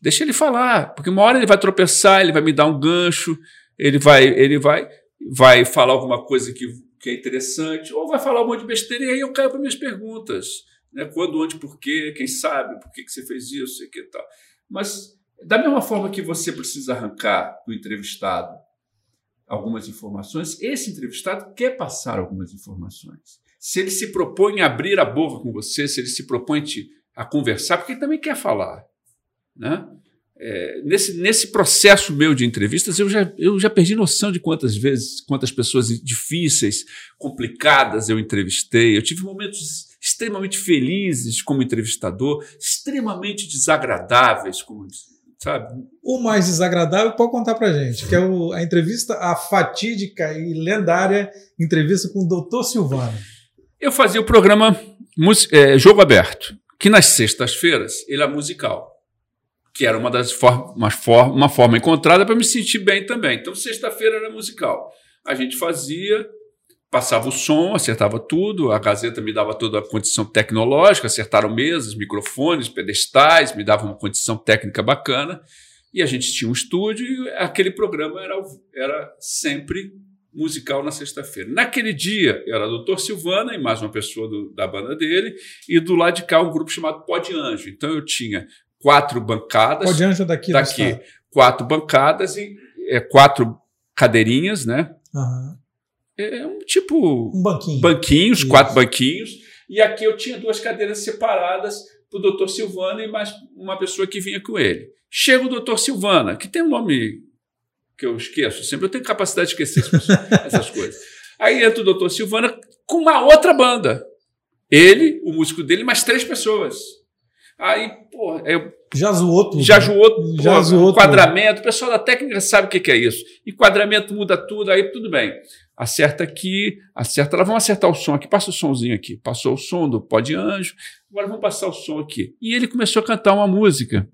Deixa ele falar, porque uma hora ele vai tropeçar, ele vai me dar um gancho, ele vai, ele vai, vai falar alguma coisa que, que é interessante, ou vai falar um monte de besteira e aí eu caio para minhas perguntas. Né? Quando, onde, por quê, quem sabe, por que, que você fez isso, e que tal. Mas, da mesma forma que você precisa arrancar do entrevistado algumas informações, esse entrevistado quer passar algumas informações. Se ele se propõe a abrir a boca com você, se ele se propõe te a conversar, porque ele também quer falar. Né? É, nesse, nesse processo meu de entrevistas, eu já, eu já perdi noção de quantas vezes, quantas pessoas difíceis, complicadas eu entrevistei. Eu tive momentos extremamente felizes como entrevistador, extremamente desagradáveis como sabe? O mais desagradável pode contar pra gente, que é o, a entrevista, a fatídica e lendária entrevista com o doutor Silvano. Eu fazia o programa é, Jogo Aberto que nas sextas-feiras ele é musical. que era uma das formas, forma, uma forma encontrada para me sentir bem também. Então, sexta-feira era musical. A gente fazia, passava o som, acertava tudo, a Gazeta me dava toda a condição tecnológica, acertaram mesas, microfones, pedestais, me dava uma condição técnica bacana, e a gente tinha um estúdio e aquele programa era, era sempre musical na sexta-feira. Naquele dia era o Doutor Silvana e mais uma pessoa do, da banda dele, e do lado de cá um grupo chamado Pó de Anjo. Então eu tinha quatro bancadas. Pó de Anjo daqui. Daqui. Quatro bancadas e é, quatro cadeirinhas, né? Uhum. É um tipo. Um banquinho. Banquinhos, Isso. quatro banquinhos. E aqui eu tinha duas cadeiras separadas para o doutor Silvana e mais uma pessoa que vinha com ele. Chega o doutor Silvana, que tem um nome eu esqueço sempre, eu tenho capacidade de esquecer essas coisas. Aí entra o doutor Silvana com uma outra banda. Ele, o músico dele, mais três pessoas. Aí, pô, eu. Já zoou tudo. Já zoou tudo. Já zoou Enquadramento, o pessoal da técnica sabe o que, que é isso. Enquadramento muda tudo, aí tudo bem. Acerta aqui, acerta lá, vamos acertar o som aqui, passa o somzinho aqui. Passou o som do pó de anjo, agora vamos passar o som aqui. E ele começou a cantar uma música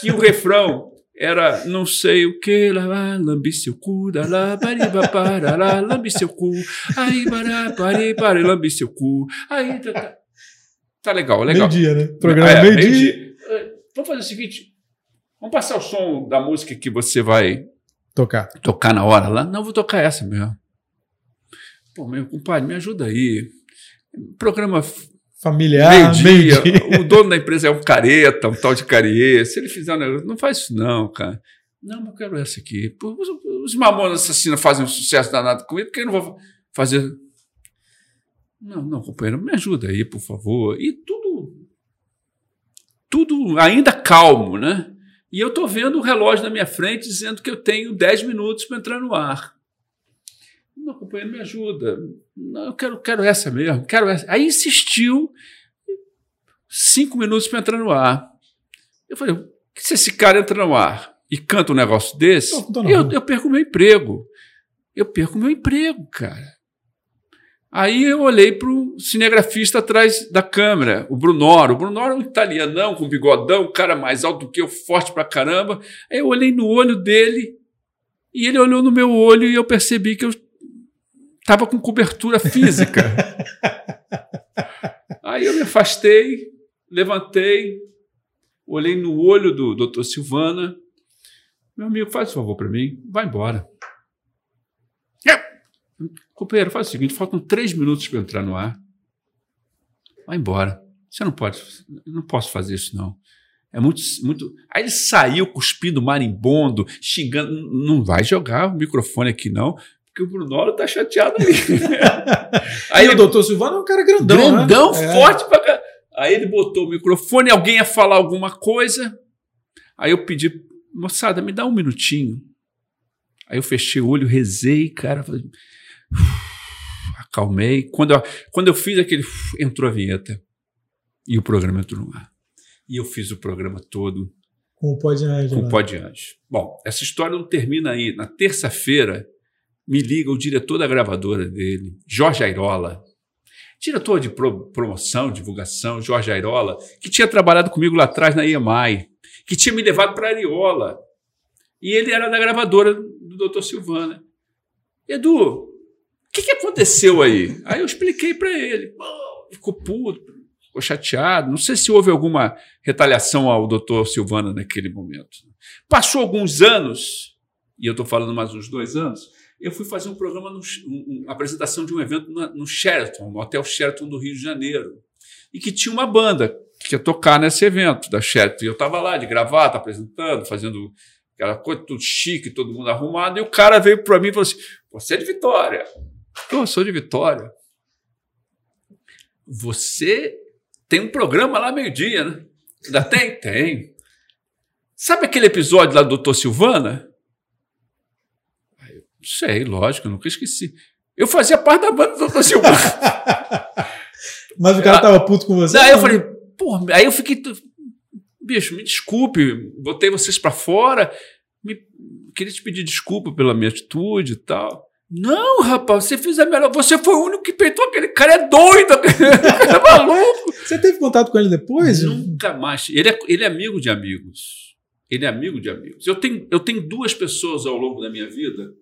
que o refrão era não sei o que, lá, lá lambi seu cu, da lá, bariba, para, lá, lambi seu cu, aí, bará, pare, pare, lambi seu cu, aí, tá, tá, tá legal, legal. Meio dia, né? Programa é, meio, meio dia. dia. É, vamos fazer o seguinte, vamos passar o som da música que você vai tocar, tocar na hora lá? Não, vou tocar essa mesmo. Pô, meu compadre, me ajuda aí. Programa familiar, meio dia. O dono da empresa é um careta, um tal de carie. Se ele fizer um negócio, não faz isso não, cara. Não, mas eu quero essa aqui. Pô, os, os Mamonas Assassinos fazem um sucesso danado comigo, por que eu não vou fazer... Não, não, companheiro, me ajuda aí, por favor. E tudo, tudo ainda calmo, né? E eu estou vendo o relógio na minha frente dizendo que eu tenho 10 minutos para entrar no ar. Não, companheiro, me ajuda. Não, eu quero, quero essa mesmo, quero essa. Aí insistiu, cinco minutos para entrar no ar. Eu falei, se esse cara entra no ar e canta um negócio desse, eu, eu perco meu emprego. Eu perco meu emprego, cara. Aí eu olhei para o cinegrafista atrás da câmera, o Brunoro. O Brunoro é um italianão com bigodão, um cara mais alto do que eu, forte pra caramba. Aí eu olhei no olho dele e ele olhou no meu olho e eu percebi que eu estava com cobertura física. Aí eu me afastei, levantei, olhei no olho do doutor Silvana. Meu amigo, faz um favor para mim, vai embora. É. Companheiro, faz o seguinte: faltam três minutos para entrar no ar. Vai embora. Você não pode, não posso fazer isso, não. É muito, muito. Aí ele saiu cuspindo marimbondo, xingando. Não vai jogar o microfone aqui, não que o Brunoro tá chateado ali. Aí e o doutor Silvano é um cara grandão. Né? Grandão, né? forte é. pra Aí ele botou o microfone, alguém ia falar alguma coisa. Aí eu pedi, moçada, me dá um minutinho. Aí eu fechei o olho, rezei, cara. Falei, acalmei. Quando eu, quando eu fiz aquele. Entrou a vinheta. E o programa entrou no ar. E eu fiz o programa todo. Com o pó de anjo. Com o né? pó de anjo. Bom, essa história não termina aí. Na terça-feira, me liga o diretor da gravadora dele, Jorge Airola, diretor de pro, promoção, divulgação, Jorge Airola, que tinha trabalhado comigo lá atrás na EMI, que tinha me levado para Ariola. E ele era da gravadora do Dr. Silvana. Edu, o que, que aconteceu aí? Aí eu expliquei para ele. Ficou puto, ficou chateado. Não sei se houve alguma retaliação ao Dr. Silvana naquele momento. Passou alguns anos, e eu estou falando mais uns dois anos, eu fui fazer um programa, no, um, uma apresentação de um evento no, Sheraton, no Hotel Sheraton do Rio de Janeiro, e que tinha uma banda que ia tocar nesse evento da Sheraton. E eu estava lá de gravata, apresentando, fazendo aquela coisa tudo chique, todo mundo arrumado, e o cara veio para mim e falou assim: Você é de Vitória? Eu sou de Vitória. Você tem um programa lá meio-dia, né? Ainda tem? Tem. Sabe aquele episódio lá do Doutor Silvana? Sei, lógico, nunca esqueci. Eu fazia parte da banda do Dr. Silvano. Mas o cara tava puto com você? Aí eu falei, pô, aí eu fiquei. Bicho, me desculpe, botei vocês para fora. Me, queria te pedir desculpa pela minha atitude e tal. Não, rapaz, você fez a melhor. Você foi o único que peitou aquele cara, é doido, é maluco. Você teve contato com ele depois? Nunca mais. Ele é, ele é amigo de amigos. Ele é amigo de amigos. Eu tenho, eu tenho duas pessoas ao longo da minha vida.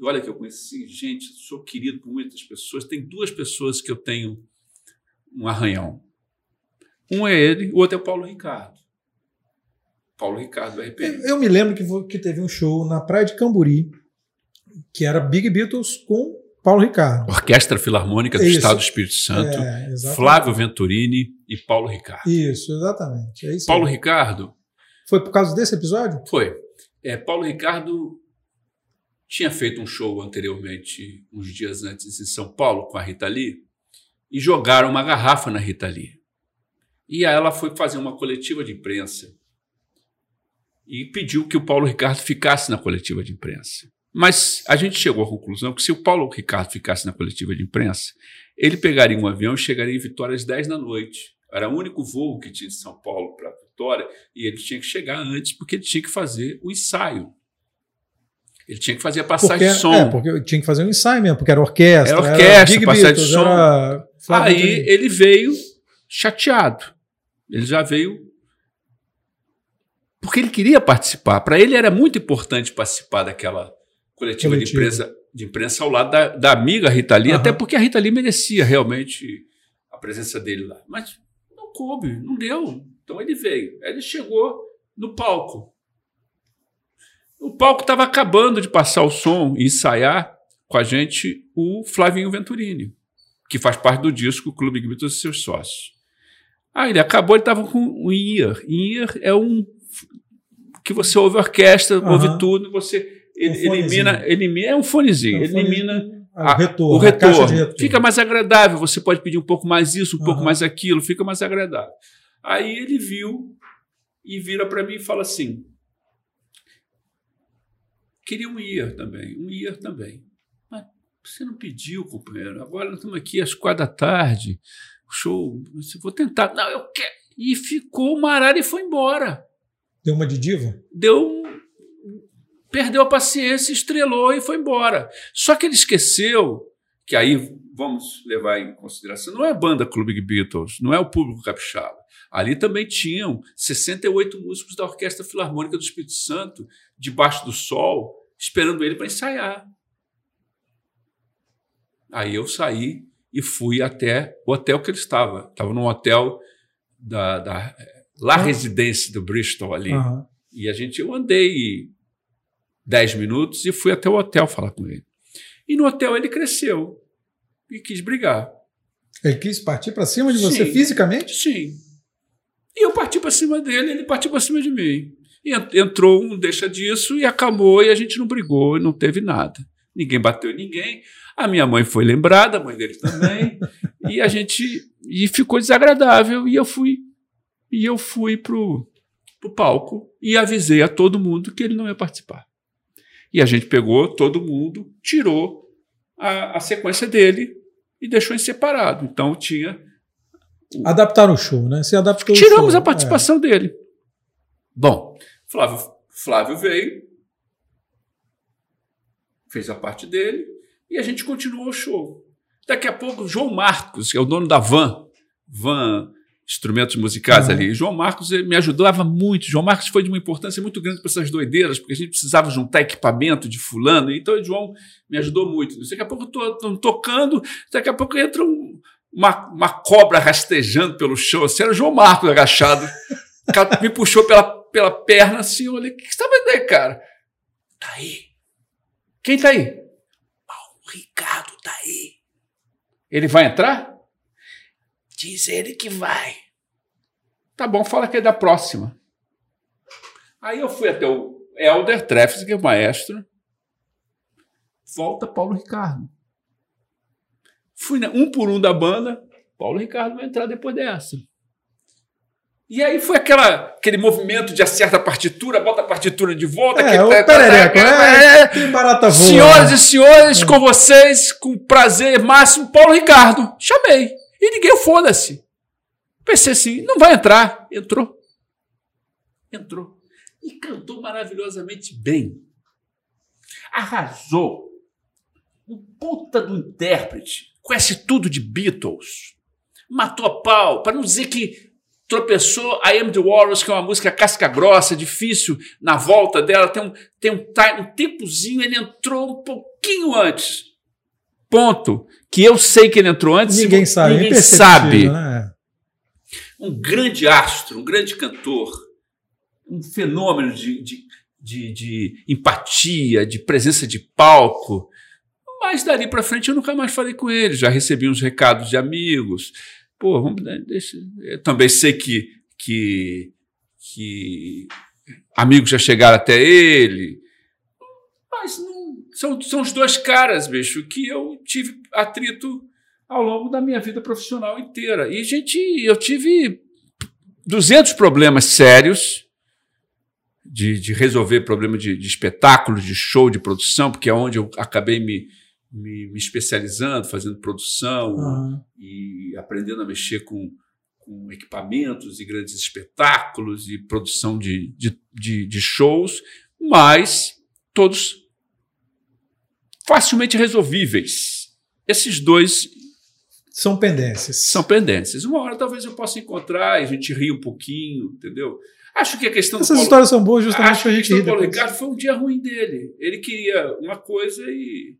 E olha que eu conheci gente, sou querido por muitas pessoas. Tem duas pessoas que eu tenho um arranhão. Um é ele, o outro é o Paulo Ricardo. Paulo Ricardo do RPM. Eu me lembro que, que teve um show na Praia de Camburi, que era Big Beatles com Paulo Ricardo. Orquestra Filarmônica do Isso. Estado do Espírito Santo, é, Flávio Venturini e Paulo Ricardo. Isso, exatamente. É isso Paulo aí. Ricardo. Foi por causa desse episódio? Foi. É, Paulo Ricardo tinha feito um show anteriormente, uns dias antes, em São Paulo, com a Rita Lee, e jogaram uma garrafa na Rita Lee. E aí ela foi fazer uma coletiva de imprensa e pediu que o Paulo Ricardo ficasse na coletiva de imprensa. Mas a gente chegou à conclusão que se o Paulo Ricardo ficasse na coletiva de imprensa, ele pegaria um avião e chegaria em Vitória às 10 da noite. Era o único voo que tinha de São Paulo para Vitória e ele tinha que chegar antes porque ele tinha que fazer o ensaio. Ele tinha que fazer a passagem porque, de som. É, porque tinha que fazer um ensaio mesmo, porque era orquestra. Era orquestra, era passagem Beatles, de som. Aí ele veio chateado. Ele já veio porque ele queria participar. Para ele era muito importante participar daquela coletiva de imprensa, de imprensa ao lado da, da amiga Rita Lee, uhum. até porque a Rita Lee merecia realmente a presença dele lá. Mas não coube, não deu. Então ele veio. Ele chegou no palco. O palco estava acabando de passar o som e ensaiar com a gente o Flavinho Venturini, que faz parte do disco Clube Beatles e seus sócios. Aí ele acabou, ele estava com um ear. Ear é um que você ouve a orquestra, uhum. ouve tudo, você um elimina, elimina, é um fonezinho, um elimina a, o retorno. O retorno. retorno. Fica mais agradável, você pode pedir um pouco mais isso, um uhum. pouco mais aquilo, fica mais agradável. Aí ele viu e vira para mim e fala assim: queria um IR também, um IR também. Mas você não pediu, companheiro. Agora nós estamos aqui às quatro da tarde, show, vou tentar. Não, eu quero. E ficou uma arara e foi embora. Deu uma de diva? Deu perdeu a paciência, estrelou e foi embora. Só que ele esqueceu que aí vamos levar em consideração, não é a banda Clube Beatles, não é o público capixaba. Ali também tinham 68 músicos da Orquestra Filarmônica do Espírito Santo, debaixo do sol, esperando ele para ensaiar. Aí eu saí e fui até o hotel que ele estava. Estava num hotel da, da La Residência do Bristol ali. Uhum. E a gente, eu andei 10 minutos e fui até o hotel falar com ele. E no hotel ele cresceu e quis brigar. Ele quis partir para cima de você sim, fisicamente? Sim. E eu parti para cima dele, ele partiu para cima de mim. E entrou um deixa disso e acabou e a gente não brigou não teve nada. Ninguém bateu ninguém. A minha mãe foi lembrada, a mãe dele também. e a gente e ficou desagradável e eu fui e eu fui pro pro palco e avisei a todo mundo que ele não ia participar. E a gente pegou todo mundo, tirou a, a sequência dele e deixou em separado. Então tinha. Adaptaram o show, né? Se adaptou Tiramos a participação é. dele. Bom, Flávio, Flávio veio, fez a parte dele e a gente continuou o show. Daqui a pouco, João Marcos, que é o dono da van, van instrumentos musicais uhum. ali. João Marcos me ajudava muito. João Marcos foi de uma importância muito grande para essas doideiras, porque a gente precisava juntar equipamento de fulano. Então, o João me ajudou muito. Daqui a pouco eu estou tocando, daqui a pouco entra um, uma, uma cobra rastejando pelo chão. Assim, era o João Marcos agachado. me puxou pela, pela perna assim. Eu olhei, o que você está vendo aí, cara? Tá aí. Quem tá aí? Paulo Ricardo tá aí. Ele vai entrar? Diz ele que vai. Tá bom, fala que é da próxima. Aí eu fui até o Elder Treffes, que é o maestro. Volta Paulo Ricardo. Fui né, um por um da banda. Paulo Ricardo vai entrar depois dessa. E aí foi aquela, aquele movimento de acerta a partitura, bota a partitura de volta. É, o tá, perereco, tá, tá, é, é, barata voa. Senhoras né? e senhores, é. com vocês, com prazer máximo, Paulo Ricardo. Chamei. E ninguém foda-se. Pensei assim, não vai entrar. Entrou. Entrou. E cantou maravilhosamente bem. Arrasou. Um puta do intérprete. Conhece tudo de Beatles. Matou a pau. Para não dizer que tropeçou a M. The Warriors, que é uma música casca grossa, difícil, na volta dela, tem um, tem um, time, um tempozinho, ele entrou um pouquinho antes. Ponto. Que eu sei que ele entrou antes. Ninguém sabe. Ninguém sabe. Né? Um grande astro, um grande cantor, um fenômeno de, de, de, de empatia, de presença de palco. Mas dali para frente eu nunca mais falei com ele. Já recebi uns recados de amigos pô, vamos, deixa. Eu também sei que, que, que amigos já chegaram até ele, mas não, são, são os dois caras, bicho, que eu tive atrito ao longo da minha vida profissional inteira. E, gente, eu tive 200 problemas sérios de, de resolver problema de, de espetáculo, de show, de produção, porque é onde eu acabei me me, me especializando, fazendo produção uhum. e aprendendo a mexer com, com equipamentos e grandes espetáculos e produção de, de, de, de shows, mas todos facilmente resolvíveis. Esses dois são pendências. São pendências. Uma hora talvez eu possa encontrar e a gente ri um pouquinho, entendeu? Acho que a questão Essas Paulo, histórias são boas justamente para a gente rir. Paulo Ricardo foi um dia ruim dele. Ele queria uma coisa e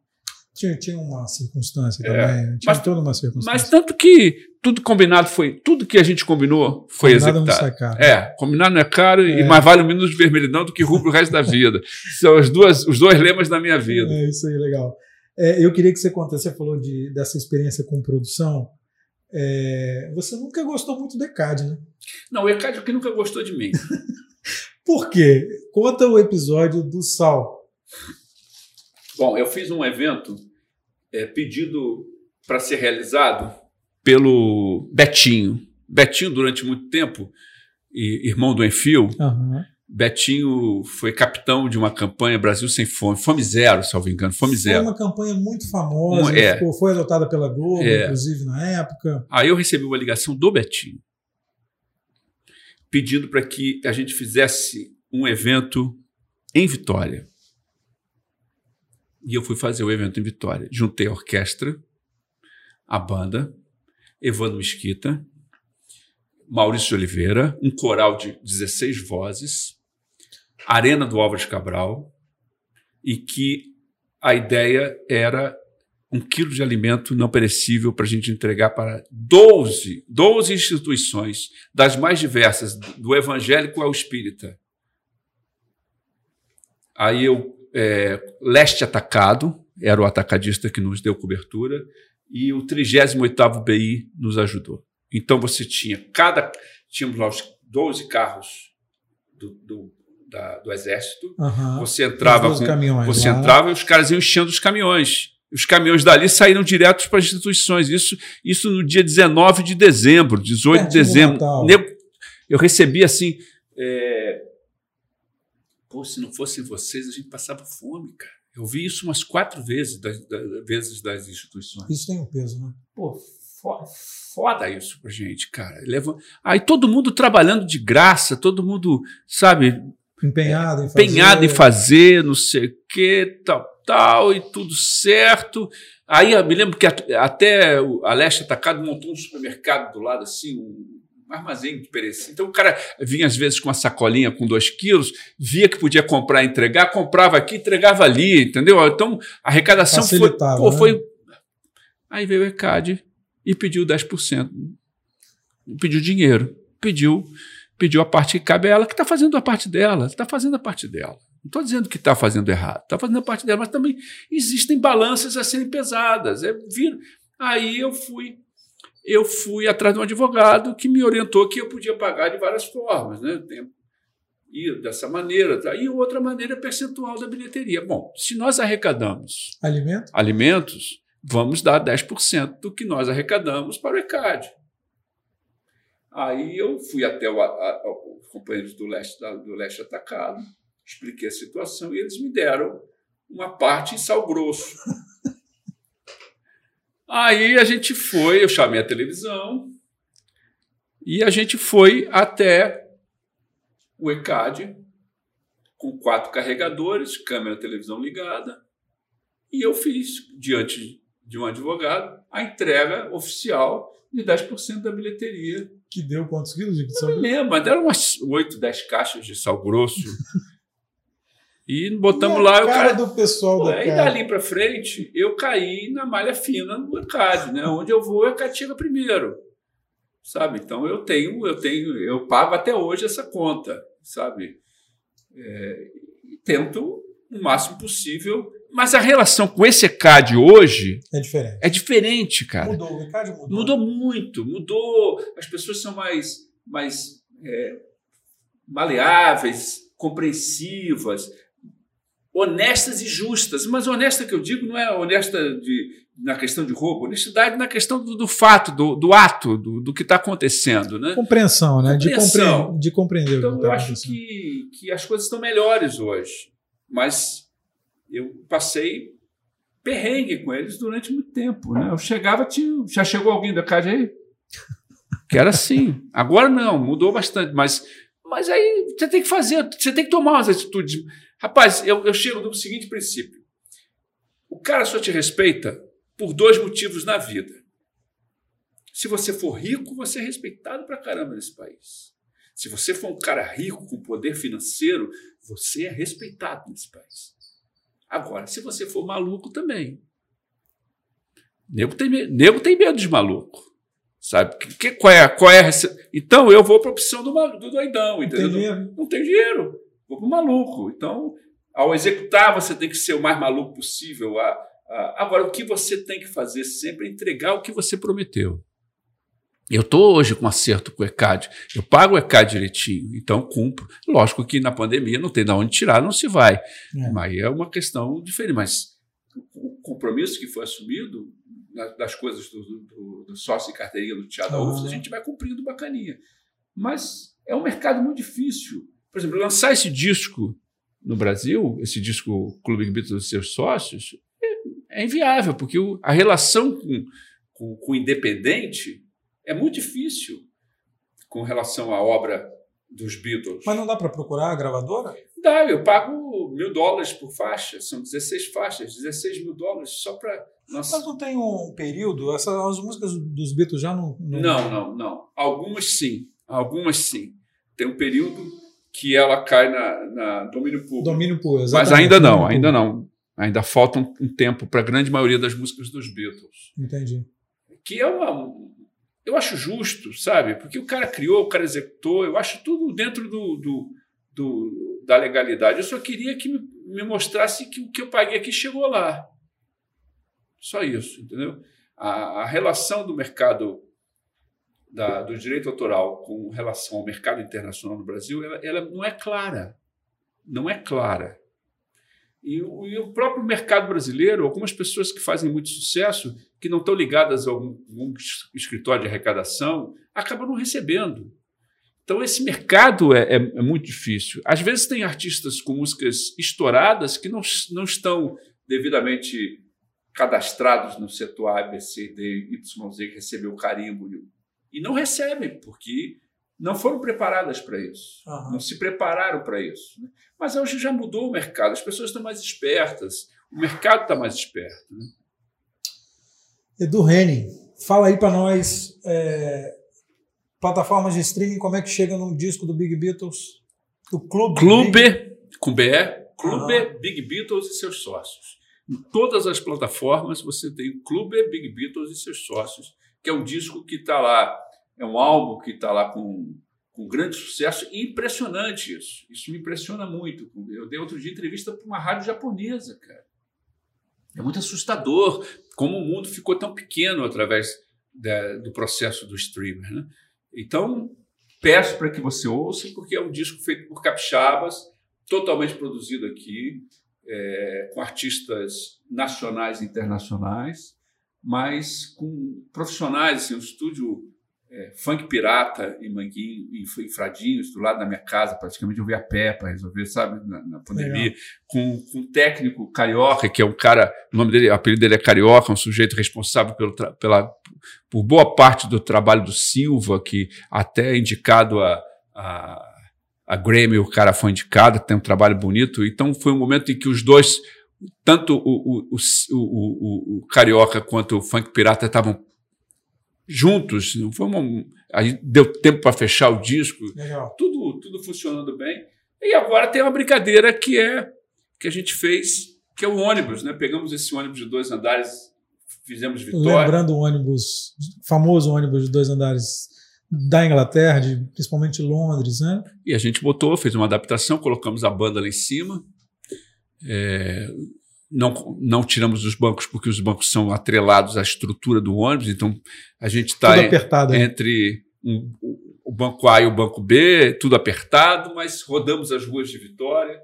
tinha, tinha uma circunstância é, também, tinha mas, toda uma circunstância. Mas tanto que tudo combinado foi, tudo que a gente combinou foi combinado executado. Não sai caro. É, combinado não é caro é. e mais vale um minuto de vermelhidão do que rubro o resto da vida. São as duas, os dois lemas da minha vida. É isso aí, legal. É, eu queria que você contasse, você falou de, dessa experiência com produção. É, você nunca gostou muito do ECAD, né? Não, o ECAD é o que nunca gostou de mim. Por quê? Conta o episódio do Sal. Bom, eu fiz um evento é, pedido para ser realizado pelo Betinho. Betinho, durante muito tempo, e, irmão do Enfio, uhum. Betinho foi capitão de uma campanha Brasil Sem Fome, Fome Zero, salvo engano, Fome Zero. Foi uma campanha muito famosa, é. ficou, foi adotada pela Globo, é. inclusive, na época. Aí eu recebi uma ligação do Betinho, pedindo para que a gente fizesse um evento em Vitória. E eu fui fazer o evento em Vitória. Juntei a orquestra, a banda, Evandro Mesquita, Maurício de Oliveira, um coral de 16 vozes, Arena do Álvares Cabral, e que a ideia era um quilo de alimento não perecível para a gente entregar para 12, 12 instituições, das mais diversas, do evangélico ao espírita. Aí eu é, Leste Atacado, era o atacadista que nos deu cobertura, e o 38º BI nos ajudou. Então você tinha cada. Tínhamos lá os 12 carros do, do, da, do exército. Uhum. Você entrava com, caminhões, você lá. entrava e os caras iam enchendo os caminhões. Os caminhões dali saíram direto para as instituições. Isso, isso no dia 19 de dezembro, 18 de dezembro. Eu recebi assim. É, Pô, se não fossem vocês, a gente passava fome, cara. Eu vi isso umas quatro vezes das, das vezes das instituições. Isso tem um peso, né? Pô, foda, foda isso pra gente, cara. Leva... Aí todo mundo trabalhando de graça, todo mundo, sabe, empenhado em fazer, empenhado em fazer não sei o que, tal, tal, e tudo certo. Aí eu me lembro que até a Leste Atacado montou um supermercado do lado, assim, um armazém de perecer. Então o cara vinha às vezes com uma sacolinha com dois quilos, via que podia comprar e entregar, comprava aqui, entregava ali, entendeu? Então a arrecadação foi, pô, né? foi. Aí veio o ECAD e pediu 10%. Pediu dinheiro, pediu, pediu a parte que cabe a ela, que está fazendo a parte dela, está fazendo a parte dela. Não estou dizendo que está fazendo errado, está fazendo a parte dela, mas também existem balanças a serem pesadas. É, vir... Aí eu fui eu fui atrás de um advogado que me orientou que eu podia pagar de várias formas, né? E dessa maneira, tá? e outra maneira é percentual da bilheteria. Bom, se nós arrecadamos Alimento? alimentos, vamos dar 10% do que nós arrecadamos para o ECAD. Aí eu fui até o, a, a, os companheiros do leste, da, do leste atacado, expliquei a situação e eles me deram uma parte em sal grosso. Aí a gente foi, eu chamei a televisão e a gente foi até o ECAD com quatro carregadores, câmera televisão ligada, e eu fiz diante de um advogado a entrega oficial de 10% da bilheteria. Que deu quantos quilos de sal? Não me lembro, mas deram umas 8, 10 caixas de sal grosso. e botamos e lá. Cara, cara do pessoal pô, da E dali para frente, eu caí na malha fina no ECAD, né? Onde eu vou, é chega primeiro. Sabe? Então eu tenho, eu tenho, eu pago até hoje essa conta, sabe? É, e tento o máximo possível mas a relação com esse ECAD hoje é diferente. É diferente, cara. Mudou, o ECAD mudou. Mudou muito, mudou. As pessoas são mais, mais é, maleáveis, compreensivas, honestas e justas. Mas honesta que eu digo não é honesta de, na questão de roubo, honestidade na questão do, do fato, do, do, ato, do, do que está acontecendo. Né? Compreensão, né? Compreensão. De, compre de compreender. Então, eu tá acho que, que as coisas estão melhores hoje. Mas eu passei perrengue com eles durante muito tempo. Né? Eu chegava, tinha, já chegou alguém da casa aí? Que era assim. Agora não, mudou bastante, mas, mas aí você tem que fazer, você tem que tomar umas atitudes. Rapaz, eu, eu chego do seguinte princípio: o cara só te respeita por dois motivos na vida. Se você for rico, você é respeitado pra caramba nesse país. Se você for um cara rico com poder financeiro, você é respeitado nesse país. Agora, se você for maluco também. Nego tem, nego tem medo de maluco. Sabe? Que, que, qual é, qual é a... Então eu vou para a opção do, do doidão, entendeu? Não tem dinheiro. Não tem dinheiro. Vou para o maluco. Então, ao executar, você tem que ser o mais maluco possível. Agora, o que você tem que fazer sempre é entregar o que você prometeu. Eu estou hoje com acerto com o ECAD, eu pago o ECAD direitinho, então cumpro. Lógico que na pandemia não tem de onde tirar, não se vai. É. Mas é uma questão diferente. Mas o compromisso que foi assumido das coisas do, do, do sócio e carteirinha do Teatro da UFS, a gente vai cumprindo bacaninha. Mas é um mercado muito difícil. Por exemplo, lançar esse disco no Brasil, esse disco Clube Beatles dos seus sócios, é, é inviável, porque o, a relação com, com, com o independente é muito difícil com relação à obra dos Beatles. Mas não dá para procurar a gravadora? Dá, eu pago mil dólares por faixa, são 16 faixas, 16 mil dólares só para. Mas não tem um período? Essas, as músicas dos Beatles já não, não. Não, não, não. Algumas sim, algumas sim. Tem um período que ela cai na, na domínio público. Domínio público, exatamente. Mas ainda não, ainda não. Ainda falta um, um tempo para a grande maioria das músicas dos Beatles. Entendi. Que é uma, eu acho justo, sabe? Porque o cara criou, o cara executou, eu acho tudo dentro do, do, do da legalidade. Eu só queria que me, me mostrasse que o que eu paguei aqui chegou lá. Só isso, entendeu? A, a relação do mercado da, do direito autoral com relação ao mercado internacional no Brasil, ela, ela não é clara. Não é clara. E o, e o, próprio mercado brasileiro, algumas pessoas que fazem muito sucesso, que não estão ligadas a algum, algum escritório de arrecadação, acabam não recebendo. Então, esse mercado é, é, é, muito difícil. Às vezes, tem artistas com músicas estouradas que não, não estão devidamente cadastrados no setor A, B, C, D, Y, Z, que recebeu o carimbo. E não recebem, porque não foram preparadas para isso, uhum. não se prepararam para isso. Né? Mas hoje já mudou o mercado, as pessoas estão mais espertas, o mercado está mais esperto. Né? Edu Henning, fala aí para nós, é, plataformas de streaming, como é que chega num disco do Big Beatles? Do Clube. Clube, Big... com BE, Clube. Big Beatles e seus sócios. Em todas as plataformas você tem o Clube Big Beatles e seus sócios, que é um disco que está lá é um álbum que está lá com, com grande sucesso e impressionante isso. Isso me impressiona muito. Eu dei outro dia entrevista para uma rádio japonesa, cara. É muito assustador como o mundo ficou tão pequeno através da, do processo do streamer. Né? Então, peço para que você ouça, porque é um disco feito por capixabas, totalmente produzido aqui, é, com artistas nacionais e internacionais, mas com profissionais, assim, um estúdio é, funk pirata em Manguinho, em, Fradinhos, do lado da minha casa, praticamente eu vi a pé para resolver, sabe, na, na pandemia, com, com, um técnico carioca, que é um cara, o nome dele, o apelido dele é Carioca, um sujeito responsável pelo, pela, por boa parte do trabalho do Silva, que até é indicado a, a, a Grammy, o cara foi indicado, tem um trabalho bonito, então foi um momento em que os dois tanto o, o, o, o, Carioca quanto o Funk Pirata estavam juntos. Não foi uma, aí deu tempo para fechar o disco. Legal. Tudo, tudo funcionando bem. E agora tem uma brincadeira que é que a gente fez, que é o ônibus, né? Pegamos esse ônibus de dois andares, fizemos Vitória. Lembrando o ônibus, famoso ônibus de dois andares da Inglaterra, de, principalmente Londres, né? E a gente botou, fez uma adaptação, colocamos a banda lá em cima. É, não, não tiramos os bancos porque os bancos são atrelados à estrutura do ônibus, então a gente está entre um, o banco A e o banco B, tudo apertado, mas rodamos as ruas de Vitória.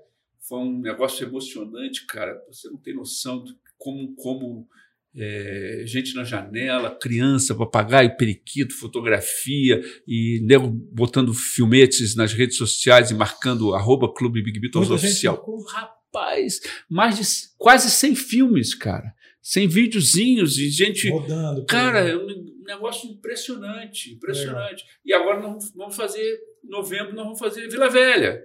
Foi um negócio emocionante, cara. Você não tem noção de como, como é, gente na janela, criança, papagaio, periquito, fotografia e nego botando filmetes nas redes sociais e marcando arroba Clube Big Beatles Oficial. Rapaz, mais de quase 100 filmes, cara. 100 videozinhos e gente. Rodando. Cara, é um negócio impressionante, impressionante. Legal. E agora nós vamos fazer, novembro, nós vamos fazer Vila Velha.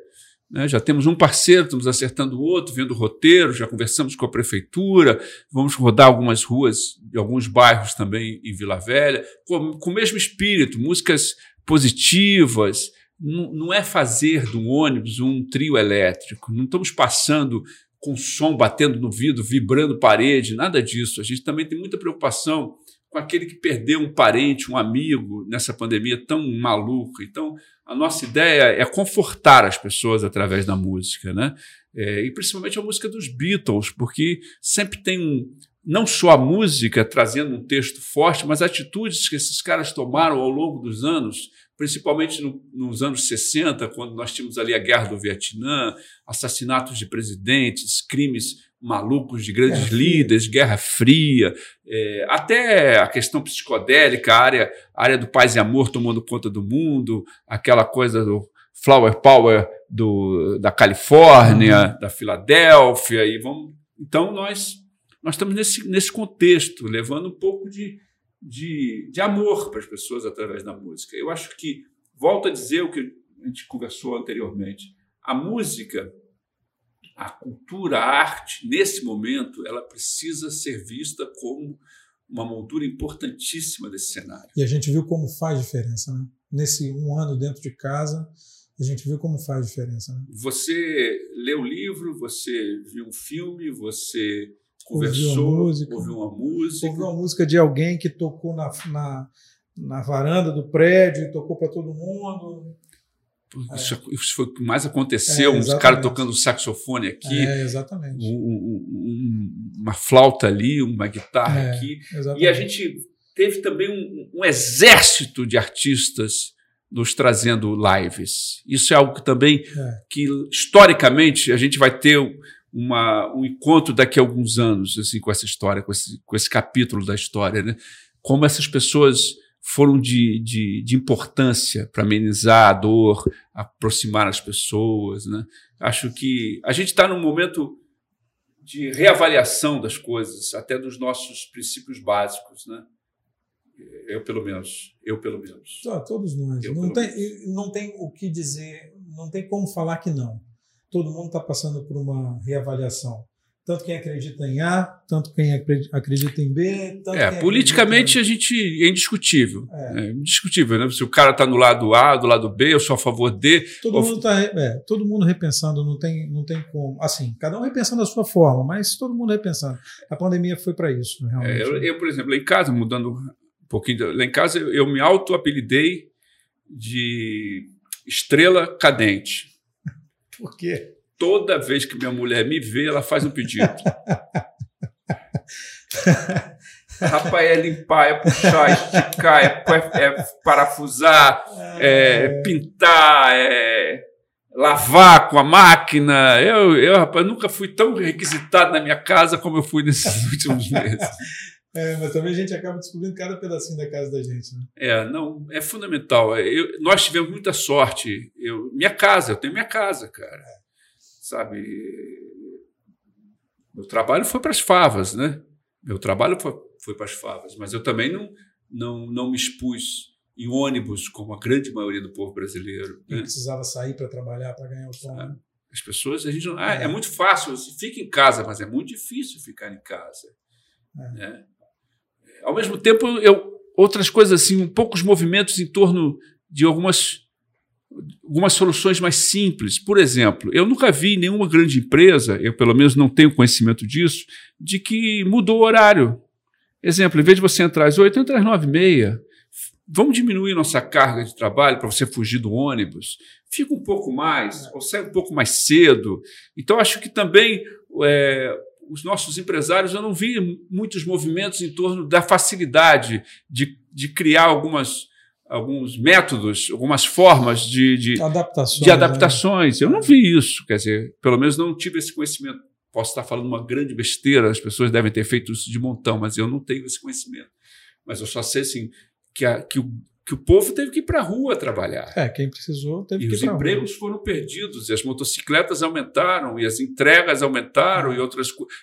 Né? Já temos um parceiro, estamos acertando o outro, vendo o roteiro, já conversamos com a prefeitura, vamos rodar algumas ruas e alguns bairros também em Vila Velha, com, com o mesmo espírito, músicas positivas. Não, é fazer do ônibus um trio elétrico, não estamos passando com som batendo no vidro, vibrando parede, nada disso. A gente também tem muita preocupação com aquele que perdeu um parente, um amigo nessa pandemia tão maluca. Então, a nossa ideia é confortar as pessoas através da música, né? É, e principalmente a música dos Beatles, porque sempre tem um, não só a música trazendo um texto forte, mas atitudes que esses caras tomaram ao longo dos anos, principalmente no, nos anos 60, quando nós tínhamos ali a guerra do Vietnã, assassinatos de presidentes, crimes malucos de grandes guerra líderes, fria. Guerra Fria, é, até a questão psicodélica, a área, a área do paz e amor tomando conta do mundo, aquela coisa do flower power do, da Califórnia, uhum. da Filadélfia, e vamos. Então nós nós estamos nesse, nesse contexto, levando um pouco de, de, de amor para as pessoas através da música. Eu acho que volto a dizer o que a gente conversou anteriormente. A música a cultura, a arte, nesse momento, ela precisa ser vista como uma moldura importantíssima desse cenário. E a gente viu como faz diferença, né? Nesse um ano dentro de casa, a gente viu como faz diferença. Né? Você leu o livro, você viu um filme, você conversou, ouviu uma música, ouviu uma música, ouviu uma música de alguém que tocou na, na, na varanda do prédio e tocou para todo mundo. Isso, é. isso, foi o que mais aconteceu. É, um cara tocando saxofone aqui, é, exatamente. Um, um, uma flauta ali, uma guitarra é, aqui. Exatamente. E a gente teve também um, um, exército de artistas nos trazendo lives. Isso é algo que também, é. que historicamente, a gente vai ter uma, um encontro daqui a alguns anos assim, com essa história, com esse, com esse capítulo da história. Né? Como essas pessoas foram de, de, de importância para amenizar a dor, aproximar as pessoas. Né? Acho que a gente está num momento de reavaliação das coisas, até dos nossos princípios básicos. Né? Eu, pelo menos. Eu, pelo menos. Ah, todos nós. Eu, não, tem, não tem o que dizer, não tem como falar que não. Todo mundo está passando por uma reavaliação tanto quem acredita em A, tanto quem acredita em B. é, politicamente a gente é indiscutível. É. é indiscutível, né? Se o cara está no lado A, do lado B, eu sou a favor D. Todo, ou... mundo, tá, é, todo mundo repensando, não tem, não tem como. Assim, cada um repensando a sua forma, mas todo mundo repensando. A pandemia foi para isso, realmente. É, eu, eu, por exemplo, lá em casa, mudando um pouquinho, lá em casa eu, eu me auto-apelidei de estrela cadente. Por quê? toda vez que minha mulher me vê, ela faz um pedido. Rapaz, é limpar, é puxar, esticar, é, é parafusar, é, é pintar, é lavar com a máquina. Eu, eu, rapaz, nunca fui tão requisitado na minha casa como eu fui nesses últimos meses. É, mas também a gente acaba descobrindo cada pedacinho da casa da gente. Né? É, não, é fundamental. Eu, nós tivemos muita sorte. Eu, minha casa, eu tenho minha casa, cara. É sabe? Meu trabalho foi para as favas, né? Meu trabalho foi, foi para as favas, mas eu também não, não, não me expus em ônibus como a grande maioria do povo brasileiro. Né? precisava sair para trabalhar, para ganhar o pão. As pessoas, a gente não, ah, é. é muito fácil, fica em casa, mas é muito difícil ficar em casa. É. Né? Ao mesmo tempo, eu, outras coisas assim, um poucos movimentos em torno de algumas algumas soluções mais simples. Por exemplo, eu nunca vi nenhuma grande empresa, eu pelo menos não tenho conhecimento disso, de que mudou o horário. Exemplo, em vez de você entrar às 8, entra às 9 e meia. Vamos diminuir nossa carga de trabalho para você fugir do ônibus. Fica um pouco mais, ou sai um pouco mais cedo. Então, acho que também é, os nossos empresários, eu não vi muitos movimentos em torno da facilidade de, de criar algumas alguns métodos, algumas formas de, de adaptações. De adaptações. Né? Eu não vi isso, quer dizer, pelo menos não tive esse conhecimento. Posso estar falando uma grande besteira, as pessoas devem ter feito isso de montão, mas eu não tenho esse conhecimento. Mas eu só sei assim, que, a, que o que o povo teve que ir para a rua trabalhar. É, quem precisou teve e que ir para os empregos foram perdidos, e as motocicletas aumentaram, e as entregas aumentaram, e outras coisas.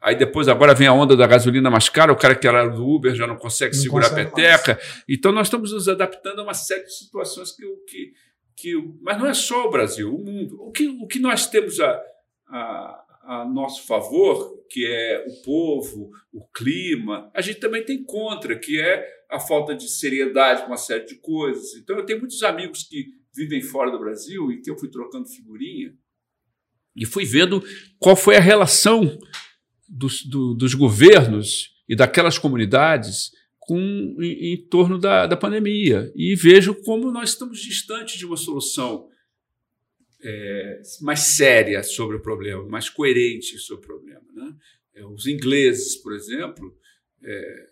Aí depois, agora vem a onda da gasolina mais cara, o cara que era do Uber já não consegue não segurar consegue a peteca. Mais. Então nós estamos nos adaptando a uma série de situações que. que, que mas não é só o Brasil, o mundo. O que, o que nós temos a, a a nosso favor, que é o povo, o clima, a gente também tem contra, que é a falta de seriedade com uma série de coisas. Então, eu tenho muitos amigos que vivem fora do Brasil e que eu fui trocando figurinha e fui vendo qual foi a relação dos, do, dos governos e daquelas comunidades com, em, em torno da, da pandemia. E vejo como nós estamos distantes de uma solução é, mais séria sobre o problema, mais coerente sobre o problema. Né? É, os ingleses, por exemplo, é,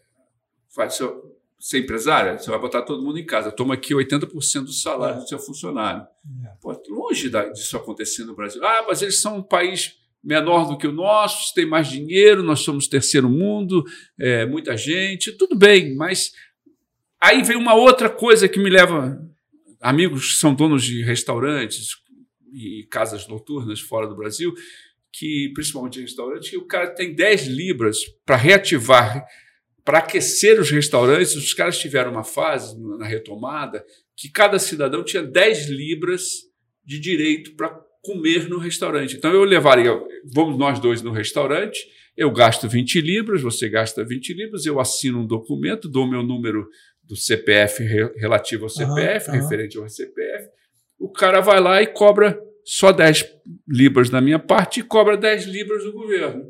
ser empresário, você vai botar todo mundo em casa, toma aqui 80% do salário do seu funcionário. É. Pô, longe disso acontecer no Brasil. Ah, mas eles são um país menor do que o nosso, tem mais dinheiro, nós somos terceiro mundo, é, muita gente, tudo bem, mas aí vem uma outra coisa que me leva. Amigos que são donos de restaurantes, e casas noturnas fora do Brasil, que principalmente restaurantes, que o cara tem 10 libras para reativar, para aquecer os restaurantes. Os caras tiveram uma fase na retomada que cada cidadão tinha 10 libras de direito para comer no restaurante. Então eu levaria, vamos nós dois no restaurante, eu gasto 20 libras, você gasta 20 libras, eu assino um documento, dou meu número do CPF relativo ao CPF, uhum, referente ao CPF, o cara vai lá e cobra só 10 libras da minha parte e cobra 10 libras do governo.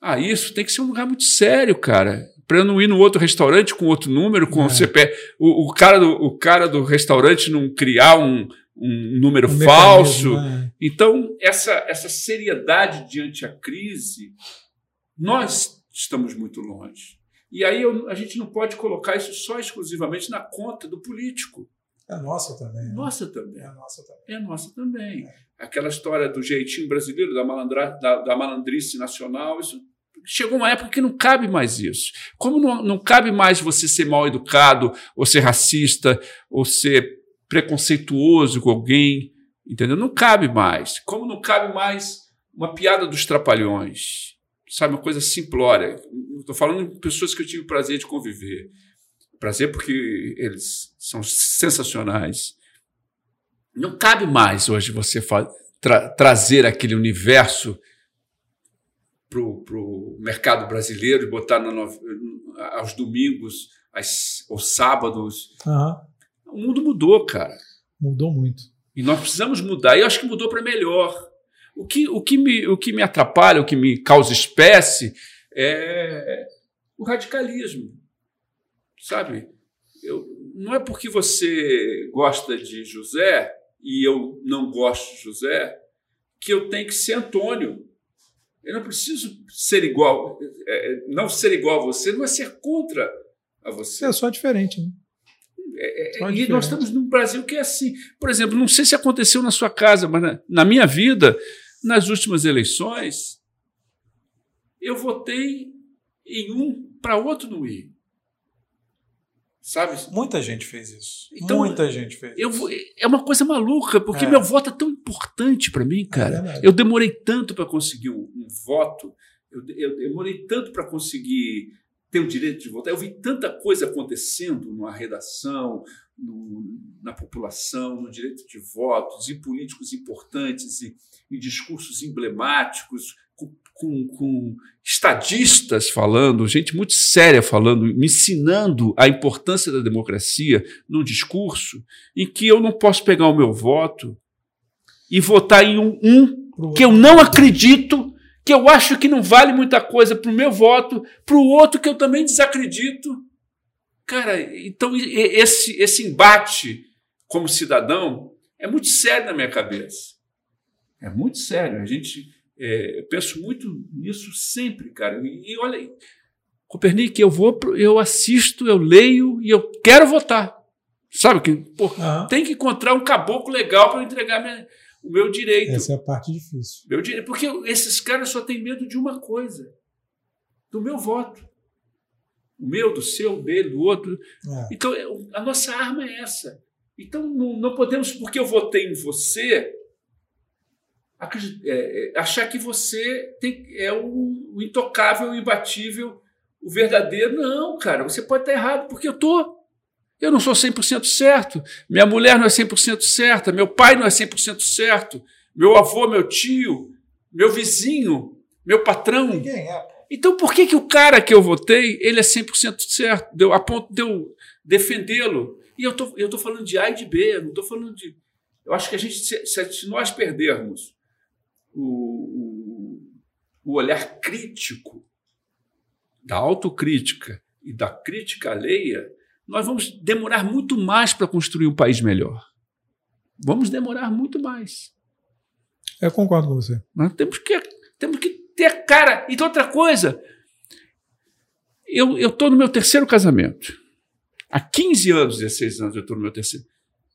Ah, isso tem que ser um lugar muito sério, cara. Para eu não ir no outro restaurante com outro número, com é. o CPF. O, o, cara do, o cara do restaurante não criar um, um número um falso. Né? Então, essa, essa seriedade diante a crise, nós estamos muito longe. E aí eu, a gente não pode colocar isso só exclusivamente na conta do político. É nossa também. Né? Nossa também. É nossa também. É nossa também. É. Aquela história do jeitinho brasileiro, da, malandra, da, da malandrice nacional, isso chegou uma época que não cabe mais isso. Como não, não cabe mais você ser mal educado, ou ser racista, ou ser preconceituoso com alguém, entendeu? Não cabe mais. Como não cabe mais uma piada dos trapalhões, sabe? Uma coisa simplória. Estou falando de pessoas que eu tive o prazer de conviver prazer porque eles são sensacionais. Não cabe mais hoje você tra trazer aquele universo para o mercado brasileiro e botar no, aos domingos, às, aos sábados. Uhum. O mundo mudou, cara. Mudou muito. E nós precisamos mudar. E eu acho que mudou para melhor. O que, o, que me, o que me atrapalha, o que me causa espécie é o radicalismo sabe? Eu, não é porque você gosta de José e eu não gosto de José que eu tenho que ser Antônio. Eu não preciso ser igual. É, é não ser igual a você não é ser contra a você. É só diferente, né? É, é, e nós estamos num Brasil que é assim. Por exemplo, não sei se aconteceu na sua casa, mas na, na minha vida, nas últimas eleições, eu votei em um para outro não ir. Sabe? Muita gente fez isso. Então, Muita gente fez eu, isso. É uma coisa maluca, porque é. meu voto é tão importante para mim, cara. É eu demorei tanto para conseguir um, um, voto, eu, eu demorei tanto para conseguir ter o direito de votar. Eu vi tanta coisa acontecendo numa redação, no, na população, no direito de votos, em políticos importantes e, e discursos emblemáticos, com, com, estadistas falando, gente muito séria falando, me ensinando a importância da democracia num discurso em que eu não posso pegar o meu voto e votar em um, um que eu não acredito, que eu acho que não vale muita coisa para o meu voto, para o outro que eu também desacredito. Cara, então esse, esse embate como cidadão é muito sério na minha cabeça. É muito sério. A gente, é, eu penso muito nisso sempre, cara. E, e olha, Copernic, eu vou, eu assisto, eu leio e eu quero votar. Sabe que pô, uhum. tem que encontrar um caboclo legal para entregar minha, o meu direito. Essa é a parte difícil. Meu direito, porque esses caras só têm medo de uma coisa: do meu voto. O meu, do seu, dele, do outro. É. Então, a nossa arma é essa. Então, não, não podemos, porque eu votei em você, é, é, achar que você tem, é o, o, intocável, o imbatível, o verdadeiro. Não, cara, você pode estar errado, porque eu estou. Eu não sou 100% certo. Minha mulher não é 100% certa. Meu pai não é 100% certo. Meu avô, meu tio, meu vizinho, meu patrão. Ninguém é. Então, por que, que o cara que eu votei, ele é 100% certo, deu, a ponto de eu defendê-lo? E eu tô, eu tô falando de A e de B, não estou falando de... Eu acho que a gente, se, se nós perdermos o, o, olhar crítico da autocrítica e da crítica alheia, nós vamos demorar muito mais para construir um país melhor. Vamos demorar muito mais. Eu concordo com você. Nós temos que, temos que ter cara. E outra coisa, eu estou no meu terceiro casamento. Há 15 anos, 16 anos eu estou no meu terceiro.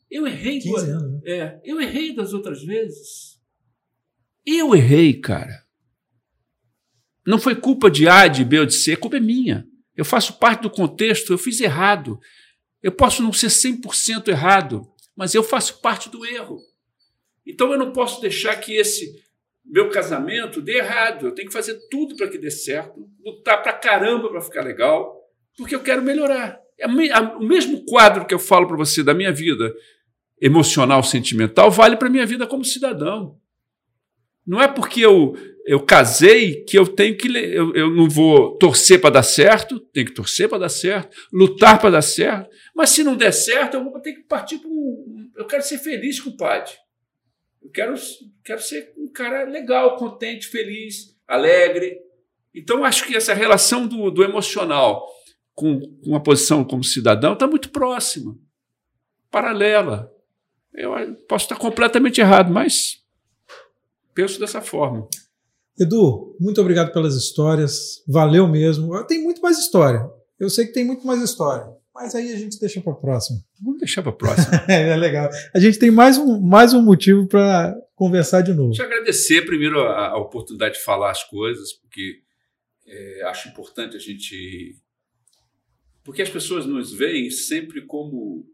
Eu errei. 15 duas, anos. Né? É, eu errei das outras vezes. Eu errei, cara. Não foi culpa de A, de B ou de C, a culpa é minha. Eu faço parte do contexto, eu fiz errado. Eu posso não ser 100% errado, mas eu faço parte do erro. Então eu não posso deixar que esse meu casamento dê errado. Eu tenho que fazer tudo para que dê certo, lutar para caramba para ficar legal, porque eu quero melhorar. É o mesmo quadro que eu falo para você da minha vida emocional, sentimental, vale para a minha vida como cidadão. Não é porque eu, eu casei que eu tenho que. Eu, eu não vou torcer para dar certo, tenho que torcer para dar certo, lutar para dar certo, mas se não der certo, eu vou ter que partir para um. Eu quero ser feliz com o padre. Eu quero, quero ser um cara legal, contente, feliz, alegre. Então, acho que essa relação do, do emocional com, com a posição como cidadão está muito próxima, paralela. Eu posso estar completamente errado, mas penso dessa forma. Edu, muito obrigado pelas histórias. Valeu mesmo. Tem muito mais história. Eu sei que tem muito mais história. Mas aí a gente deixa para a próxima. Vamos deixar para a próxima. é legal. A gente tem mais um, mais um motivo para conversar de novo. Deixa eu agradecer primeiro a, a oportunidade de falar as coisas, porque é, acho importante a gente. Porque as pessoas nos veem sempre como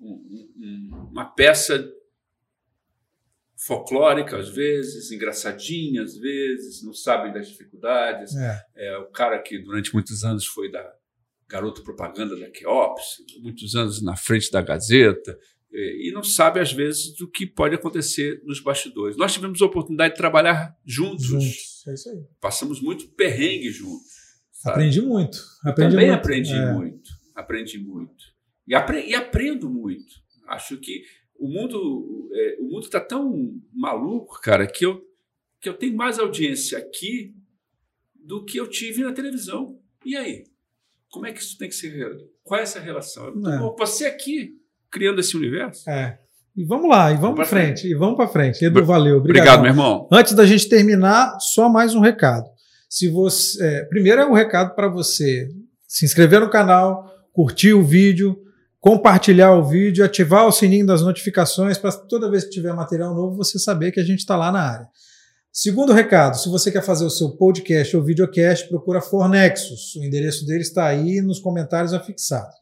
um, um, uma peça folclórica às vezes, engraçadinha às vezes, não sabem das dificuldades. É. é o cara que durante muitos anos foi da garoto propaganda da Queops, muitos anos na frente da Gazeta, e não sabe, às vezes, do que pode acontecer nos bastidores. Nós tivemos a oportunidade de trabalhar juntos. Juntos, é isso aí. Passamos muito perrengue juntos. Sabe? Aprendi muito. Aprendi também muito. aprendi é. muito. Aprendi muito. E, apre e, aprendo muito. Acho que o mundo é, o mundo está tão maluco, cara, que eu, que eu tenho mais audiência aqui do que eu tive na televisão. E aí? Como é que isso tem que ser? Qual é essa relação? É. Você aqui criando esse universo? É. E vamos lá, e vamos, para frente. frente. E vamos para frente. Edu, valeu. Obrigado. obrigado, meu irmão. Antes da gente terminar, só mais um recado. Se você, é, primeiro é um recado para você se inscrever no canal, curtir o vídeo, compartilhar o vídeo, ativar o sininho das notificações para toda vez que tiver material novo você saber que a gente está lá na área. Segundo recado, se você quer fazer o seu podcast ou videocast, procura Fornexus. O endereço dele está aí nos comentários afixados.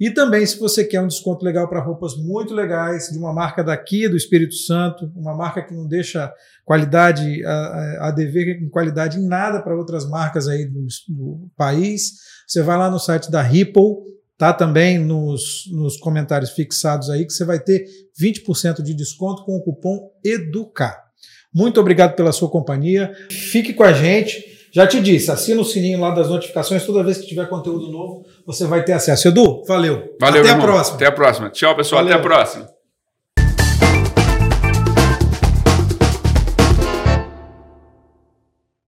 E também, se você quer um desconto legal para roupas muito legais, de uma marca daqui do Espírito Santo, uma marca que não deixa qualidade a, a dever em qualidade em nada para outras marcas aí do, do país, você vai lá no site da Ripple, tá também nos, nos comentários fixados aí que você vai ter 20% de desconto com o cupom EDUCAR. Muito obrigado pela sua companhia. Fique com a gente. Já te disse, assina o sininho lá das notificações. Toda vez que tiver conteúdo novo, você vai ter acesso. Edu, valeu. Valeu, Até a irmão. próxima. Até a próxima. Tchau, pessoal. Valeu. Até a próxima.